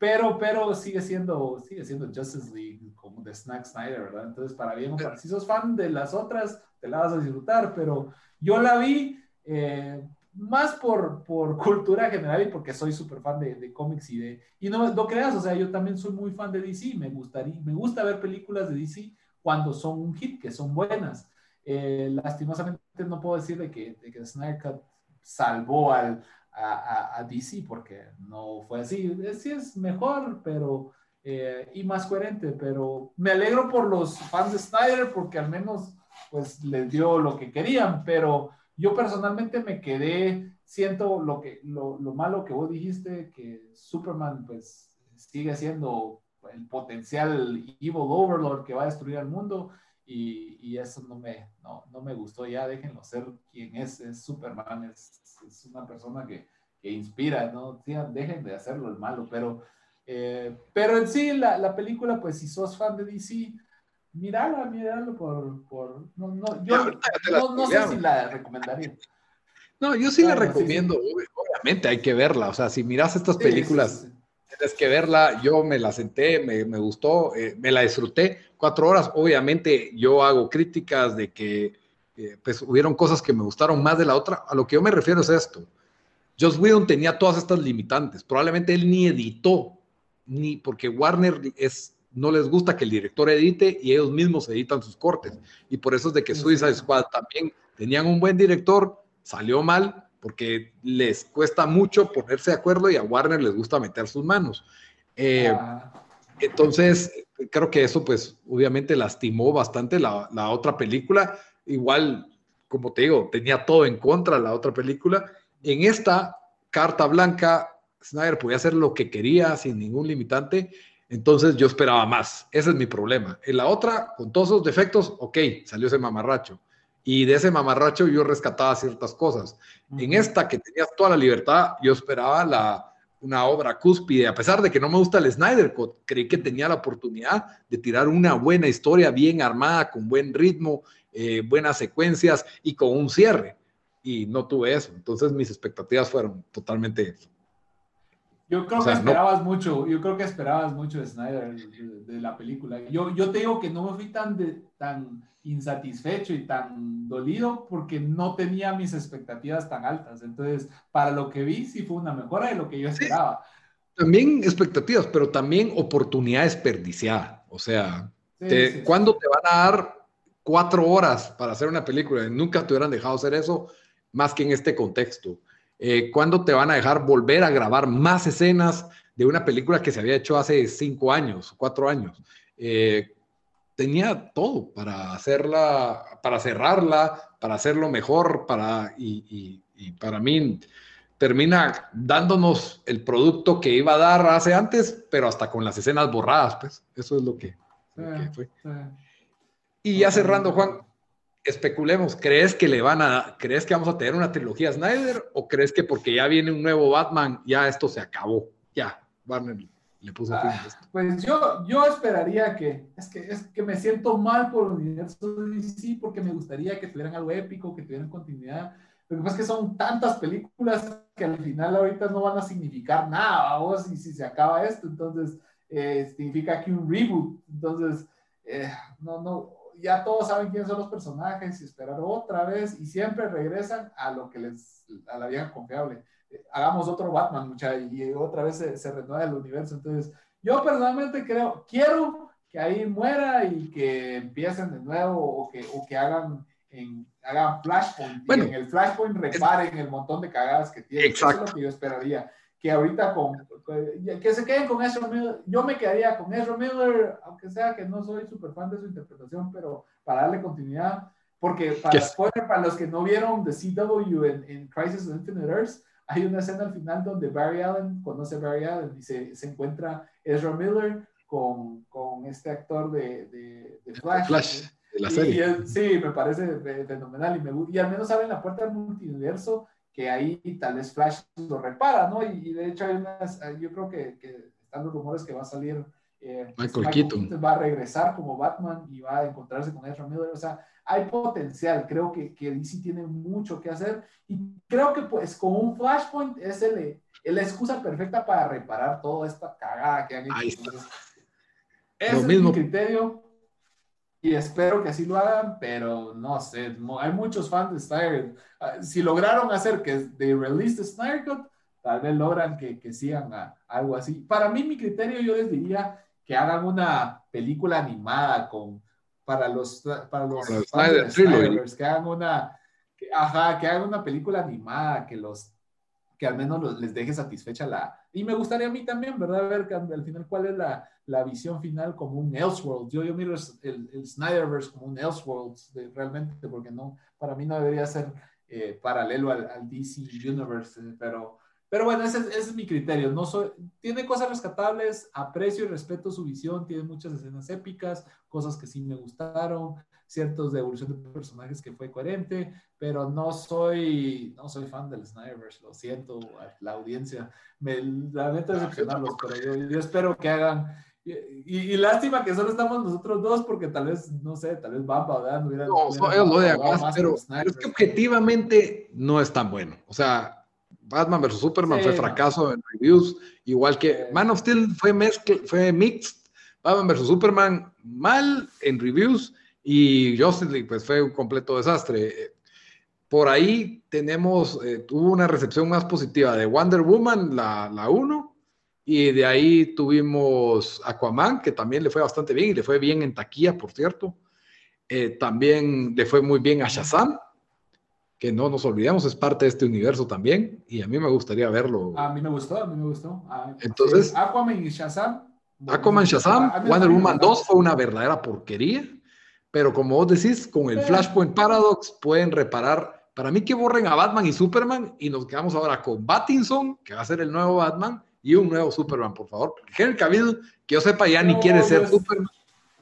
Pero, pero sigue siendo, sigue siendo Justice League como de Snack Snyder, ¿verdad? Entonces, para bien o para si sos fan de las otras, te la vas a disfrutar, pero yo la vi eh, más por, por [LAUGHS] cultura general y porque soy súper fan de, de, cómics y de... Y no, no creas, o sea, yo también soy muy fan de DC, me, gustaría, me gusta ver películas de DC cuando son un hit, que son buenas. Eh, lastimosamente no puedo decir de que, de que Snyder Cut salvó al, a, a, DC porque no fue así. Sí es mejor, pero... Eh, y más coherente, pero me alegro por los fans de Snyder porque al menos pues les dio lo que querían, pero yo personalmente me quedé, siento lo, que, lo, lo malo que vos dijiste, que Superman pues sigue siendo el potencial evil overlord que va a destruir al mundo y, y eso no me, no, no, me gustó, ya déjenlo ser quien es, es Superman, es, es una persona que, que inspira, ¿no? dejen de hacerlo el malo, pero, eh, pero en sí la, la película, pues si sos fan de DC, Mírala, míralo por, por no, no, yo no, sé si la recomendaría. No, yo sí la recomiendo, obviamente hay que verla, o sea, si miras estas películas, tienes que verla, yo me la senté, me, me gustó, eh, me la disfruté, cuatro horas, obviamente yo hago críticas de que eh, pues hubieron cosas que me gustaron más de la otra, a lo que yo me refiero es esto, Joss Whedon tenía todas estas limitantes, probablemente él ni editó, ni porque Warner es no les gusta que el director edite y ellos mismos editan sus cortes. Y por eso es de que Suicide Squad también tenían un buen director, salió mal, porque les cuesta mucho ponerse de acuerdo y a Warner les gusta meter sus manos. Eh, ah. Entonces, creo que eso pues obviamente lastimó bastante la, la, otra película. Igual, como te digo, tenía todo en contra la otra película. En esta carta blanca, Snyder podía hacer lo que quería sin ningún limitante. Entonces yo esperaba más. Ese es mi problema. En la otra, con todos esos defectos, ok, salió ese mamarracho. Y de ese mamarracho yo rescataba ciertas cosas. En esta, que tenías toda la libertad, yo esperaba la, una obra cúspide, a pesar de que no me gusta el Snyder creí que tenía la oportunidad de tirar una buena historia bien armada, con buen ritmo, eh, buenas secuencias y con un cierre. Y no tuve eso. Entonces mis expectativas fueron totalmente... Yo creo que esperabas mucho, yo creo que esperabas mucho de Snyder, de, la película. Yo, yo te digo que no me fui tan, de, tan insatisfecho y tan dolido porque no tenía mis expectativas tan altas. Entonces, para lo que vi, sí fue una mejora de lo que yo esperaba. También expectativas, pero también oportunidad desperdiciada. O sea, ¿cuándo te van a dar cuatro horas para hacer una película? Nunca te hubieran dejado hacer eso, más que en este contexto. Eh, ¿Cuándo te van a dejar volver a grabar más escenas de una película que se había hecho hace cinco años, cuatro años? Eh, tenía todo para hacerla, para cerrarla, para hacerlo mejor, para, y, para mí termina dándonos el producto que iba a dar hace antes, pero hasta con las escenas borradas, pues, eso es lo que, fue. Y ya cerrando, Juan, especulemos, ¿crees que le van a, crees que vamos a tener una trilogía Snyder o crees que porque ya viene un nuevo Batman, ya esto se acabó? Ya, Warner le puso fin a esto. Pues yo, yo esperaría que es, que, es que me siento mal por el universo DC porque me gustaría que tuvieran algo épico, que tuvieran continuidad. Lo que pasa es que son tantas películas que al final ahorita no van a significar nada, y si se acaba esto, entonces eh, significa que un reboot. Entonces, eh, no, no, ya todos saben quiénes son los personajes y esperar otra vez y siempre regresan a lo que les, a la vieja confiable hagamos otro Batman, mucha, y otra vez se, se, renueva el universo. Entonces, yo personalmente creo, quiero que ahí muera y que empiecen de nuevo o que, o que hagan, en, hagan Flashpoint bueno, y en el Flashpoint reparen el montón de cagadas que tienen. Exacto. Eso es lo que yo esperaría. Que ahorita con, que se queden con Miller, yo me quedaría con Ezra Miller, aunque sea que no soy súper fan de su interpretación, pero para darle continuidad, porque para, para los que no vieron The CW en, en Crisis of Infinite Earths, hay una escena al final donde Barry Allen conoce a Barry Allen y se, se encuentra Ezra Miller con, con este actor de, de, Flash. Flash de la serie. sí, me parece fenomenal y, me, y al menos abre la puerta al multiverso que ahí tal vez Flash lo repara, ¿no? Y, de hecho hay unas, yo creo que, que están los rumores que va a salir eh, Michael, Keaton. va a regresar como Batman y va a encontrarse con Ezra Miller, o sea, hay potencial, creo que, que DC tiene mucho que hacer y creo que pues con un Flashpoint es el, la excusa perfecta para reparar toda esta cagada que han hecho. Ahí está. Ese es mi criterio y espero que así lo hagan, pero no sé, hay muchos fans de Snyder. Ah, si lograron hacer que de release de Snyder Cut, tal vez logran que, que sigan a, algo así. Para mí, mi criterio, yo les diría que hagan una película animada con para los, para los, que hagan una, que, ajá, que hagan una película animada, que los, que al menos les deje satisfecha la, y me gustaría a mí también, ¿verdad? Ver al final cuál es la, la visión final como un Elseworld. Yo, yo miro el, el Snyderverse como un Elseworld, realmente, porque no, para mí no debería ser eh, paralelo al, al, DC Universe, pero pero bueno, ese, es mi criterio. No soy, tiene cosas rescatables, aprecio y respeto su visión, tiene muchas escenas épicas, cosas que sí me gustaron, ciertos de evolución de personajes que fue coherente, pero no soy, no soy fan del Snyderverse, lo siento, la audiencia. Me lamento decepcionarlos, pero yo, espero que hagan y, lástima que solo estamos nosotros dos, porque tal vez, no sé, tal vez Bamba o Dan hubieran. No, ellos lo de pero, pero, es que objetivamente no es tan bueno. O sea, Batman vs. Superman fue fracaso en reviews, igual que Man of Steel fue, mezcla, fue mixed, Batman vs. Superman mal en reviews y Justice League pues fue un completo desastre. Por ahí tenemos, eh, tuvo una recepción más positiva de Wonder Woman, la, la 1, Y de ahí tuvimos Aquaman, que también le fue bastante bien y le fue bien en taquilla, por cierto. Eh, también le fue muy bien a Shazam, que no nos olvidemos, es parte de este universo también. Y a mí me gustaría verlo. A mí me gustó, a mí me gustó. Ah, Entonces, Aquaman y Shazam. Aquaman, Shazam, Wonder Woman 2 fue una verdadera porquería. Pero como vos decís, con el Flashpoint Paradox pueden reparar para mí que borren a Batman y Superman y nos quedamos ahora con Battinson, que va a ser el nuevo Batman, y un nuevo Superman, por favor. Henry Cavill, que yo sepa, ya ni quiere ser Superman.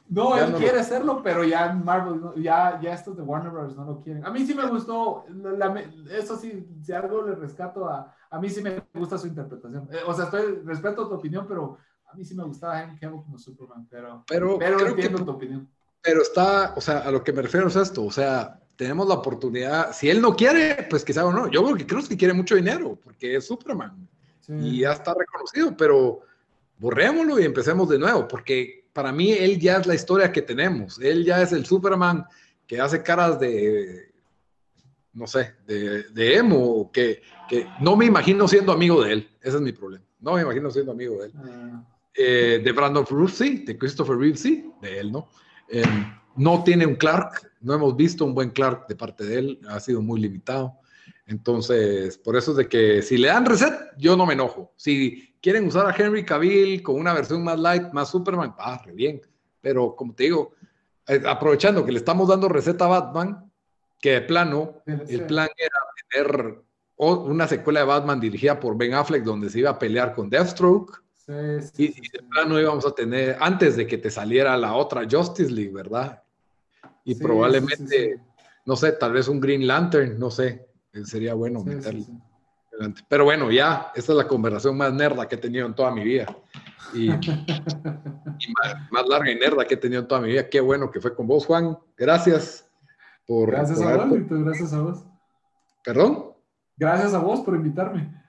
No, él quiere serlo, pero ya Marvel, ya, ya estos de Warner Bros. no lo quieren. A mí sí me gustó, eso sí, si algo le rescato a, a mí sí me gusta su interpretación. Eh, o sea, estoy, respeto tu opinión, pero a mí sí me gustaba Henry Cavill como Superman, pero, pero, pero entiendo tu opinión. Pero está, o sea, a lo que me refiero es esto, o sea, tenemos la oportunidad, si él no quiere, pues quizá o no. Yo creo que creo que quiere mucho dinero, porque es Superman y ya está reconocido, pero borrémoslo y empecemos de nuevo, porque para mí él ya es la historia que tenemos. Él ya es el Superman que hace caras de, no sé, de, de emo, que, que, no me imagino siendo amigo de él. Ese es mi problema. No me imagino siendo amigo de él. Ah. Eh, de Brandon Ruth, sí, de Christopher Reeve, sí, de él, ¿no? Eh, no tiene un Clark, no hemos visto un buen Clark de parte de él, ha sido muy limitado. Entonces, por eso es de que si le dan reset, yo no me enojo. Si quieren usar a Henry Cavill con una versión más light, más Superman, ah, re bien. Pero como te digo, eh, aprovechando que le estamos dando receta a Batman, que de plano, el plan era tener una secuela de Batman dirigida por Ben Affleck donde se iba a pelear con Deathstroke. Y, y, de plano íbamos a tener, antes de que te saliera la otra Justice League, ¿verdad? y probablemente, no sé, tal vez un Green Lantern, no sé, eh, sería bueno meterlo. Pero bueno, ya, esta es la conversación más nerda que he tenido en toda mi vida. Y, más, larga y nerda que he tenido en toda mi vida. Qué bueno que fue con vos, Juan. Gracias por... Gracias a vos, gracias a vos. ¿Perdón? Gracias a vos por invitarme.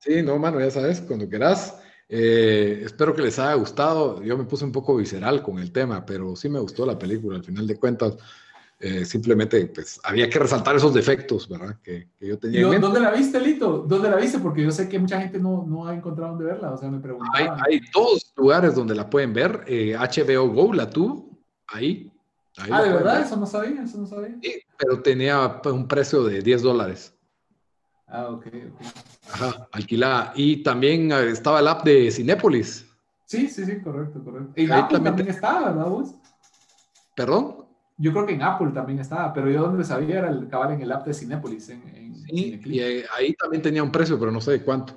Sí, no, mano, ya sabes, cuando quieras. Eh, espero que les haya gustado. Yo me puse un poco visceral con el tema, pero sí me gustó la película. Al final de cuentas, eh, simplemente pues, había que resaltar esos defectos, ¿verdad? Que, yo tenía. ¿Dónde la viste, Lito? ¿Dónde la viste? Porque yo sé que mucha gente no, no ha encontrado dónde verla. O sea, me Hay, hay, dos lugares donde la pueden ver. HBO eh, Go la tuvo ahí. ah, ¿de verdad? Eso no sabía, eso no sabía. Sí, pero tenía pues, un precio de 10 dólares. Ah, ok, Ajá, alquilada. Y también eh, estaba el app de Cinépolis. Sí, sí, sí, correcto, correcto. En Apple también, estaba, ¿verdad vos? ¿Perdón? Yo creo que en Apple también estaba, pero yo donde sabía era el cabal en el app de Cinépolis. En, sí, y ahí también tenía un precio, pero no sé de cuánto.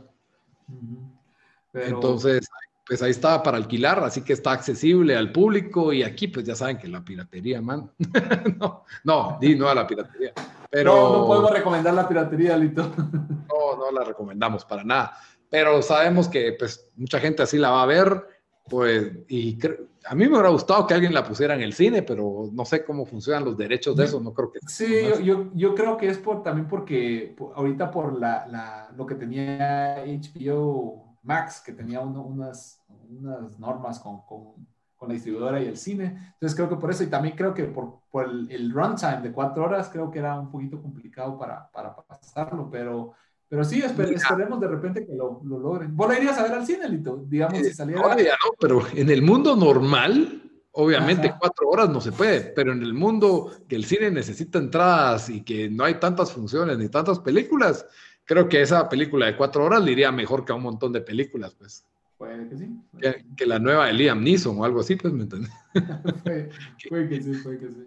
Entonces, pues ahí estaba para alquilar, así que está accesible al público y aquí pues ya saben que la piratería, man. [LAUGHS] no, no, di no a la piratería. Pero... No, no podemos recomendar la piratería, Lito. [LAUGHS] no, no la recomendamos para nada. Pero sabemos que pues mucha gente así la va a ver, pues, y a mí me hubiera gustado que alguien la pusiera en el cine, pero no sé cómo funcionan los derechos de eso, no creo que... Sí, yo, yo, creo que es por, también porque ahorita por la, la, lo que tenía HBO Max, que tenía unas, unas normas con, con con la distribuidora y el cine. Entonces creo que por eso, y también creo que por, por el, el, runtime de cuatro horas, creo que era un poquito complicado para, para pasarlo, pero, pero sí, esperemos de repente que lo, lo, logren. ¿Vos la irías a ver al cine, Lito? Digamos, si saliera... No, no, pero en el mundo normal, obviamente cuatro horas no se puede, pero en el mundo que el cine necesita entradas y que no hay tantas funciones ni tantas películas, creo que esa película de cuatro horas le iría mejor que a un montón de películas, pues. Puede que sí. Que, la nueva de Liam Neeson o algo así, pues, ¿me entiendes? [LAUGHS] puede, que sí, puede que sí.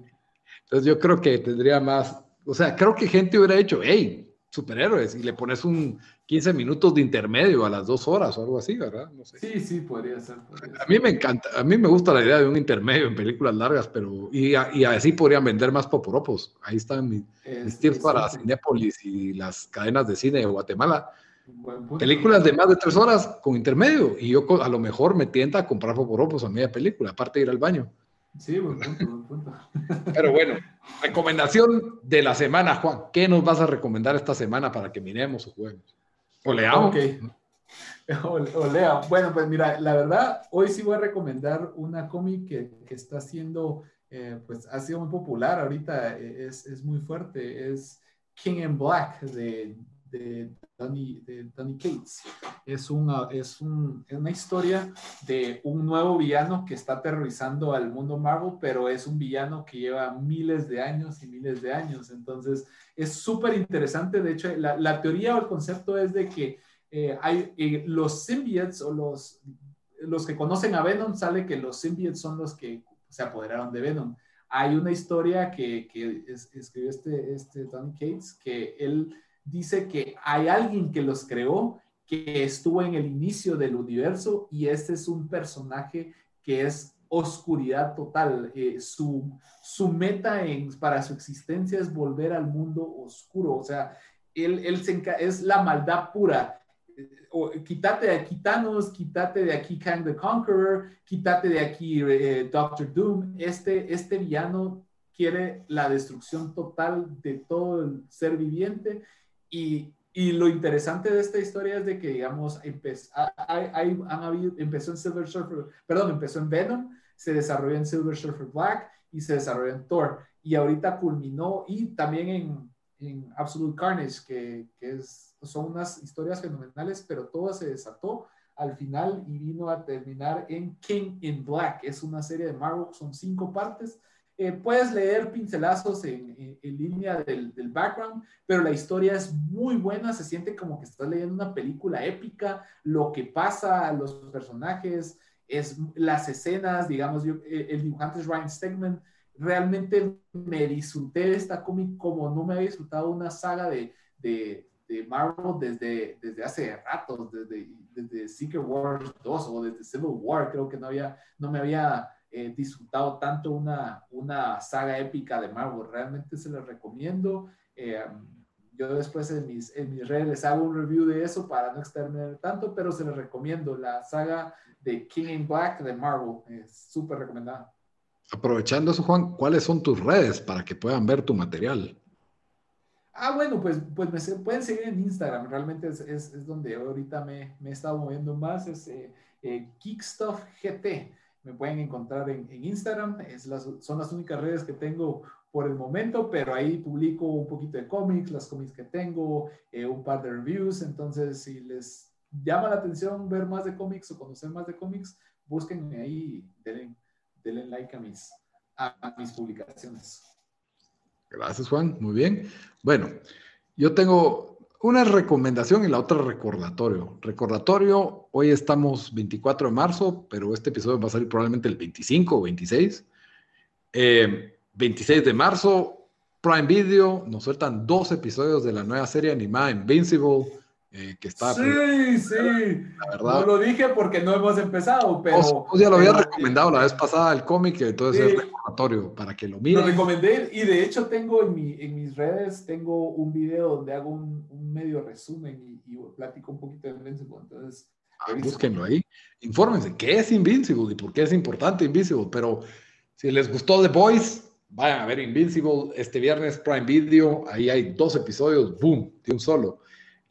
Entonces yo creo que tendría más, o sea, creo que gente hubiera hecho, hey, superhéroes, y le pones un 15 minutos de intermedio a las dos horas o algo así, ¿verdad? No sé. Sí, sí, podría ser. a mí me encanta, a mí me gusta la idea de un intermedio en películas largas, pero, y, y así podrían vender más poporopos. Ahí están mis, mis tips para Cinepolis y las cadenas de cine de Guatemala Películas de más de tres horas con intermedio. Y yo a lo mejor me tienta a comprar poporopos a media película, aparte de ir al baño. Sí, buen punto, buen punto. Pero bueno, recomendación de la semana, Juan. ¿Qué nos vas a recomendar esta semana para que miremos o juguemos? O leamos. O, lea. Bueno, pues mira, la verdad, hoy sí voy a recomendar una cómic que, que, está siendo, eh, pues ha sido muy popular ahorita, eh, es, es muy fuerte. Es King in Black de de Donny, de Cates. Es, una, es una historia de un nuevo villano que está aterrorizando al mundo Marvel, pero es un villano que lleva miles de años y miles de años. Entonces, es súper interesante. De hecho, la, teoría o el concepto es de que eh, hay eh, los symbiotes o los, los que conocen a Venom, sale que los symbiotes son los que se apoderaron de Venom. Hay una historia que, que escribió este, este Tony Cates, que él dice que hay alguien que los creó, que estuvo en el inicio del universo y este es un personaje que es oscuridad total. Eh, su, su meta para su existencia es volver al mundo oscuro. O sea, él, él es la maldad pura. O, quítate de aquí Thanos, quítate de aquí Kang the Conqueror, quítate de aquí eh, Doctor Doom. Este, este villano quiere la destrucción total de todo el ser viviente y, y lo interesante de esta historia es de que, digamos, hay, han habido, empezó en Silver Surfer, perdón, empezó en Venom, se desarrolló en Silver Surfer Black y se desarrolló en Thor. Y ahorita culminó y también en, en Absolute Carnage, que, que es, son unas historias fenomenales, pero todo se desató al final y vino a terminar en King in Black. Es una serie de Marvel, son cinco partes eh, puedes leer pincelazos en, línea del, background, pero la historia es muy buena, se siente como que estás leyendo una película épica, lo que pasa, los personajes, es las escenas, digamos, yo, eh, el dibujante es Ryan Stegman, realmente me disfruté de esta cómic como no me había disfrutado una saga de, de, de Marvel desde, desde hace rato, desde, desde Secret Wars 2 o desde Civil War, creo que no, había, no me había he disfrutado tanto una, una saga épica de Marvel. Realmente se les recomiendo. Eh, yo después en mis, en mis redes les hago un review de eso para no externar tanto, pero se les recomiendo la saga de King in Black de Marvel. Es súper recomendada. Aprovechando eso, Juan, ¿cuáles son tus redes para que puedan ver tu material? Ah, bueno, pues, pues me pueden seguir en Instagram. Realmente es, es, es donde ahorita me, me, he estado moviendo más. Es eh, eh GT me pueden encontrar en, Instagram, es las, son las únicas redes que tengo por el momento, pero ahí publico un poquito de cómics, las cómics que tengo, eh, un par de reviews, entonces si les llama la atención ver más de cómics o conocer más de cómics, búsquenme ahí, denle, denle like a mis, a mis publicaciones. Gracias, Juan. Muy bien. Bueno, yo tengo una recomendación y la otra recordatorio. Recordatorio, hoy estamos 24 de marzo, pero este episodio va a salir probablemente el 25 o 26. 26 eh, de marzo, Prime Video, nos sueltan dos episodios de la nueva serie animada Invincible eh, que está. Sí, sí. La verdad. No lo dije porque no hemos empezado, pero. Vos, ya lo había recomendado la vez pasada el cómic, entonces es recordatorio para que lo miren. Lo recomendé y de hecho tengo en, mi, en mis redes, tengo un video donde hago un, un medio resumen y, platico un poquito de Invincible. Entonces. Ah, búsquenlo ahí. Infórmense qué es Invincible y por qué es importante Invincible. Pero si les gustó The Boys, vayan a ver Invincible este viernes Prime Video. Ahí hay dos episodios, boom, de un solo.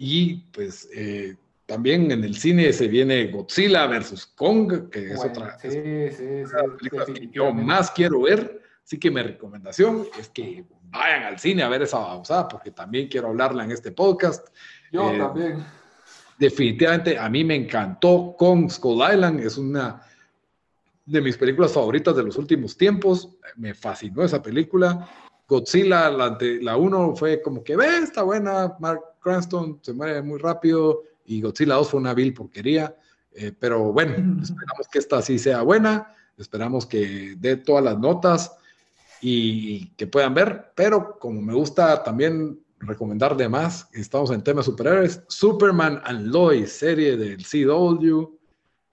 Y pues eh, también en el cine se viene Godzilla versus Kong, que es otra, sí, película que yo más quiero ver. Así que mi recomendación es que vayan al cine a ver esa babosada, porque también quiero hablarla en este podcast. Yo eh, también. Definitivamente a mí me encantó Kong Skull Island, es una de mis películas favoritas de los últimos tiempos. Me fascinó esa película. Godzilla, la, la uno fue como que, ve, está buena, Mark Cranston se muere muy rápido y Godzilla 2 fue una vil porquería. Eh, pero bueno, esperamos que esta sí sea buena, esperamos que dé todas las notas y que puedan ver, pero como me gusta también recomendar de más, estamos en temas superhéroes, Superman and Lois, serie del CW,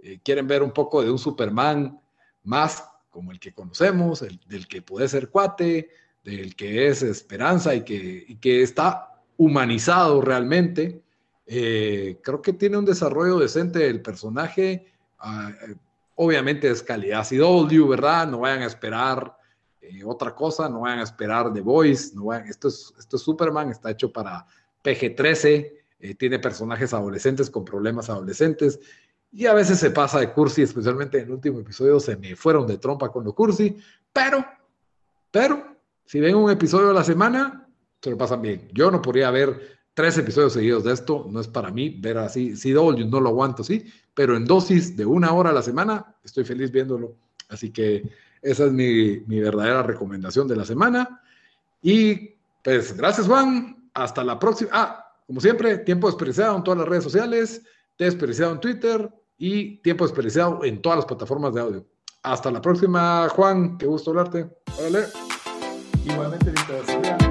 eh, quieren ver un poco de un Superman más como el que conocemos, el, del que puede ser cuate, del que es esperanza y que, y que está humanizado realmente. Eh, creo que tiene un desarrollo decente el personaje. Ah, eh, obviamente es calidad CW, ¿verdad? No vayan a esperar eh, otra cosa, no vayan a esperar The Voice. No esto, es, esto es Superman, está hecho para PG-13, tiene personajes adolescentes con problemas adolescentes. Y a veces se pasa de cursi, especialmente en el último episodio se me fueron de trompa con lo cursi. Pero, pero, si ven un episodio a la semana, se lo pasan bien. Yo no podría ver tres episodios seguidos de esto no es para mí ver así. CW no lo aguanto, sí, pero en dosis de una hora a la semana estoy feliz viéndolo. Así que esa es mi, mi verdadera recomendación de la semana. Y pues gracias, Juan. Hasta la próxima. Ah, como siempre, tiempo desperdiciado en todas las redes sociales, desperdiciado en Twitter y tiempo desperdiciado en todas las plataformas de audio. Hasta la próxima, Juan. Qué gusto hablarte. Igualmente, Víctor.